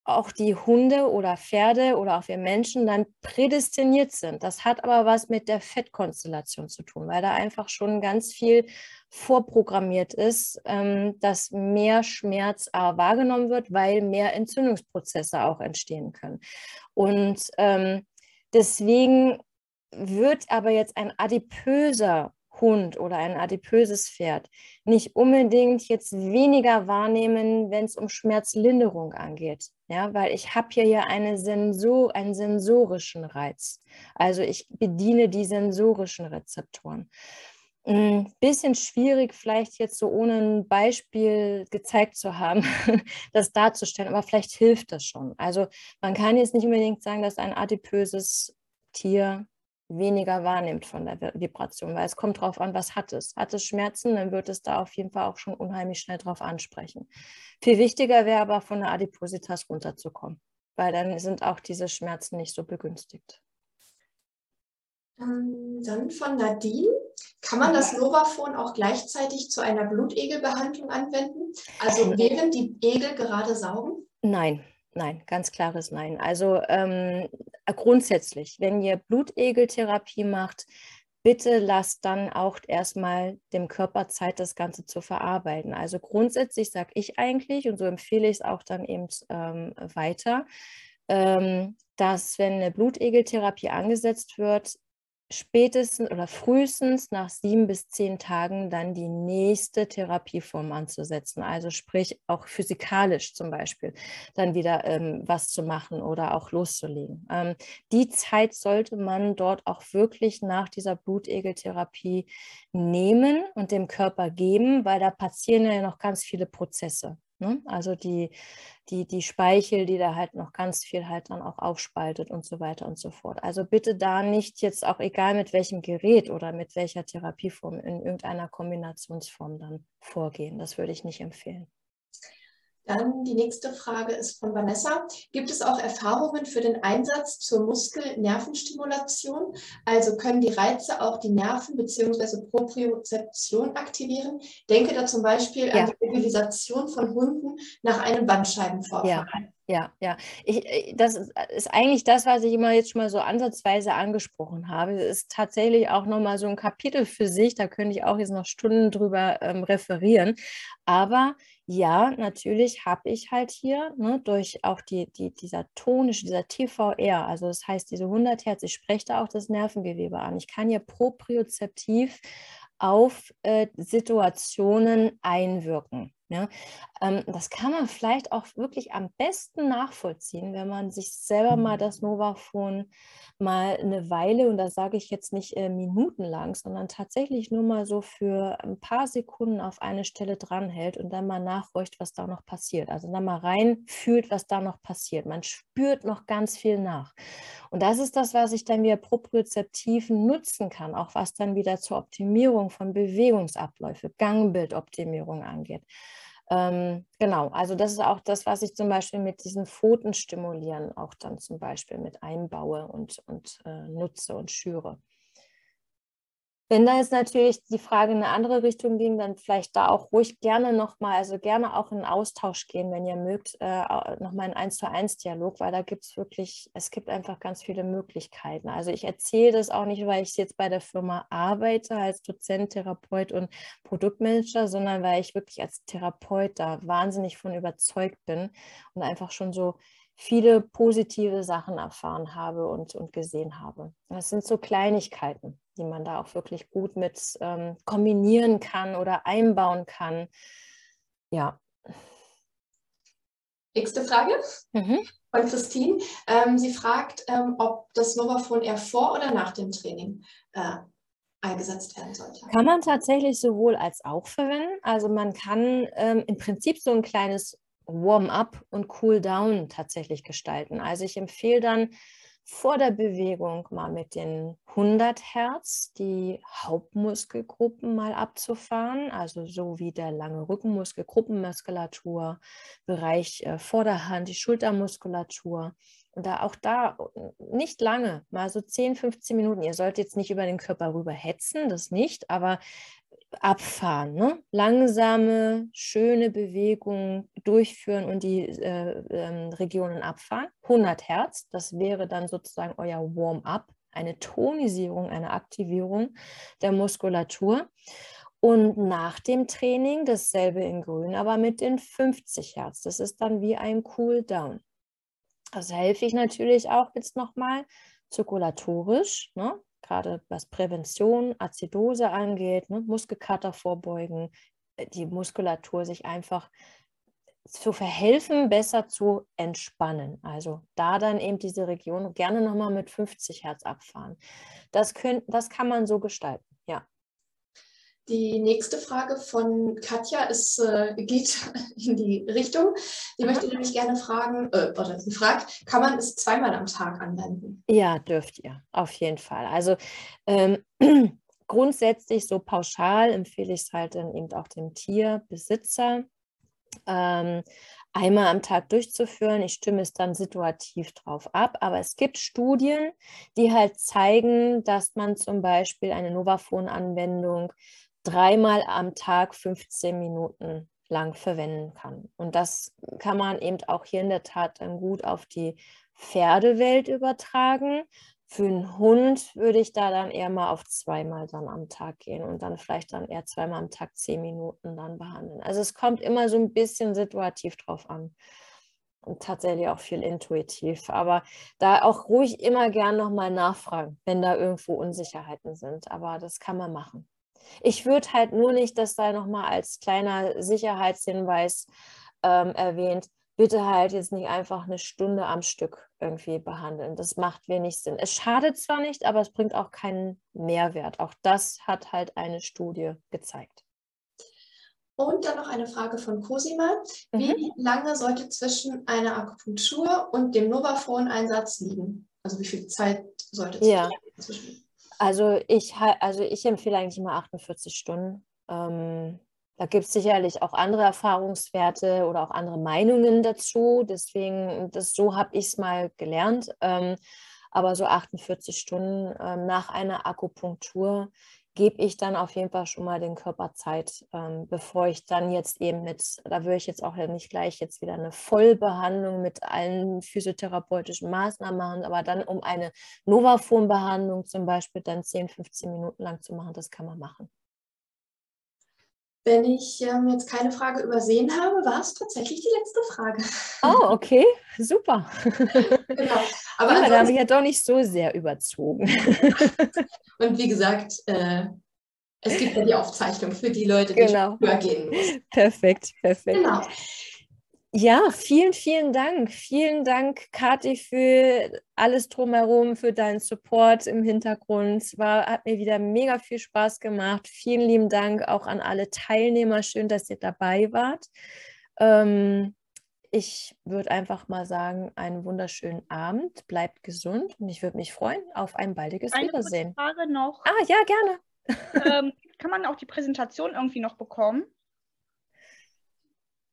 auch die Hunde oder Pferde oder auch wir Menschen dann prädestiniert sind. Das hat aber was mit der Fettkonstellation zu tun, weil da einfach schon ganz viel vorprogrammiert ist, ähm, dass mehr Schmerz A wahrgenommen wird, weil mehr Entzündungsprozesse auch entstehen können. Und ähm, deswegen wird aber jetzt ein adipöser Hund oder ein adipöses Pferd nicht unbedingt jetzt weniger wahrnehmen, wenn es um Schmerzlinderung angeht. Ja, weil ich habe hier ja eine Sensor, einen sensorischen Reiz. Also ich bediene die sensorischen Rezeptoren. Ein hm, bisschen schwierig, vielleicht jetzt so ohne ein Beispiel gezeigt zu haben, (laughs) das darzustellen, aber vielleicht hilft das schon. Also man kann jetzt nicht unbedingt sagen, dass ein adipöses Tier weniger wahrnimmt von der Vibration, weil es kommt darauf an, was hat es. Hat es Schmerzen, dann wird es da auf jeden Fall auch schon unheimlich schnell drauf ansprechen. Viel wichtiger wäre aber von der Adipositas runterzukommen, weil dann sind auch diese Schmerzen nicht so begünstigt.
Ähm, dann von Nadine. Kann man das Novaphone auch gleichzeitig zu einer Blutegelbehandlung anwenden? Also während die Egel gerade saugen?
Nein, Nein, ganz klares Nein. Also ähm, grundsätzlich, wenn ihr Blutegeltherapie macht, bitte lasst dann auch erstmal dem Körper Zeit, das Ganze zu verarbeiten. Also grundsätzlich sage ich eigentlich, und so empfehle ich es auch dann eben ähm, weiter, ähm, dass wenn eine Blutegeltherapie angesetzt wird, spätestens oder frühestens nach sieben bis zehn Tagen dann die nächste Therapieform anzusetzen. Also sprich auch physikalisch zum Beispiel dann wieder ähm, was zu machen oder auch loszulegen. Ähm, die Zeit sollte man dort auch wirklich nach dieser Blutegeltherapie nehmen und dem Körper geben, weil da passieren ja noch ganz viele Prozesse. Ne? Also die, die, die Speichel, die da halt noch ganz viel halt dann auch aufspaltet und so weiter und so fort. Also bitte da nicht jetzt auch egal mit welchem Gerät oder mit welcher Therapieform in irgendeiner Kombinationsform dann vorgehen. Das würde ich nicht empfehlen.
Dann die nächste Frage ist von Vanessa. Gibt es auch Erfahrungen für den Einsatz zur Muskelnervenstimulation? Also können die Reize auch die Nerven bzw. Propriozeption aktivieren? Denke da zum Beispiel ja. an die Mobilisation von Hunden nach einem Bandscheibenvorfall.
Ja. Ja, ja. Ich, äh, das ist eigentlich das, was ich immer jetzt schon mal so ansatzweise angesprochen habe. Es ist tatsächlich auch nochmal so ein Kapitel für sich. Da könnte ich auch jetzt noch Stunden drüber ähm, referieren. Aber ja, natürlich habe ich halt hier ne, durch auch die, die, dieser tonische, dieser TVR, also das heißt diese 100 Hertz, ich spreche da auch das Nervengewebe an. Ich kann hier propriozeptiv auf äh, Situationen einwirken. Ja, ähm, das kann man vielleicht auch wirklich am besten nachvollziehen, wenn man sich selber mal das Novaphone mal eine Weile, und da sage ich jetzt nicht äh, minutenlang, sondern tatsächlich nur mal so für ein paar Sekunden auf eine Stelle dranhält und dann mal nachhorcht, was da noch passiert. Also dann mal rein fühlt, was da noch passiert. Man spürt noch ganz viel nach. Und das ist das, was ich dann wieder propriozeptiv nutzen kann, auch was dann wieder zur Optimierung von Bewegungsabläufe, Gangbildoptimierung angeht. Ähm, genau, also das ist auch das, was ich zum Beispiel mit diesen Pfoten stimulieren auch dann zum Beispiel mit einbaue und, und äh, nutze und schüre. Wenn da jetzt natürlich die Frage in eine andere Richtung ging, dann vielleicht da auch ruhig gerne nochmal, also gerne auch in Austausch gehen, wenn ihr mögt, äh, nochmal in 1 zu 1 Dialog, weil da gibt es wirklich, es gibt einfach ganz viele Möglichkeiten. Also ich erzähle das auch nicht, weil ich jetzt bei der Firma arbeite als Dozent, Therapeut und Produktmanager, sondern weil ich wirklich als Therapeut da wahnsinnig von überzeugt bin und einfach schon so viele positive Sachen erfahren habe und, und gesehen habe. Das sind so Kleinigkeiten die man da auch wirklich gut mit ähm, kombinieren kann oder einbauen kann. Ja.
Nächste Frage mhm. von Christine. Ähm, sie fragt, ähm, ob das Novaphone eher vor oder nach dem Training äh, eingesetzt werden sollte.
Kann man tatsächlich sowohl als auch verwenden. Also man kann ähm, im Prinzip so ein kleines Warm-up und Cool-down tatsächlich gestalten. Also ich empfehle dann, vor der Bewegung mal mit den 100 Hertz die Hauptmuskelgruppen mal abzufahren, also so wie der lange Rückenmuskel, Gruppenmuskulatur, Bereich äh, Vorderhand, die Schultermuskulatur. Und da auch da nicht lange, mal so 10, 15 Minuten. Ihr sollt jetzt nicht über den Körper rüber hetzen, das nicht, aber abfahren. Ne? Langsame, schöne Bewegungen durchführen und die äh, äh, Regionen abfahren. 100 Hertz, das wäre dann sozusagen euer Warm-up, eine Tonisierung, eine Aktivierung der Muskulatur. Und nach dem Training dasselbe in Grün, aber mit den 50 Hertz. Das ist dann wie ein Cool Down. Also helfe ich natürlich auch jetzt nochmal zirkulatorisch, ne? Gerade was Prävention, Azidose angeht, ne? Muskelkater vorbeugen, äh, die Muskulatur sich einfach zu verhelfen, besser zu entspannen. Also da dann eben diese Region gerne nochmal mit 50 Hertz abfahren. Das, können, das kann man so gestalten, ja.
Die nächste Frage von Katja ist, äh, geht (laughs) in die Richtung. Die möchte nämlich gerne fragen, äh, oder sie fragt, kann man es zweimal am Tag anwenden?
Ja, dürft ihr, auf jeden Fall. Also ähm, (clears throat) grundsätzlich so pauschal empfehle ich es halt dann eben auch dem Tierbesitzer, ähm, einmal am Tag durchzuführen. Ich stimme es dann situativ drauf ab. Aber es gibt Studien, die halt zeigen, dass man zum Beispiel eine Novafon-Anwendung dreimal am Tag 15 Minuten lang verwenden kann. Und das kann man eben auch hier in der Tat dann gut auf die Pferdewelt übertragen. Für einen Hund würde ich da dann eher mal auf zweimal dann am Tag gehen und dann vielleicht dann eher zweimal am Tag zehn Minuten dann behandeln. Also es kommt immer so ein bisschen situativ drauf an und tatsächlich auch viel intuitiv. Aber da auch ruhig immer gern nochmal nachfragen, wenn da irgendwo Unsicherheiten sind. Aber das kann man machen. Ich würde halt nur nicht, dass da nochmal als kleiner Sicherheitshinweis ähm, erwähnt, bitte halt jetzt nicht einfach eine Stunde am Stück irgendwie behandeln. Das macht wenig Sinn. Es schadet zwar nicht, aber es bringt auch keinen Mehrwert. Auch das hat halt eine Studie gezeigt.
Und dann noch eine Frage von Cosima. Wie mhm. lange sollte zwischen einer Akupunktur und dem Novafon-Einsatz liegen? Also wie viel Zeit sollte
ja. zwischen? Also ich, also ich empfehle eigentlich immer 48 Stunden. Ähm, da gibt es sicherlich auch andere Erfahrungswerte oder auch andere Meinungen dazu. Deswegen, das, so habe ich es mal gelernt. Ähm, aber so 48 Stunden ähm, nach einer Akupunktur gebe ich dann auf jeden Fall schon mal den Körper Zeit, ähm, bevor ich dann jetzt eben mit, da würde ich jetzt auch nicht gleich jetzt wieder eine Vollbehandlung mit allen physiotherapeutischen Maßnahmen machen, aber dann um eine Novafon-Behandlung zum Beispiel dann 10, 15 Minuten lang zu machen, das kann man machen.
Wenn ich ähm, jetzt keine Frage übersehen habe, war es tatsächlich die letzte Frage.
Oh, okay, super. (laughs) genau. Aber ja, da habe ich ja doch nicht so sehr überzogen. (laughs)
Und wie gesagt, äh, es gibt ja die Aufzeichnung für die Leute, die genau. übergehen müssen.
Perfekt, perfekt. Genau. Ja, vielen, vielen Dank. Vielen Dank, Kathi, für alles drumherum, für deinen Support im Hintergrund. Es war, hat mir wieder mega viel Spaß gemacht. Vielen lieben Dank auch an alle Teilnehmer. Schön, dass ihr dabei wart. Ähm, ich würde einfach mal sagen, einen wunderschönen Abend. Bleibt gesund und ich würde mich freuen auf ein baldiges
Eine
Wiedersehen.
Eine Frage noch.
Ah, ja, gerne.
Ähm, kann man auch die Präsentation irgendwie noch bekommen?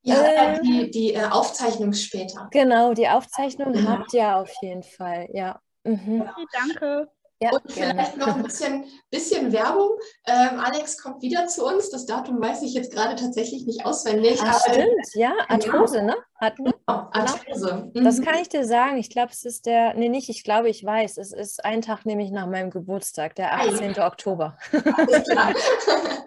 Ja, äh, die, die äh, Aufzeichnung später.
Genau, die Aufzeichnung ja. habt ihr auf jeden Fall, ja.
Mhm. Okay, danke.
Ja, und vielleicht noch ein bisschen, bisschen Werbung. Ähm, Alex kommt wieder zu uns. Das Datum weiß ich jetzt gerade tatsächlich nicht auswendig.
Ach, stimmt, ja. Arthrose, ne? Hat, ne?
Genau, Arthrose.
Mhm. Das kann ich dir sagen. Ich glaube, es ist der, nee, nicht, ich glaube, ich weiß. Es ist ein Tag nämlich nach meinem Geburtstag, der 18. Ei. Oktober. (laughs) (laughs)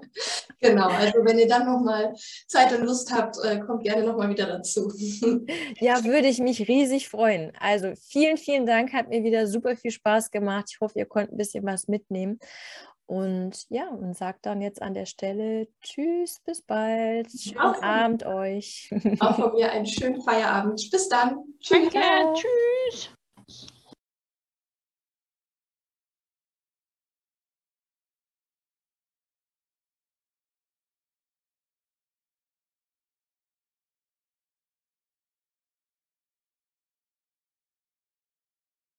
genau, also wenn ihr dann nochmal Zeit und Lust habt, äh, kommt gerne nochmal wieder dazu. (laughs)
ja, würde ich mich riesig freuen. Also vielen, vielen Dank. Hat mir wieder super viel Spaß gemacht. Ich hoffe, ihr konntet ein bisschen was mitnehmen. Und ja, und sagt dann jetzt an der Stelle Tschüss, bis bald. Schönen Abend euch.
Auch von mir einen schönen Feierabend. Bis dann. Tschüss.
Danke. Tschüss.